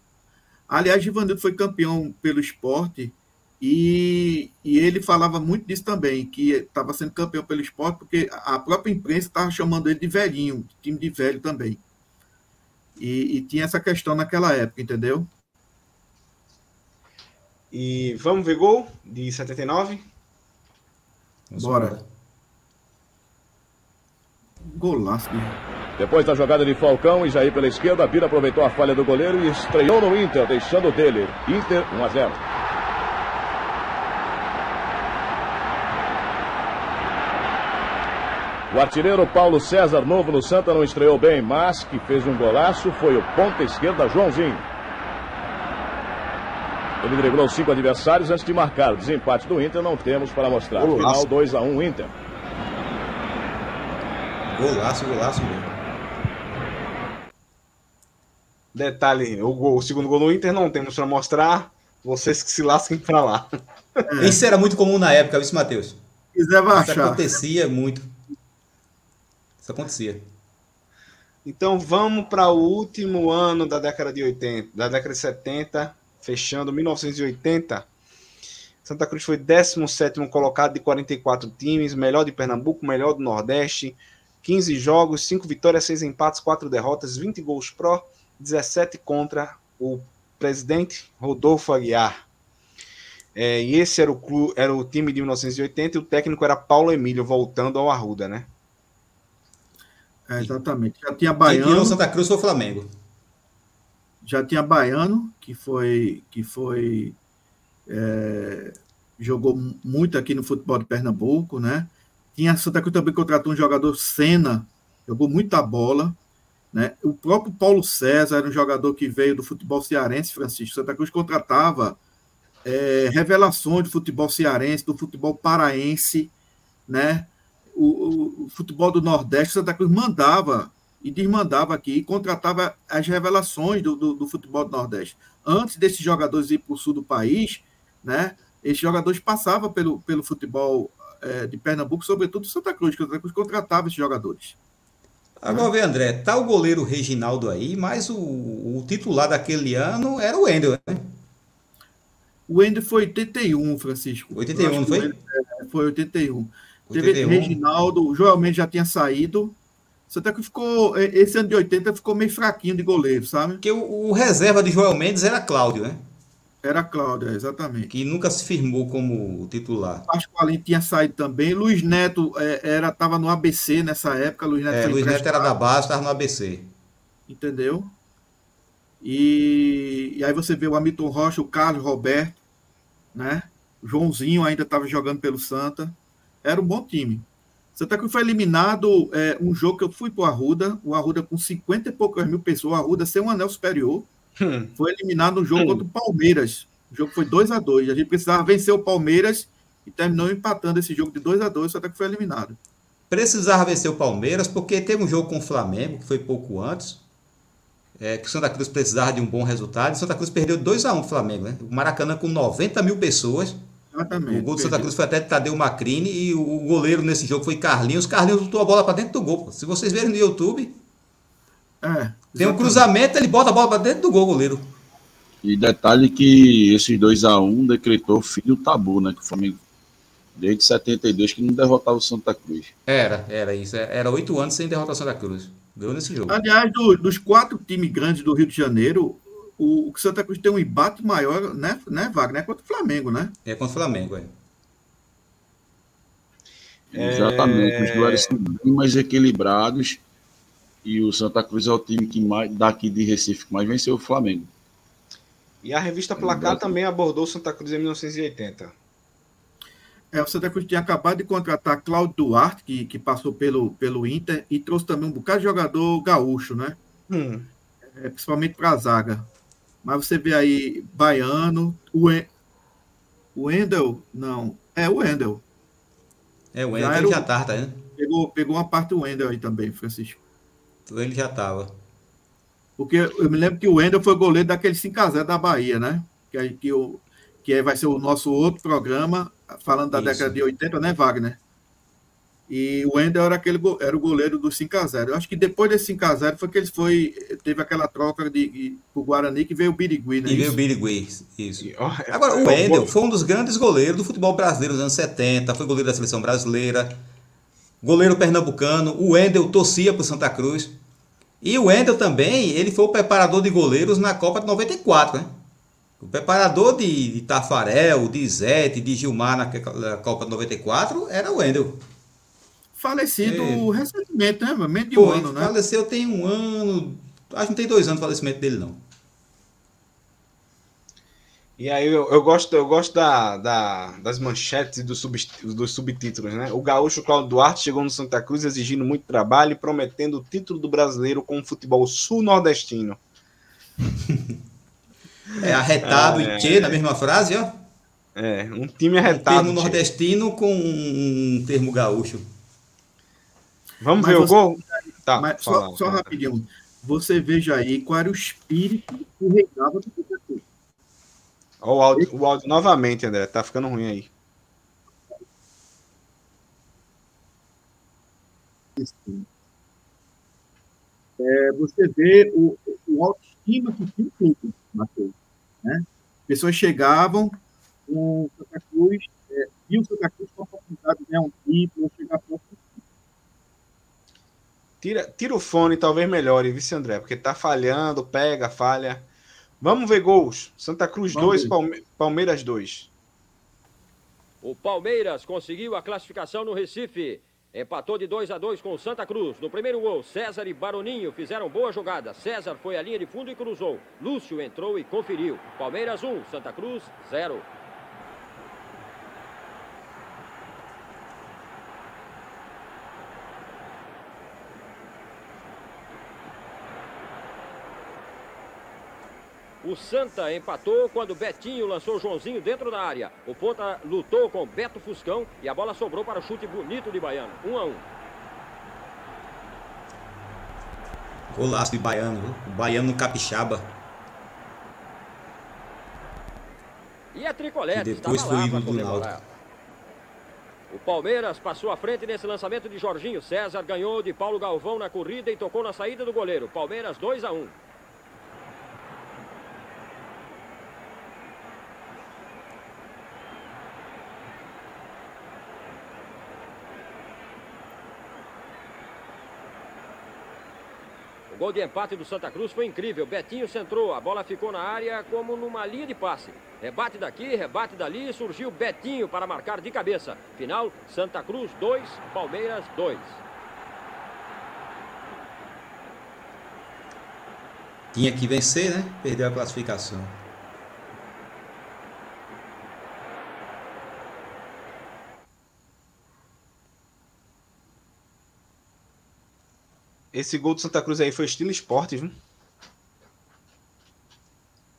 Aliás, Givanildo foi campeão pelo esporte e, e ele falava muito disso também, que estava sendo campeão pelo esporte porque a própria imprensa estava chamando ele de velhinho, time de velho também. E, e tinha essa questão naquela época, entendeu? E vamos ver gol de 79? Bora. Golaço. Depois da jogada de Falcão e Jair pela esquerda, Bira aproveitou a falha do goleiro e estreou no Inter, deixando dele. Inter 1 a 0. O artilheiro Paulo César, novo no Santa, não estreou bem, mas que fez um golaço foi o ponta esquerda Joãozinho. Ele driblou cinco adversários antes de marcar. O desempate do Inter não temos para mostrar. Final 2 a 1 Inter. Golaço, golaço mesmo. Detalhe, o, gol, o segundo gol do Inter não temos para mostrar. Vocês que se lasquem para lá. Isso era muito comum na época, viu, Matheus? Isso acontecia muito. Isso acontecia. Então vamos para o último ano da década de 80, da década de 70, fechando 1980. Santa Cruz foi 17 colocado de 44 times, melhor de Pernambuco, melhor do Nordeste. 15 jogos, 5 vitórias, 6 empates, 4 derrotas, 20 gols pró, 17 contra o presidente Rodolfo Aguiar. É, e esse era o, clube, era o time de 1980 e o técnico era Paulo Emílio, voltando ao Arruda, né? É, exatamente. Já tinha Baiano. Quem tirou Santa Cruz foi o Flamengo. Já tinha Baiano, que foi. Que foi é, jogou muito aqui no futebol de Pernambuco, né? Tinha Santa Cruz também contratou um jogador Senna, jogou muita bola. Né? O próprio Paulo César era um jogador que veio do futebol cearense, Francisco. Santa Cruz contratava é, revelações do futebol cearense, do futebol paraense, né? O, o, futebol do Nordeste, Santa Cruz mandava e desmandava aqui e contratava as revelações do, do, do futebol do Nordeste. Antes desses jogadores ir para o sul do país, né? Esses jogadores passavam pelo, pelo futebol é, de Pernambuco, sobretudo Santa Cruz, que Santa Cruz contratava esses jogadores. Agora vê, André, tá o goleiro Reginaldo aí, mas o, o titular daquele ano era o Wendel, né? O Wendel foi 81, Francisco. 81, não foi? Foi 81. 81. Teve Reginaldo, o Joel Mendes já tinha saído. Santa Cruz ficou, esse ano de 80 ficou meio fraquinho de goleiro, sabe? Porque o, o reserva de Joel Mendes era Cláudio, né? Era Cláudio, exatamente. Que nunca se firmou como titular. Pascoalinho tinha saído também. Luiz Neto é, era estava no ABC nessa época. Luiz Neto, é, Luiz Neto era da base, estava no ABC. Entendeu? E, e, aí você vê o Hamilton Rocha, o Carlos Roberto, né? O Joãozinho ainda estava jogando pelo Santa. Era um bom time. Santa Cruz foi eliminado é, um jogo que eu fui para o Arruda, o Arruda com 50 e poucas mil pessoas, o Arruda sem um anel superior. Hum. Foi eliminado no jogo hum. contra o Palmeiras. O jogo foi 2 a 2 A gente precisava vencer o Palmeiras e terminou empatando esse jogo de 2 a 2 só até que foi eliminado. Precisava vencer o Palmeiras porque teve um jogo com o Flamengo, que foi pouco antes, é, que o Santa Cruz precisava de um bom resultado. E Santa Cruz perdeu 2 a 1 o Flamengo, né? O Maracanã com 90 mil pessoas. Exatamente. O gol do Santa Cruz foi até de Tadeu Macrini e o goleiro nesse jogo foi Carlinhos. Carlinhos botou a bola para dentro do gol. Se vocês verem no YouTube, é, tem um cruzamento, ele bota a bola para dentro do gol, goleiro. E detalhe que esses 2x1 um decretou fim do tabu, né? Que o Flamengo, desde 72, que não derrotava o Santa Cruz. Era, era isso. Era oito anos sem derrotar o Santa Cruz. Deu nesse jogo. Aliás, do, dos quatro times grandes do Rio de Janeiro, o, o Santa Cruz tem um embate maior, né, né Wagner? É contra o Flamengo, né? É contra o Flamengo, é. Exatamente. Os duelos são bem mais equilibrados e o Santa Cruz é o time que mais, daqui de Recife que mais venceu o Flamengo. E a revista Placar também abordou o Santa Cruz em 1980. É, o Santa Cruz tinha acabado de contratar Cláudio Duarte, que, que passou pelo, pelo Inter, e trouxe também um bocado de jogador gaúcho, né? Hum. É, principalmente para a zaga. Mas você vê aí Baiano, o, en... o Wendel, não, é o Wendel. É, o Wendel já, já tá, tá, né? Pegou, pegou uma parte do Wendel aí também, Francisco. Então ele já estava. Porque eu me lembro que o Wendel foi goleiro daquele 5x0 da Bahia, né? Que, que, o, que vai ser o nosso outro programa, falando da Isso. década de 80, né, Wagner? E o Wendel era, aquele, era o goleiro do 5x0. Eu acho que depois desse 5x0 foi que ele foi, teve aquela troca de, de, pro Guarani que veio o Birigui, né? E veio o Birigui, isso. Agora, o Wendel foi um dos grandes goleiros do futebol brasileiro nos anos 70, foi goleiro da seleção brasileira, goleiro pernambucano. O Wendel torcia pro Santa Cruz. E o Wendel também, ele foi o preparador de goleiros na Copa de 94, né? O preparador de, de Tafarel, de Zete, de Gilmar na Copa de 94 era o Wendel falecido é. recentemente, né? Meio de Pô, um ano, né? Faleceu tem um ano. Acho que não tem dois anos o falecimento dele, não. E aí eu, eu gosto, eu gosto da, da, das manchetes e dos, sub, dos subtítulos, né? O gaúcho Claudio Duarte chegou no Santa Cruz exigindo muito trabalho e prometendo o título do brasileiro com o futebol sul-nordestino. É arretado ah, e que na mesma frase, ó. É, um time arretado. Um termo nordestino com um termo gaúcho. Vamos mas ver você, o gol? Tá, mas só, só rapidinho. Você veja aí qual era o espírito que reinava do Pikachu. Olha o áudio, o áudio novamente, André. Tá ficando ruim aí. É, você vê o, o autoestima que tinha o clube, Matheus. Né? Pessoas chegavam, o Santa Cruz, é, viu o Santa Cruz com a oportunidade de ganhar um título, chegar próximo Tira, tira o fone, talvez melhore, vice André, porque tá falhando, pega, falha. Vamos ver gols. Santa Cruz 2, Palme Palmeiras 2. O Palmeiras conseguiu a classificação no Recife. Empatou de 2 a 2 com o Santa Cruz. No primeiro gol, César e Baroninho fizeram boa jogada. César foi à linha de fundo e cruzou. Lúcio entrou e conferiu. Palmeiras 1, Santa Cruz 0. O Santa empatou quando Betinho lançou Joãozinho dentro da área. O ponta lutou com Beto Fuscão e a bola sobrou para o chute bonito de Baiano. 1 um a 1. Um. Golaço de Baiano, o Baiano capixaba. E a Tricolete depois foi indo do Náutico. O Palmeiras passou à frente nesse lançamento de Jorginho. César ganhou de Paulo Galvão na corrida e tocou na saída do goleiro. Palmeiras 2 a 1. Gol de empate do Santa Cruz foi incrível. Betinho centrou, a bola ficou na área como numa linha de passe. Rebate daqui, rebate dali, surgiu Betinho para marcar de cabeça. Final, Santa Cruz 2, Palmeiras 2. Tinha que vencer, né? Perdeu a classificação. Esse gol do Santa Cruz aí foi estilo esporte, viu?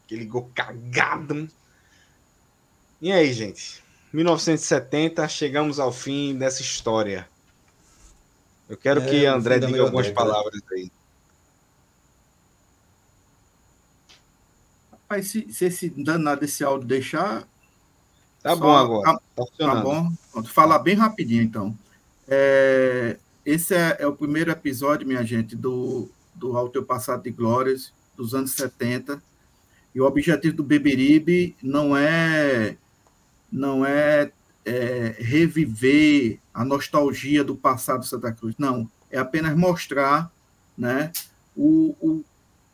Aquele gol cagado. E aí, gente? 1970, chegamos ao fim dessa história. Eu quero é, que André diga algumas década. palavras aí. Rapaz, se, se esse danado desse áudio deixar. Tá bom agora. Tá, tá bom. Vou falar bem rapidinho, então. É, esse é, é, o primeiro episódio, minha gente, do, do Ao Teu Passado de Glórias, dos anos 70. E o objetivo do Beberibe não é, não é, é reviver a nostalgia do passado de Santa Cruz. Não, é apenas mostrar né, o, o,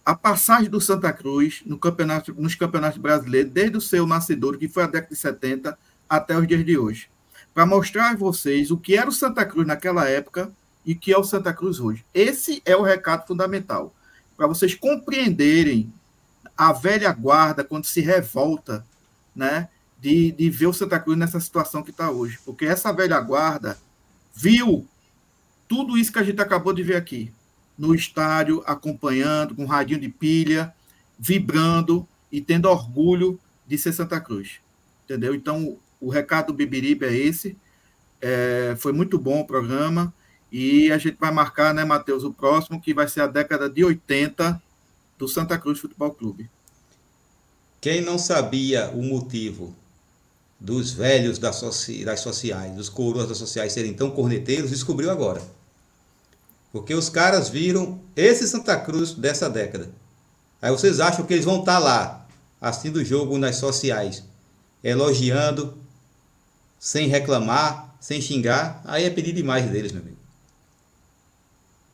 a passagem do Santa Cruz no campeonato, nos campeonatos brasileiros, desde o seu nascedor, que foi a década de 70, até os dias de hoje. Para mostrar a vocês o que era o Santa Cruz naquela época e que é o Santa Cruz hoje. Esse é o recado fundamental. Para vocês compreenderem a velha guarda quando se revolta, né? De, de ver o Santa Cruz nessa situação que está hoje. Porque essa velha guarda viu tudo isso que a gente acabou de ver aqui. No estádio, acompanhando, com um radinho de pilha, vibrando e tendo orgulho de ser Santa Cruz. Entendeu? Então, o recado do Bibiribe é esse. É, foi muito bom o programa. E a gente vai marcar, né, Matheus, o próximo, que vai ser a década de 80 do Santa Cruz Futebol Clube. Quem não sabia o motivo dos velhos das, soci, das sociais, dos coroas das sociais serem tão corneteiros, descobriu agora. Porque os caras viram esse Santa Cruz dessa década. Aí vocês acham que eles vão estar tá lá, assistindo o jogo nas sociais, elogiando, sem reclamar, sem xingar, aí é pedir demais deles, meu amigo.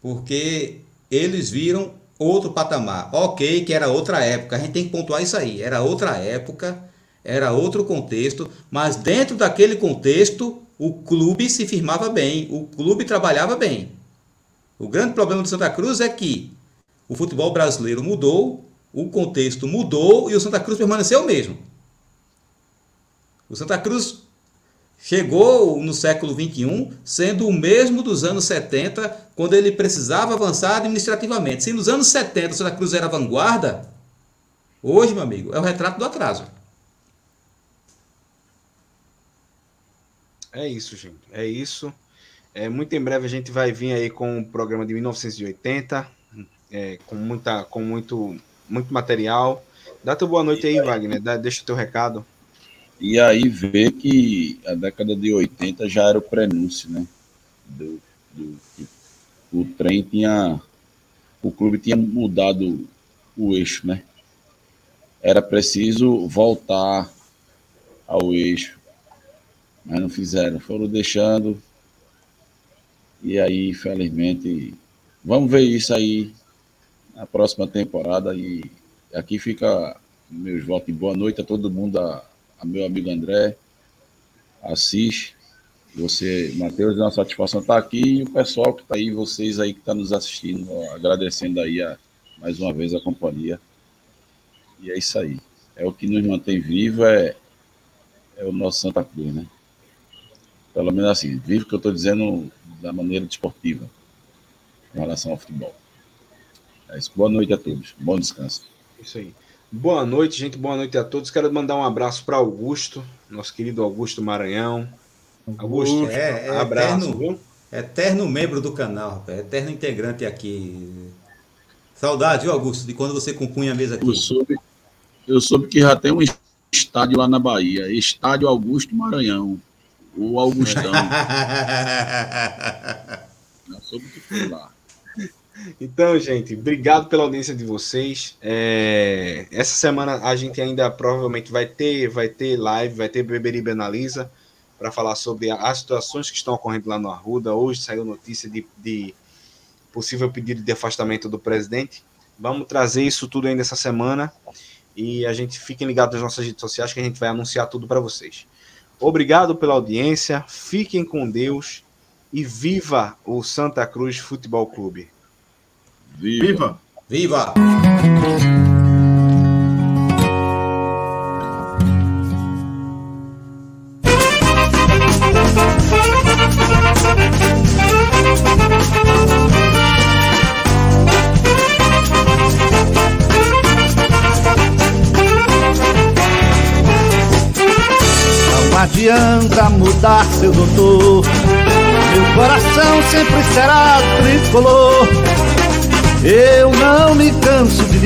Porque eles viram outro patamar. Ok, que era outra época, a gente tem que pontuar isso aí. Era outra época, era outro contexto, mas dentro daquele contexto, o clube se firmava bem, o clube trabalhava bem. O grande problema do Santa Cruz é que o futebol brasileiro mudou, o contexto mudou e o Santa Cruz permaneceu o mesmo. O Santa Cruz chegou no século XXI sendo o mesmo dos anos 70, quando ele precisava avançar administrativamente. Se nos anos 70 o Santa Cruz era vanguarda, hoje, meu amigo, é o retrato do atraso. É isso, gente. É isso. É, muito em breve a gente vai vir aí com o programa de 1980, é, com, muita, com muito, muito material. Dá tua boa noite aí, Wagner. Dá, deixa o teu recado. E aí vê que a década de 80 já era o prenúncio, né? Do, do, o trem tinha. O clube tinha mudado o eixo, né? Era preciso voltar ao eixo. Mas não fizeram, foram deixando e aí, infelizmente, vamos ver isso aí na próxima temporada. E aqui fica meus votos boa noite a todo mundo, a meu amigo André, assiste. Você, Matheus, é uma satisfação estar aqui e o pessoal que está aí, vocês aí que estão tá nos assistindo, agradecendo aí a, mais uma vez a companhia. E é isso aí. É o que nos mantém vivo, é, é o nosso Santa Cruz, né? Pelo menos assim, vivo que eu estou dizendo da maneira desportiva em relação ao futebol. É isso. Boa noite a todos. Bom descanso. Isso aí. Boa noite, gente. Boa noite a todos. Quero mandar um abraço para Augusto, nosso querido Augusto Maranhão. Augusto, é, é abraço, eterno, viu? Eterno membro do canal, rapaz. Eterno integrante aqui. Saudade, viu, Augusto, de quando você compunha a mesa aqui. Eu soube, eu soube que já tem um estádio lá na Bahia. Estádio Augusto Maranhão. O Augustão. Não soube que foi lá. Então, gente, obrigado pela audiência de vocês. É, essa semana a gente ainda provavelmente vai ter, vai ter live, vai ter Beberibe Analisa para falar sobre as situações que estão ocorrendo lá no Arruda. Hoje saiu notícia de, de possível pedido de afastamento do presidente. Vamos trazer isso tudo ainda essa semana e a gente fiquem ligados nas nossas redes sociais que a gente vai anunciar tudo para vocês. Obrigado pela audiência, fiquem com Deus e viva o Santa Cruz Futebol Clube. Viva! Viva! adianta mudar seu doutor. Meu coração sempre será tricolor. Eu não me canso de